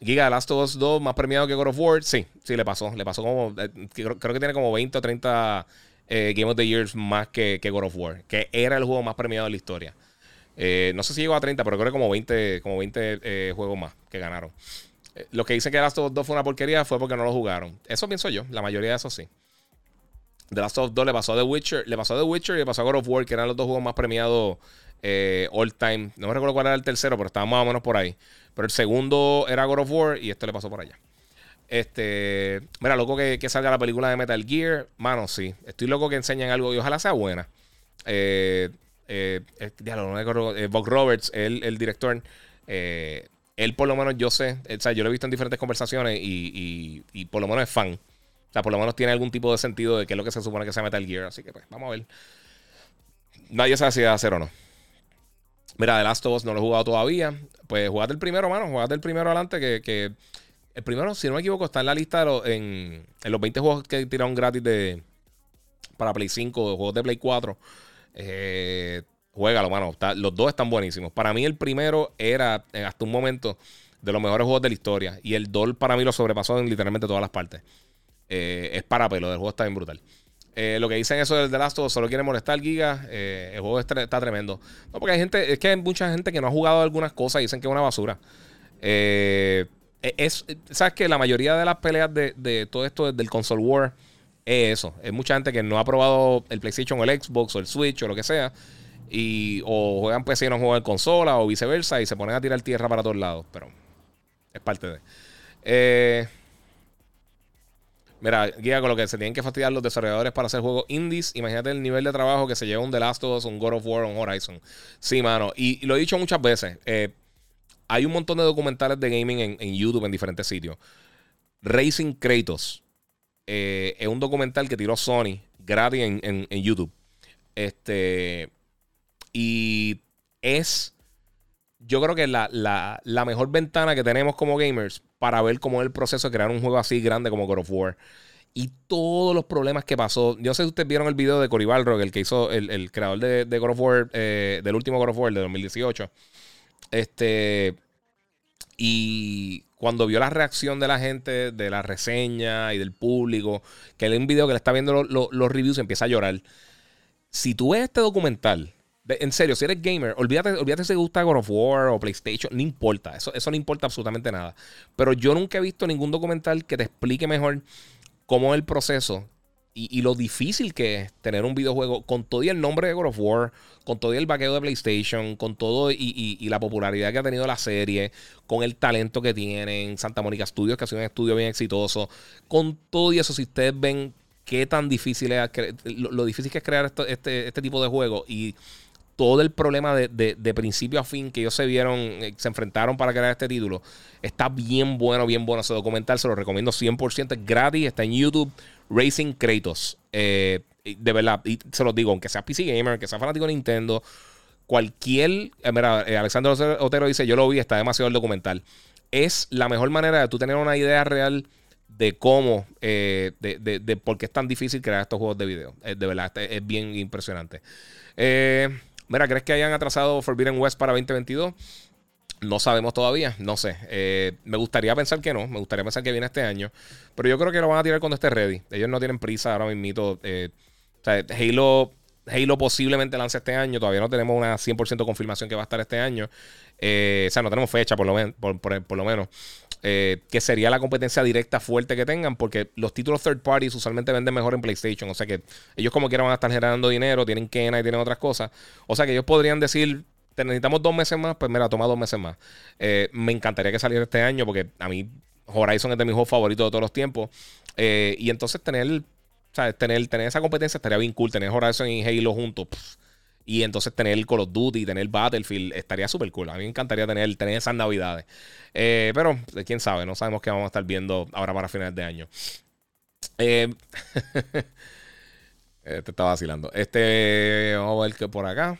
Giga Last of Us 2 más premiado que God of War. Sí, sí, le pasó. Le pasó como. Eh, creo, que tiene como 20 o 30 eh, Game of the Years más que, que God of War. Que era el juego más premiado de la historia. No sé si llegó a 30, pero creo que como 20, como 20 eh, juegos más que ganaron. Eh, lo que dice que Last of Us 2 fue una porquería fue porque no lo jugaron. Eso pienso yo, la mayoría de eso sí. The Last of Us 2 le pasó a The Witcher, le pasó a The Witcher y le pasó a God of War, que eran los dos juegos más premiados all time. No me recuerdo cuál era el tercero, pero estaba más o menos por ahí. Pero el segundo era God of War y esto le pasó por allá. Este, mira, loco que, salga la película de Metal Gear. Mano, sí. Estoy loco que enseñen algo y ojalá sea buena. Eh, eh, eh, eh, Bob Roberts, el, el director, él por lo menos yo sé, o sea, yo lo he visto en diferentes conversaciones y, y, por lo menos es fan. O sea, por lo menos tiene algún tipo de sentido de qué es lo que se supone que sea Metal Gear. Así que pues, vamos a ver. Nadie sabe si va a hacer o no. Mira, The Last of Us no lo he jugado todavía. Pues jugate el primero, mano. Jugate el primero adelante. Que, que, el primero, si no me equivoco, está en la lista de los, en, en los 20 juegos que tiraron gratis de para Play 5, juegos de Play 4. Eh, juégalo, mano. los dos están buenísimos. Para mí, el primero era, eh, hasta un momento, de los mejores juegos de la historia. Y el Doll para mí lo sobrepasó en literalmente todas las partes. Eh, es para pelo, el juego está bien brutal. Eh, lo que dicen eso del The Last of Us solo quiere molestar Giga. el juego está, tremendo. No, porque hay gente, es que hay mucha gente que no ha jugado algunas cosas y dicen que es una basura. es, sabes que la mayoría de las peleas de, de todo esto del console war es eso. Es mucha gente que no ha probado el PlayStation o el Xbox o el Switch o lo que sea. Y o juegan PC y no juegan consola o viceversa y se ponen a tirar tierra para todos lados. Pero es parte de. Eh, mira, guía con lo que se tienen que fastidiar los desarrolladores para hacer juegos indies. Imagínate el nivel de trabajo que se lleva un The Last of Us, un God of War, un Horizon. Sí, mano. Y, lo he dicho muchas veces. Eh, hay un montón de documentales de gaming en, YouTube en diferentes sitios. Racing Kratos eh, es un documental que tiró Sony gratis en, YouTube. Este. Y es. Yo creo que la, la, mejor ventana que tenemos como gamers para ver cómo es el proceso de crear un juego así grande como God of War. Y todos los problemas que pasó. Yo sé si ustedes vieron el video de Cory Balrog, el que hizo el, creador de, God of War, eh, del último God of War de 2018. Este. Y cuando vio la reacción de la gente, de la reseña y del público, que él en un video que le está viendo los reviews empieza a llorar. Si tú ves este documental, en serio, si eres gamer, olvídate, olvídate si te gusta God of War o PlayStation, no importa, eso, eso no importa absolutamente nada. Pero yo nunca he visto ningún documental que te explique mejor cómo es el proceso y, lo difícil que es tener un videojuego con todo y el nombre de God of War, con todo y el vaqueo de PlayStation, con todo y, la popularidad que ha tenido la serie, con el talento que tienen, Santa Mónica Studios, que ha sido un estudio bien exitoso, con todo y eso, si ustedes ven qué tan difícil es, lo, difícil que es crear este, este tipo de juego y todo el problema de, principio a fin que ellos se vieron, eh, se enfrentaron para crear este título, está bien bueno, bien bueno ese documental, se lo recomiendo 100%, es gratis, está en YouTube, Racing Kratos. Eh, de verdad, y se los digo, aunque sea PC Gamer, que sea fanático de Nintendo, cualquier. Eh, mira, Alexander Otero dice: Yo lo vi, está demasiado el documental. Es la mejor manera de tú tener una idea real de cómo, de, de, por qué es tan difícil crear estos juegos de video. de verdad, es bien impresionante. Eh. Mira, ¿crees que hayan atrasado Forbidden West para 2022? No sabemos todavía, no sé. Eh, me gustaría pensar que no, me gustaría pensar que viene este año. Pero yo creo que lo van a tirar cuando esté ready. Ellos no tienen prisa ahora mismo. Eh, o sea, Halo, Halo posiblemente lance este año. Todavía no tenemos una 100% confirmación que va a estar este año. Eh, o sea, no tenemos fecha, por lo, por, lo menos. Eh, que sería la competencia directa fuerte que tengan, porque los títulos third parties usualmente venden mejor en PlayStation. O sea que ellos, como quieran, van a estar generando dinero, tienen Kena y tienen otras cosas. O sea que ellos podrían decir. necesitamos dos meses más, pues mira, toma dos meses más. Eh, me encantaría que saliera este año porque a mí Horizon es de mis juegos favoritos de todos los tiempos. y entonces tener Tener, tener esa competencia estaría bien cool. Tener Horizon y Halo juntos. Y entonces tener Call of Duty, tener Battlefield, estaría súper cool. A mí me encantaría tener, tener esas navidades. Eh, pero, quién sabe, no sabemos qué vamos a estar viendo ahora para finales de año. Eh, eh, te estaba vacilando. Este, vamos a ver que por acá.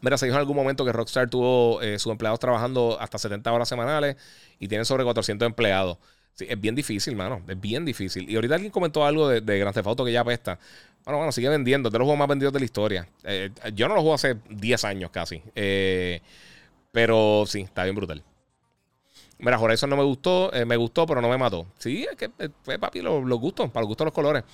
Mira, se dijo en algún momento que Rockstar tuvo sus empleados trabajando hasta 70 horas semanales y tienen sobre 400 empleados es bien difícil, mano. Es bien difícil. Y ahorita alguien comentó algo de, de Grand Theft Auto que ya apesta. Bueno, bueno, sigue vendiendo. Es de los juegos más vendidos de la historia. Eh, yo no lo juego hace 10 años casi. Eh, pero sí, está bien brutal. Mira, Horizon no me gustó. Eh, me gustó, pero no me mató. Sí, es que fue papi los, gustos. Para los gustos los colores.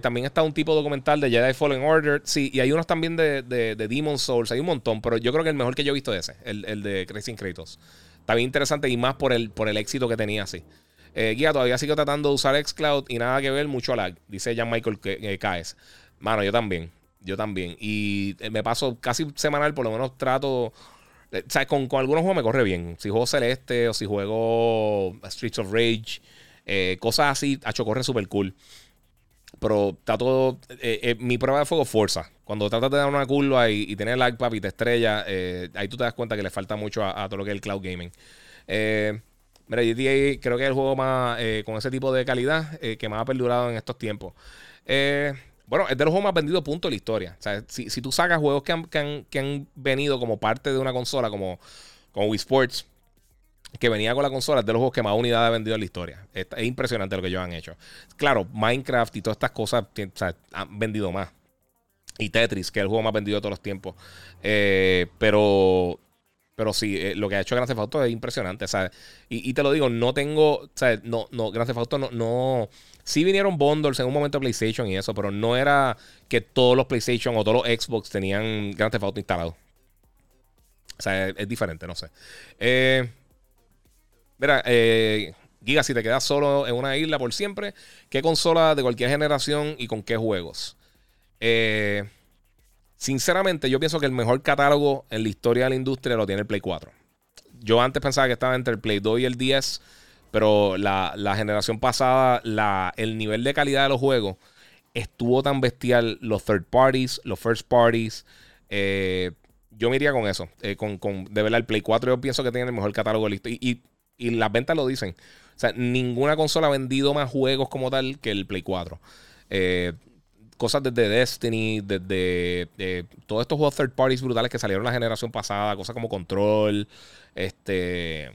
también está un tipo documental de Jedi Fallen Order. Sí, y hay unos también de, de, Demon Souls. Hay un montón. Pero yo creo que el mejor que yo he visto es ese. El, el de Crazy Kratos. Está bien interesante y más por el, por el éxito que tenía así. Eh, guía, todavía sigo tratando de usar Xcloud y nada que ver, mucho lag. Dice Jan Michael que, caes. Mano, yo también. Yo también. Y eh, me paso casi semanal, por lo menos trato. Eh, ¿Sabes? Con, con, algunos juegos me corre bien. Si juego Celeste o si juego Streets of Rage, cosas así, hecho corre súper cool. Pero está todo. mi prueba de fuego fuerza. Cuando tratas de dar una curva y, y tener lag, papi, te estrella, ahí tú te das cuenta que le falta mucho a, a todo lo que es el cloud gaming. Eh. Mira, GTA creo que es el juego más eh, con ese tipo de calidad eh, que más ha perdurado en estos tiempos. Eh, bueno, es de los juegos más vendidos, punto de la historia. O sea, si, tú sacas juegos que han, venido como parte de una consola, como, como Wii Sports, que venía con la consola, es de los juegos que más unidades ha vendido en la historia. Es, impresionante lo que ellos han hecho. Claro, Minecraft y todas estas cosas han vendido más. Y Tetris, que es el juego más vendido de todos los tiempos. pero pero sí, eh, lo que ha hecho Grand Theft es impresionante. ¿sabes? Y, te lo digo, no tengo. ¿sabes? No, no, Grand Theft no, no. Sí vinieron bundles en un momento de PlayStation y eso, pero no era que todos los PlayStation o todos los Xbox tenían Grand Theft Auto instalado. O sea, es, diferente, no sé. Eh, mira, eh, Giga, si te quedas solo en una isla por siempre, ¿qué consola de cualquier generación y con qué juegos? Eh. Sinceramente, yo pienso que el mejor catálogo en la historia de la industria lo tiene el Play 4. Yo antes pensaba que estaba entre el Play 2 y el 10, pero la, generación pasada, la, el nivel de calidad de los juegos estuvo tan bestial. Los third parties, los first parties. Eh, yo me iría con eso. Eh, con, de verdad, el Play 4 yo pienso que tiene el mejor catálogo listo. Y, y, y, las ventas lo dicen. O sea, ninguna consola ha vendido más juegos como tal que el Play 4. Eh, cosas desde Destiny, desde eh, todos estos juegos third parties brutales que salieron la generación pasada, cosas como Control, este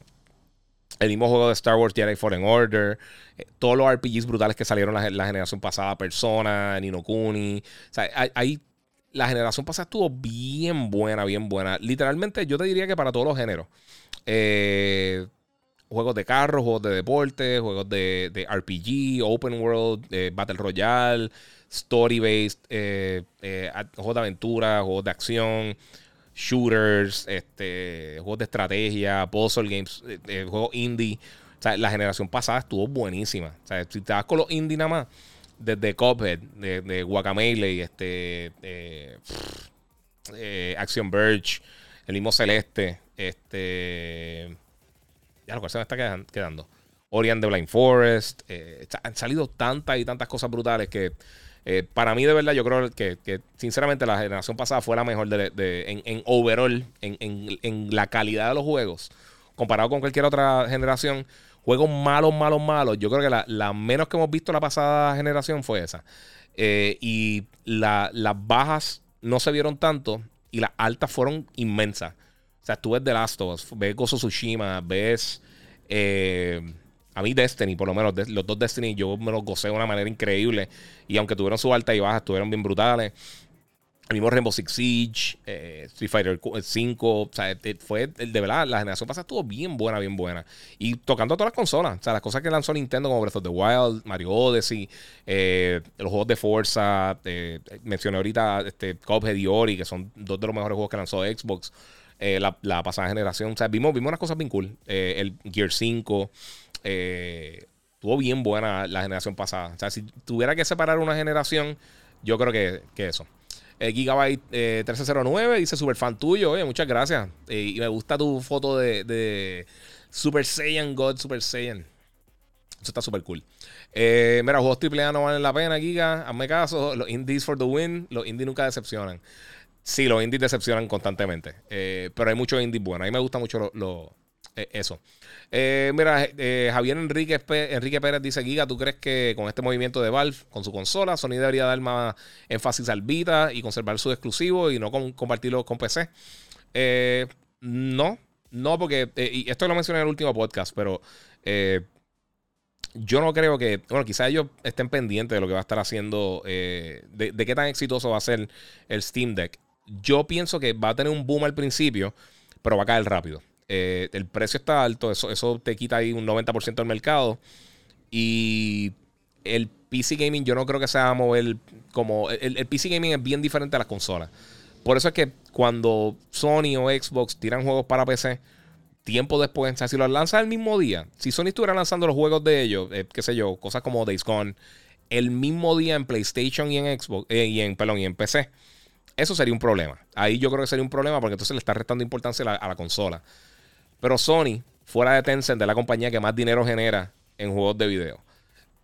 el mismo juego de Star Wars Jedi Fallen Order, eh, todos los RPGs brutales que salieron la, la generación pasada, Persona, Nino Kuni, o sea, hay, la generación pasada estuvo bien buena, bien buena. Literalmente yo te diría que para todos los géneros. Eh, juegos de carros, juegos de deporte, juegos de, de RPG, Open World, Battle Royale story-based, eh, eh, juegos de aventura, juegos de acción, shooters, este, juegos de estrategia, puzzle games, eh, juegos indie. O sea, la generación pasada estuvo buenísima. O sea, si te vas con los indie nada más, desde Cuphead, de, de Guacamele, este, Action Verge, el mismo Celeste, este, ya lo cual se me está quedando. Orion de Blind Forest. han salido tantas y tantas cosas brutales que eh, para mí, de verdad, yo creo que, sinceramente la generación pasada fue la mejor de, en, overall, en, la calidad de los juegos. Comparado con cualquier otra generación, juegos malos, malos, malos. Yo creo que la, menos que hemos visto la pasada generación fue esa. Eh, y las bajas no se vieron tanto y las altas fueron inmensas. Sea, tú ves The Last of Us, ves Gozo Tsushima, ves... Eh, a mí Destiny, por lo menos los dos Destiny, yo me los gocé de una manera increíble. Y aunque tuvieron su alta y baja, estuvieron bien brutales. el mismo Rainbow Six Siege, eh, Street Fighter 5, o sea, eh, fue, de verdad, la generación pasada estuvo bien buena, bien buena. Y tocando todas las consolas, o sea, las cosas que lanzó Nintendo como Breath of the Wild, Mario Odyssey, eh, los juegos de Forza, mencioné ahorita este, Cuphead y Ori, que son dos de los mejores juegos que lanzó Xbox la, pasada generación. O sea, vimos, vimos unas cosas bien cool. el Gear 5, estuvo bien buena la generación pasada. O sea, si tuviera que separar una generación, yo creo que, que eso. Eh, Gigabyte 1309 eh, dice super fan tuyo, oye, muchas gracias. Eh, y me gusta tu foto de, Super Saiyan God, Super Saiyan. Eso está súper cool. mira, juegos AAA no valen la pena, Giga. Hazme caso. Los indies for the win. Los indies nunca decepcionan. Sí, los indies decepcionan constantemente. pero hay muchos indies buenos. A mí me gusta mucho lo, eso. Eh, mira, eh, Javier Enrique, Enrique Pérez dice: Giga, ¿tú crees que con este movimiento de Valve, con su consola, Sony debería dar más énfasis al Vita y conservar su exclusivo y no compartirlo con PC? Eh, no, no, porque, y esto lo mencioné en el último podcast, pero yo no creo que, bueno, quizás ellos estén pendientes de lo que va a estar haciendo, de, de qué tan exitoso va a ser el Steam Deck. Yo pienso que va a tener un boom al principio, pero va a caer rápido. Eh, el precio está alto, eso, eso te quita ahí un 90% del mercado. Y el PC Gaming yo no creo que se a mover como... El, PC Gaming es bien diferente a las consolas. Por eso es que cuando Sony o Xbox tiran juegos para PC, tiempo después, o sea, si los lanzan el mismo día, si Sony estuviera lanzando los juegos de ellos, eh, qué sé yo, cosas como Days Gone, el mismo día en PlayStation y en Xbox, eh, y en, perdón, y en PC, eso sería un problema. Ahí yo creo que sería un problema porque entonces le está restando importancia a la consola. Pero Sony, fuera de Tencent, de la compañía que más dinero genera en juegos de video.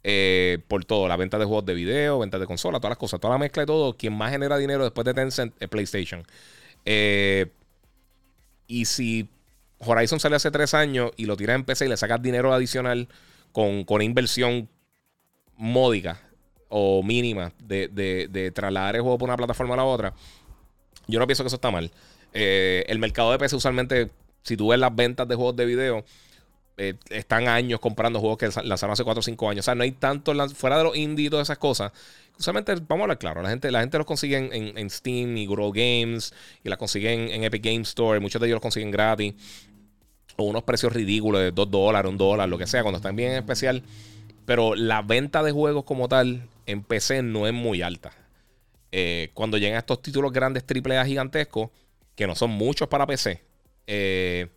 Eh, por todo, la venta de juegos de video, venta de consola, todas las cosas, toda la mezcla de todo. Quien más genera dinero después de Tencent es PlayStation. Eh, y si Horizon sale hace tres años y lo tiras en PC y le sacas dinero adicional con, con inversión módica o mínima de, trasladar el juego por una plataforma a la otra, yo no pienso que eso está mal. Eh, el mercado de PC usualmente si tú ves las ventas de juegos de video, eh, están años comprando juegos que lanzaron hace 4 o 5 años. O sea, no hay tanto fuera de los indie y todas esas cosas. Usualmente, vamos a hablar claro, la gente, la gente los consigue en, Steam y Google Games y las consiguen en Epic Game Store. Muchos de ellos los consiguen gratis. O unos precios ridículos de 2 dólares, 1 dólar, lo que sea, cuando están bien en especial. Pero la venta de juegos como tal en PC no es muy alta. Eh, cuando llegan estos títulos grandes AAA gigantescos, que no son muchos para PC, eh,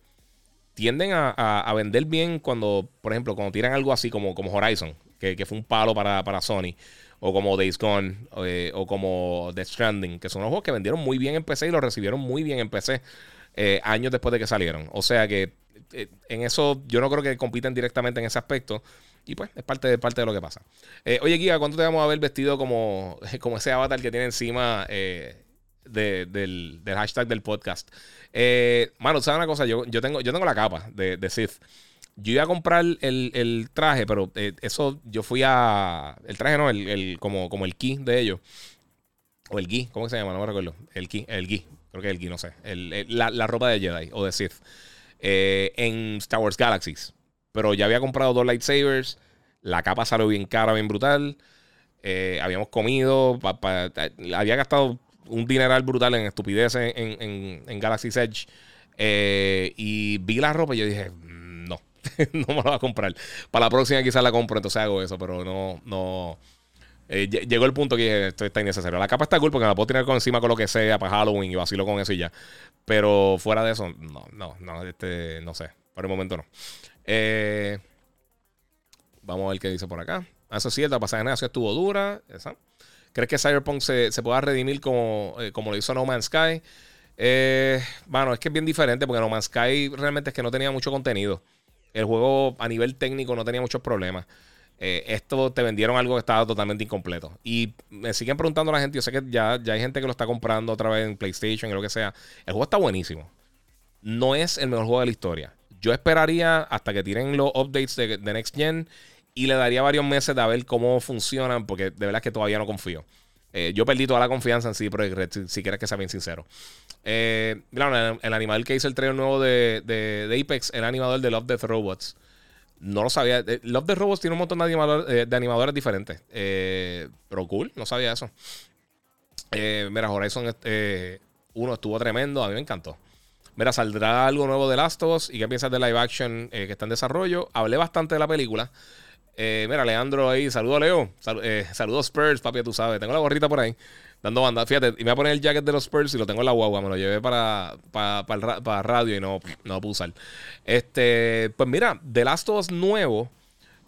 tienden a, vender bien cuando, por ejemplo, cuando tiran algo así como, como Horizon, que, fue un palo para, Sony, o como Days Gone, eh, o como Death Stranding, que son los juegos que vendieron muy bien en PC y los recibieron muy bien en PC años después de que salieron. O sea que en eso yo no creo que compiten directamente en ese aspecto. Y pues es parte de, parte de lo que pasa. oye, Giga, ¿cuánto te vamos a ver vestido como, como ese avatar que tiene encima del, hashtag del podcast. Eh, mano, ¿sabes una cosa? Yo, yo, tengo, yo tengo la capa de, de Sith. Yo iba a comprar el, traje, pero eh, eso yo fui a. El traje no, el, como, como el key de ellos. O el gui, ¿cómo se llama? No me recuerdo. El key, el gui. Creo que el gui, no sé. la, ropa de Jedi o de Sith. Eh, en Star Wars Galaxies. Pero ya había comprado dos lightsabers. La capa salió bien cara, bien brutal. habíamos comido. había gastado un dineral brutal en estupideces en, en, Galaxy's Edge. Eh, y vi la ropa y yo dije, mm, no, no me la voy a comprar. Para la próxima quizás la compro, entonces hago eso, pero no, no. Eh, llegó el punto que dije, esto está innecesario. La capa está cool porque me la puedo tirar con encima con lo que sea para Halloween y vacilo con eso y ya. Pero fuera de eso, no, no, no, este, no sé. Por el momento no. Eh, vamos a ver qué dice por acá. Ah, eso es cierto, la pasada estuvo dura. ¿Crees que Cyberpunk se, pueda redimir como, eh, como lo hizo No Man's Sky? Eh, bueno, es que es bien diferente porque No Man's Sky realmente es que no tenía mucho contenido. El juego a nivel técnico no tenía muchos problemas. Eh, esto te vendieron algo que estaba totalmente incompleto. Y me siguen preguntando la gente, yo sé que ya, ya hay gente que lo está comprando otra vez en PlayStation y lo que sea. El juego está buenísimo. No es el mejor juego de la historia. Yo esperaría hasta que tiren los updates de, de Next Gen y le daría varios meses de ver cómo funcionan, porque de verdad es que todavía no confío. Eh, yo perdí toda la confianza en sí, pero si, quieres que sea bien sincero. Eh, el, animador que hizo el trailer nuevo de, de, Apex, el animador de Love Death Robots. No lo sabía. Eh, Love Death Robots tiene un montón de, animadores diferentes. pero cool, no sabía eso. Eh, mira, Horizon 1 eh, estuvo tremendo, a mí me encantó. Mira, saldrá algo nuevo de Last of Us y qué piensas de live action que está en desarrollo. Hablé bastante de la película. mira, Leandro ahí, saludo Leo. saludos Spurs, papi, tú sabes. Tengo la gorrita por ahí dando banda. Fíjate, y me voy a poner el jacket de los Spurs y lo tengo en la guagua. Me lo llevé para, para, radio y no, no lo pude usar. Este, pues mira, The Last of Us nuevo,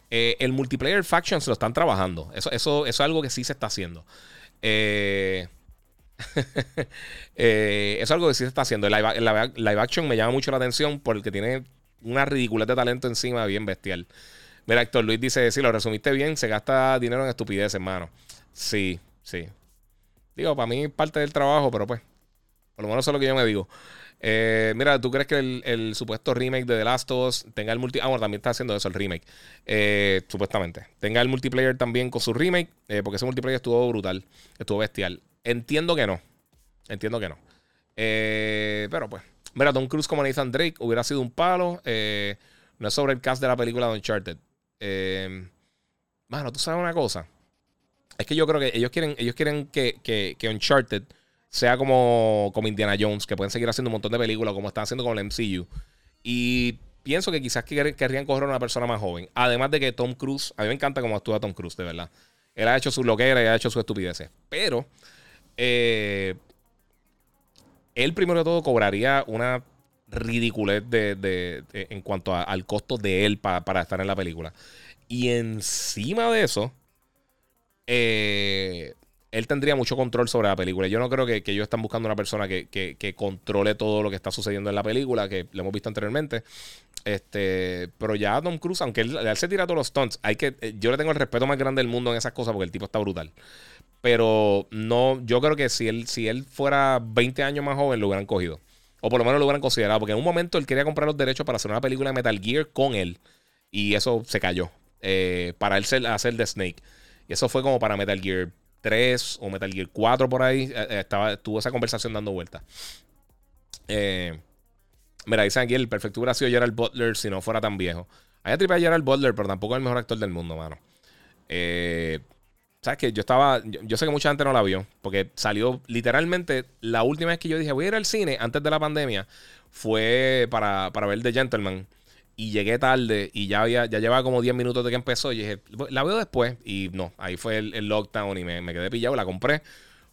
eh, el multiplayer faction se lo están trabajando. Eso, eso, es algo que sí se está haciendo. Eh, eh, eso es algo que sí se está haciendo. El live, action me llama mucho la atención porque tiene una ridiculez de talento encima bien bestial. Mira, Héctor Luis dice: Si lo resumiste bien, se gasta dinero en estupidez, hermano. Sí, sí. Digo, para mí es parte del trabajo, pero pues, por lo menos eso es lo que yo me digo. Eh, mira, ¿tú crees que el, supuesto remake de The Last of Us tenga el multiplayer? Ah, bueno, también está haciendo eso, el remake. Eh, supuestamente. Tenga el multiplayer también con su remake, eh, porque ese multiplayer estuvo brutal, estuvo bestial. Entiendo que no. Entiendo que no. pero pues, mira, Tom Cruise como Nathan Drake hubiera sido un palo. no es sobre el cast de la película de Uncharted. Mano, tú sabes una cosa. Es que yo creo que ellos quieren, ellos quieren que, Uncharted sea como, como Indiana Jones, que pueden seguir haciendo un montón de películas como están haciendo con el MCU. Y pienso que quizás querrían coger a una persona más joven. Además de que Tom Cruise, a mí me encanta cómo actúa Tom Cruise, de verdad. Él ha hecho su loquera y ha hecho su estupideces. Pero eh, él primero de todo cobraría una ridiculez de, en cuanto al costo de él para estar en la película. Y encima de eso, eh, él tendría mucho control sobre la película. Yo no creo que, ellos están buscando una persona que, controle todo lo que está sucediendo en la película, que lo hemos visto anteriormente. Este, pero ya Tom Cruise, aunque él, se tira todos los stunts, hay que, eh, yo le tengo el respeto más grande del mundo en esas cosas porque el tipo está brutal. Pero no, yo creo que si él, si él fuera 20 años más joven, lo hubieran cogido. O por lo menos lo hubieran considerado. Porque en un momento él quería comprar los derechos para hacer una película de Metal Gear con él. Y eso se cayó. Eh, para él hacer The Snake. Y eso fue como para Metal Gear 3 o Metal Gear 4 por ahí. Eh, eh, estaba, estuvo esa conversación dando vueltas. Eh, mira, dicen aquí el perfecto hubiera sido Gerald Butler si no fuera tan viejo. Hay tripe a Gerald Butler, pero tampoco es el mejor actor del mundo, mano. ¿Sabes que Yo estaba. Yo, sé que mucha gente no la vio. Porque salió literalmente. La última vez que yo dije voy a ir al cine antes de la pandemia. Fue para, para ver The Gentleman y llegué tarde y ya había ya llevaba como 10 minutos de que empezó y dije, la veo después y no, ahí fue el, lockdown y me, quedé pillado, la compré.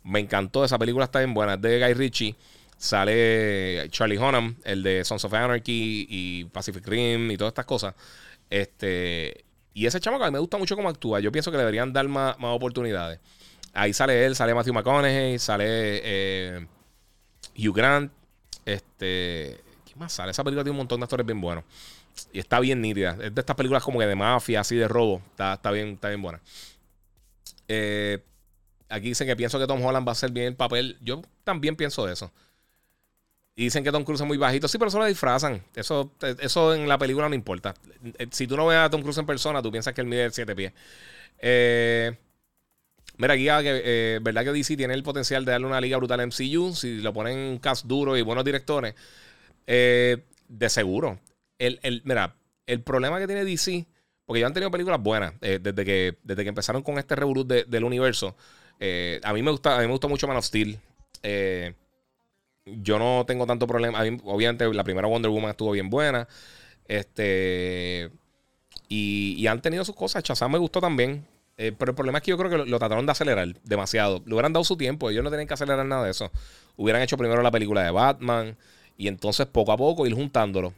Me encantó, esa película está bien buena, es de Guy Ritchie. Sale Charlie Hunnam, el de Sons of Anarchy y Pacific Rim y todas estas cosas. Este, y ese chamo que me gusta mucho cómo actúa. Yo pienso que le deberían dar más, oportunidades. Ahí sale él, sale Matthew McConaughey, sale eh, Hugh Grant. Este, ¿qué más sale? Esa película tiene un montón de actores bien buenos. Y está bien nítida. Es de estas películas como que de mafia, así de robo. Está, está, bien, está bien buena. Eh, aquí dicen que pienso que Tom Holland va a hacer bien el papel. Yo también pienso eso. Y dicen que Tom Cruise es muy bajito. Sí, pero eso lo disfrazan. Eso, eso en la película no importa. Eh, si tú no ves a Tom Cruise en persona, tú piensas que él mide 7 pies. Eh, mira, aquí ah, verdad que DC tiene el potencial de darle una liga brutal a MCU. Si lo ponen un cast duro y buenos directores. de seguro el, mira, el problema que tiene DC, porque ya han tenido películas buenas eh, desde, que, desde que empezaron con este revolut del universo. Eh, a mí me gusta, a mí me gusta mucho Man of Steel. Eh, yo no tengo tanto problema. obviamente, la primera Wonder Woman estuvo bien buena. Este. Y, han tenido sus cosas. Chazam me gustó también. pero el problema es que yo creo que lo, trataron de acelerar demasiado. Le hubieran dado su tiempo. Ellos no tienen que acelerar nada de eso. Hubieran hecho primero la película de Batman. Y entonces poco a poco ir juntándolo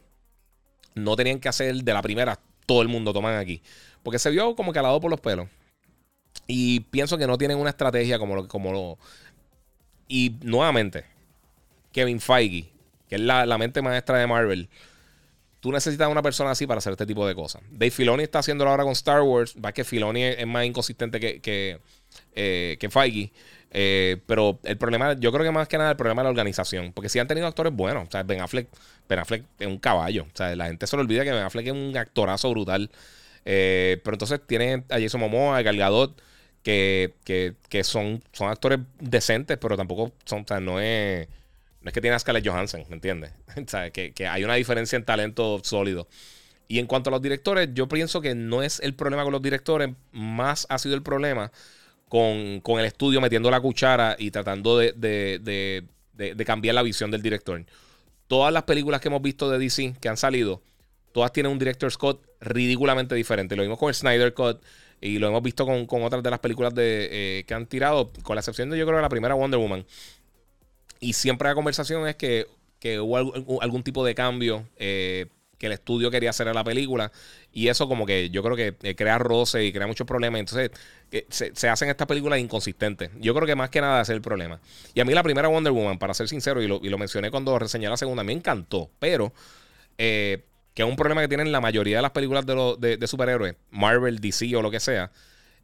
no tenían que hacer de la primera todo el mundo toman aquí. Porque se vio como calado por los pelos. Y pienso que no tienen una estrategia como lo. Como lo y nuevamente, Kevin Feige, que es la, mente maestra de Marvel. Tú necesitas una persona así para hacer este tipo de cosas. Dave Filoni está haciéndolo ahora con Star Wars. Va que Filoni es más inconsistente que, que, eh, que Feige. Eh, pero el problema, yo creo que más que nada el problema es la organización. Porque si han tenido actores buenos. O sea, Ben Affleck, Ben Affleck es un caballo. O sea, la gente se le olvida que Ben Affleck es un actorazo brutal. Eh, pero entonces tiene a Jason Momoa, a Gal Gadot, que, son, son actores decentes, pero tampoco son, o sea, no es, no es que tiene a Scarlett Johansson, ¿me entiendes? o sea, que, hay una diferencia en talento sólido. Y en cuanto a los directores, yo pienso que no es el problema con los directores, más ha sido el problema con, el estudio metiendo la cuchara y tratando de, de, cambiar la visión del director. Todas las películas que hemos visto de DC que han salido, todas tienen un director Scott ridículamente diferente. Lo vimos con el Snyder Cut y lo hemos visto con, otras de las películas de, eh, que han tirado, con la excepción de yo creo de la primera Wonder Woman. Y siempre la conversación es que, hubo algún, tipo de cambio eh, que el estudio quería hacer a la película. Y eso como que yo creo que eh, crea roce y crea muchos problemas. Entonces se, hacen estas películas inconsistentes. Yo creo que más que nada es el problema. Y a mí la primera Wonder Woman, para ser sincero, y lo, y lo mencioné cuando reseñé la segunda, me encantó. Pero... Eh, que es un problema que tienen la mayoría de las películas de, de, superhéroes, Marvel, DC o lo que sea.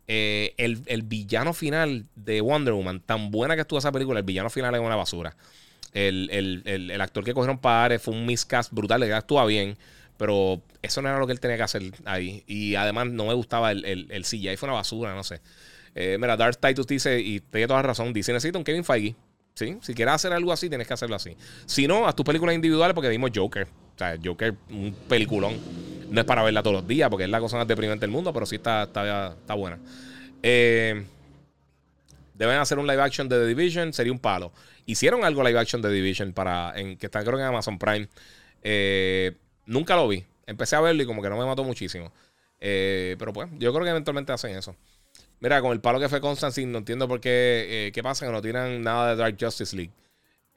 Eh, el, villano final de Wonder Woman, tan buena que estuvo esa película, el villano final es una basura. El, actor que cogieron para fue un miscast brutal, le actúa bien, pero eso no era lo que él tenía que hacer ahí. Y además no me gustaba el, el, el CGI, fue una basura, no sé. Eh, mira, Dark Titus dice, y tiene toda razón, dice, necesito un Kevin Feige. ¿sí? Si quieres hacer algo así, tienes que hacerlo así. Si no, haz tus películas individuales porque vimos Joker. O sea, Joker, un peliculón. No es para verla todos los días porque es la cosa más deprimente del mundo, pero sí está, está, está buena. Eh, deben hacer un live action de The Division, sería un palo. Hicieron algo live action de The Division para, en, que está creo que en Amazon Prime. Eh, nunca lo vi. Empecé a verlo y como que no me mató muchísimo. Eh, pero pues, yo creo que eventualmente hacen eso. Mira, con el palo que fue Constantine, no entiendo por qué, qué pasa que no tiran nada de Dark Justice League.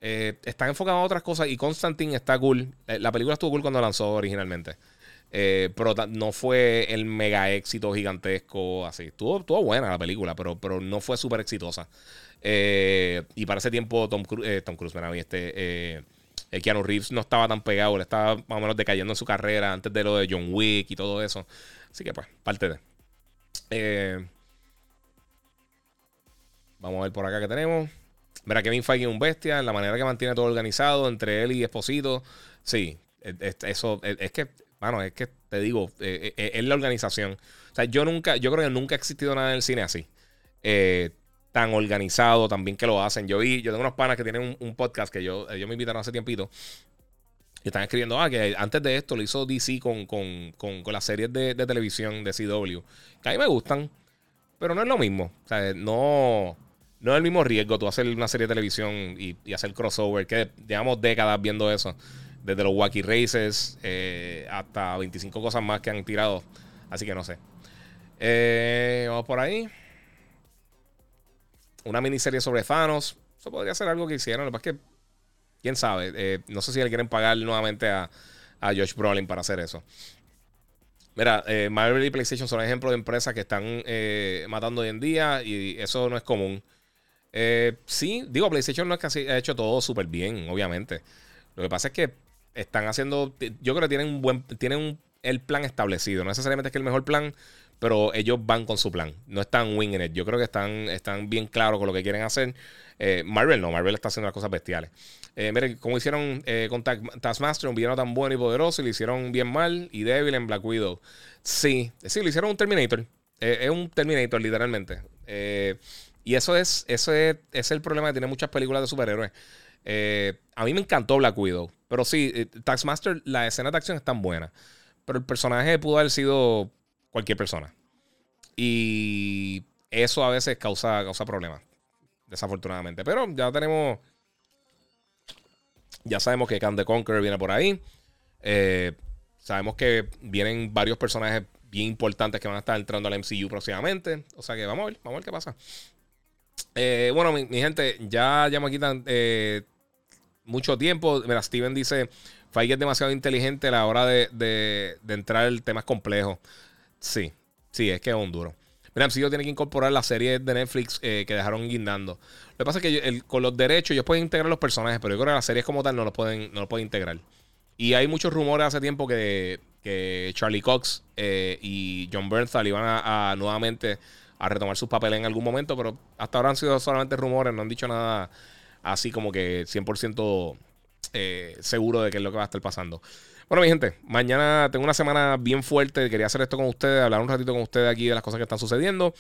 están enfocados a otras cosas y Constantine está cool. La película estuvo cool cuando lanzó originalmente. Eh, pero no fue el mega éxito gigantesco así. Estuvo, buena la película, pero, pero no fue súper exitosa. Eh, y para ese tiempo Tom, Cruise, eh, Tom Cruise, este, Keanu Reeves no estaba tan pegado, le estaba más o menos decayendo en su carrera antes de lo de John Wick y todo eso. Así que pues, parte de. vamos a ver por acá que tenemos. Mira, Kevin Feige un bestia, la manera que mantiene todo organizado entre él y Esposito. Sí, eso es que bueno, es que te digo, eh, eh, es la organización. O sea, yo nunca, yo creo que nunca ha existido nada en el cine así. Eh, tan organizado, tan bien que lo hacen. Yo vi, yo tengo unos panas que tienen un, podcast que yo, ellos me invitaron hace tiempito. Y están escribiendo, ah, que antes de esto lo hizo DC con, con, con, con las series de, de, televisión de CW. Que a mí me gustan, pero no es lo mismo. O sea, no, no es el mismo riesgo tú hacer una serie de televisión y, y hacer crossover, que llevamos décadas viendo eso desde los Wacky Races eh, hasta 25 cosas más que han tirado. Así que no sé. Eh, vamos por ahí. Una miniserie sobre Thanos. Eso podría ser algo que hicieron. Lo que pasa es que, quién sabe. Eh, no sé si le quieren pagar nuevamente a, a Josh Brolin para hacer eso. Mira, Marvel y PlayStation son ejemplos de empresas que están matando hoy en día y eso no es común. sí, digo, PlayStation no es que ha hecho todo súper bien, obviamente. Lo que pasa es que están haciendo. Yo creo que tienen un buen. Tienen el plan establecido. No necesariamente es que el mejor plan, pero ellos van con su plan. No están winging it. Yo creo que están, están bien claros con lo que quieren hacer. Eh, Marvel no, Marvel está haciendo las cosas bestiales. Eh, miren, como hicieron eh, con Taskmaster, un villano tan bueno y poderoso, y lo hicieron bien mal y débil en Black Widow. Sí, sí, lo hicieron un Terminator. es un Terminator, literalmente. y eso es, eso es, es el problema que tiene muchas películas de superhéroes. A mí me encantó Black Widow. Pero sí, eh, Taxmaster, la escena de acción es tan buena. Pero el personaje pudo haber sido cualquier persona. Y eso a veces causa, causa problemas. Desafortunadamente. Pero ya tenemos. Ya sabemos que Can the Conqueror viene por ahí. Eh, sabemos que vienen varios personajes bien importantes que van a estar entrando al MCU próximamente. O sea que vamos a ver, vamos a ver qué pasa. Eh, bueno, mi, gente, ya, ya me quitan mucho tiempo. Mira, Steven dice, Feige es demasiado inteligente a la hora de, entrar en temas complejos. Sí, sí, es que es un duro. Mira, yo tiene que incorporar la serie de Netflix eh, que dejaron guindando. Lo que pasa es que con los derechos ellos pueden integrar los personajes, pero yo creo que las series como tal no lo pueden, no lo pueden integrar. Y hay muchos rumores hace tiempo que, que Charlie Cox eh, y John Bernthal iban a, nuevamente a retomar sus papeles en algún momento, pero hasta ahora han sido solamente rumores, no han dicho nada así como que 100% eh, seguro de que es lo que va a estar pasando. Bueno, mi gente, mañana tengo una semana bien fuerte. Quería hacer esto con ustedes, hablar un ratito con ustedes aquí de las cosas que están sucediendo.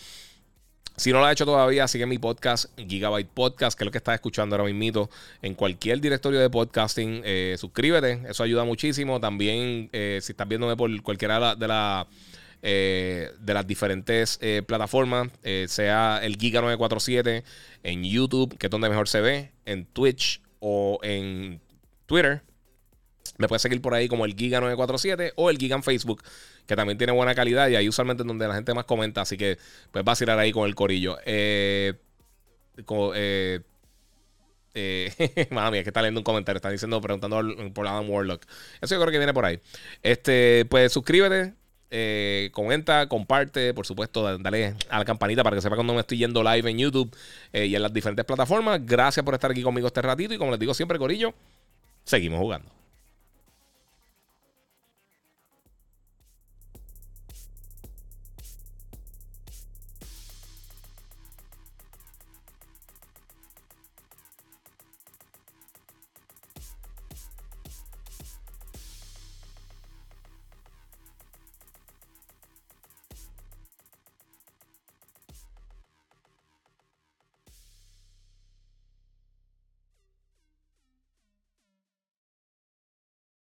Si no lo ha hecho todavía, sigue mi podcast, Gigabyte Podcast, que es lo que estás escuchando ahora mismo en cualquier directorio de podcasting. Eh, suscríbete, eso ayuda muchísimo. También, eh, si estás viéndome por cualquiera de las de las diferentes plataformas, sea el Giga 947 en YouTube, que es donde mejor se ve, en Twitch o en Twitter. Me puedes seguir por ahí como el Giga947 o el Giga en Facebook, que también tiene buena calidad y ahí usualmente es donde la gente más comenta. Así que pues ir ahí con el corillo. Eh, eh, eh Madre mía, que está leyendo un comentario. Están diciendo, preguntando por Adam Warlock. Eso yo creo que viene por ahí. Este, pues suscríbete, eh, comenta, comparte, por supuesto, dale a la campanita para que sepa cuando me estoy yendo live en YouTube y en las diferentes plataformas. Gracias por estar aquí conmigo este ratito y como les digo siempre, Corillo, seguimos jugando.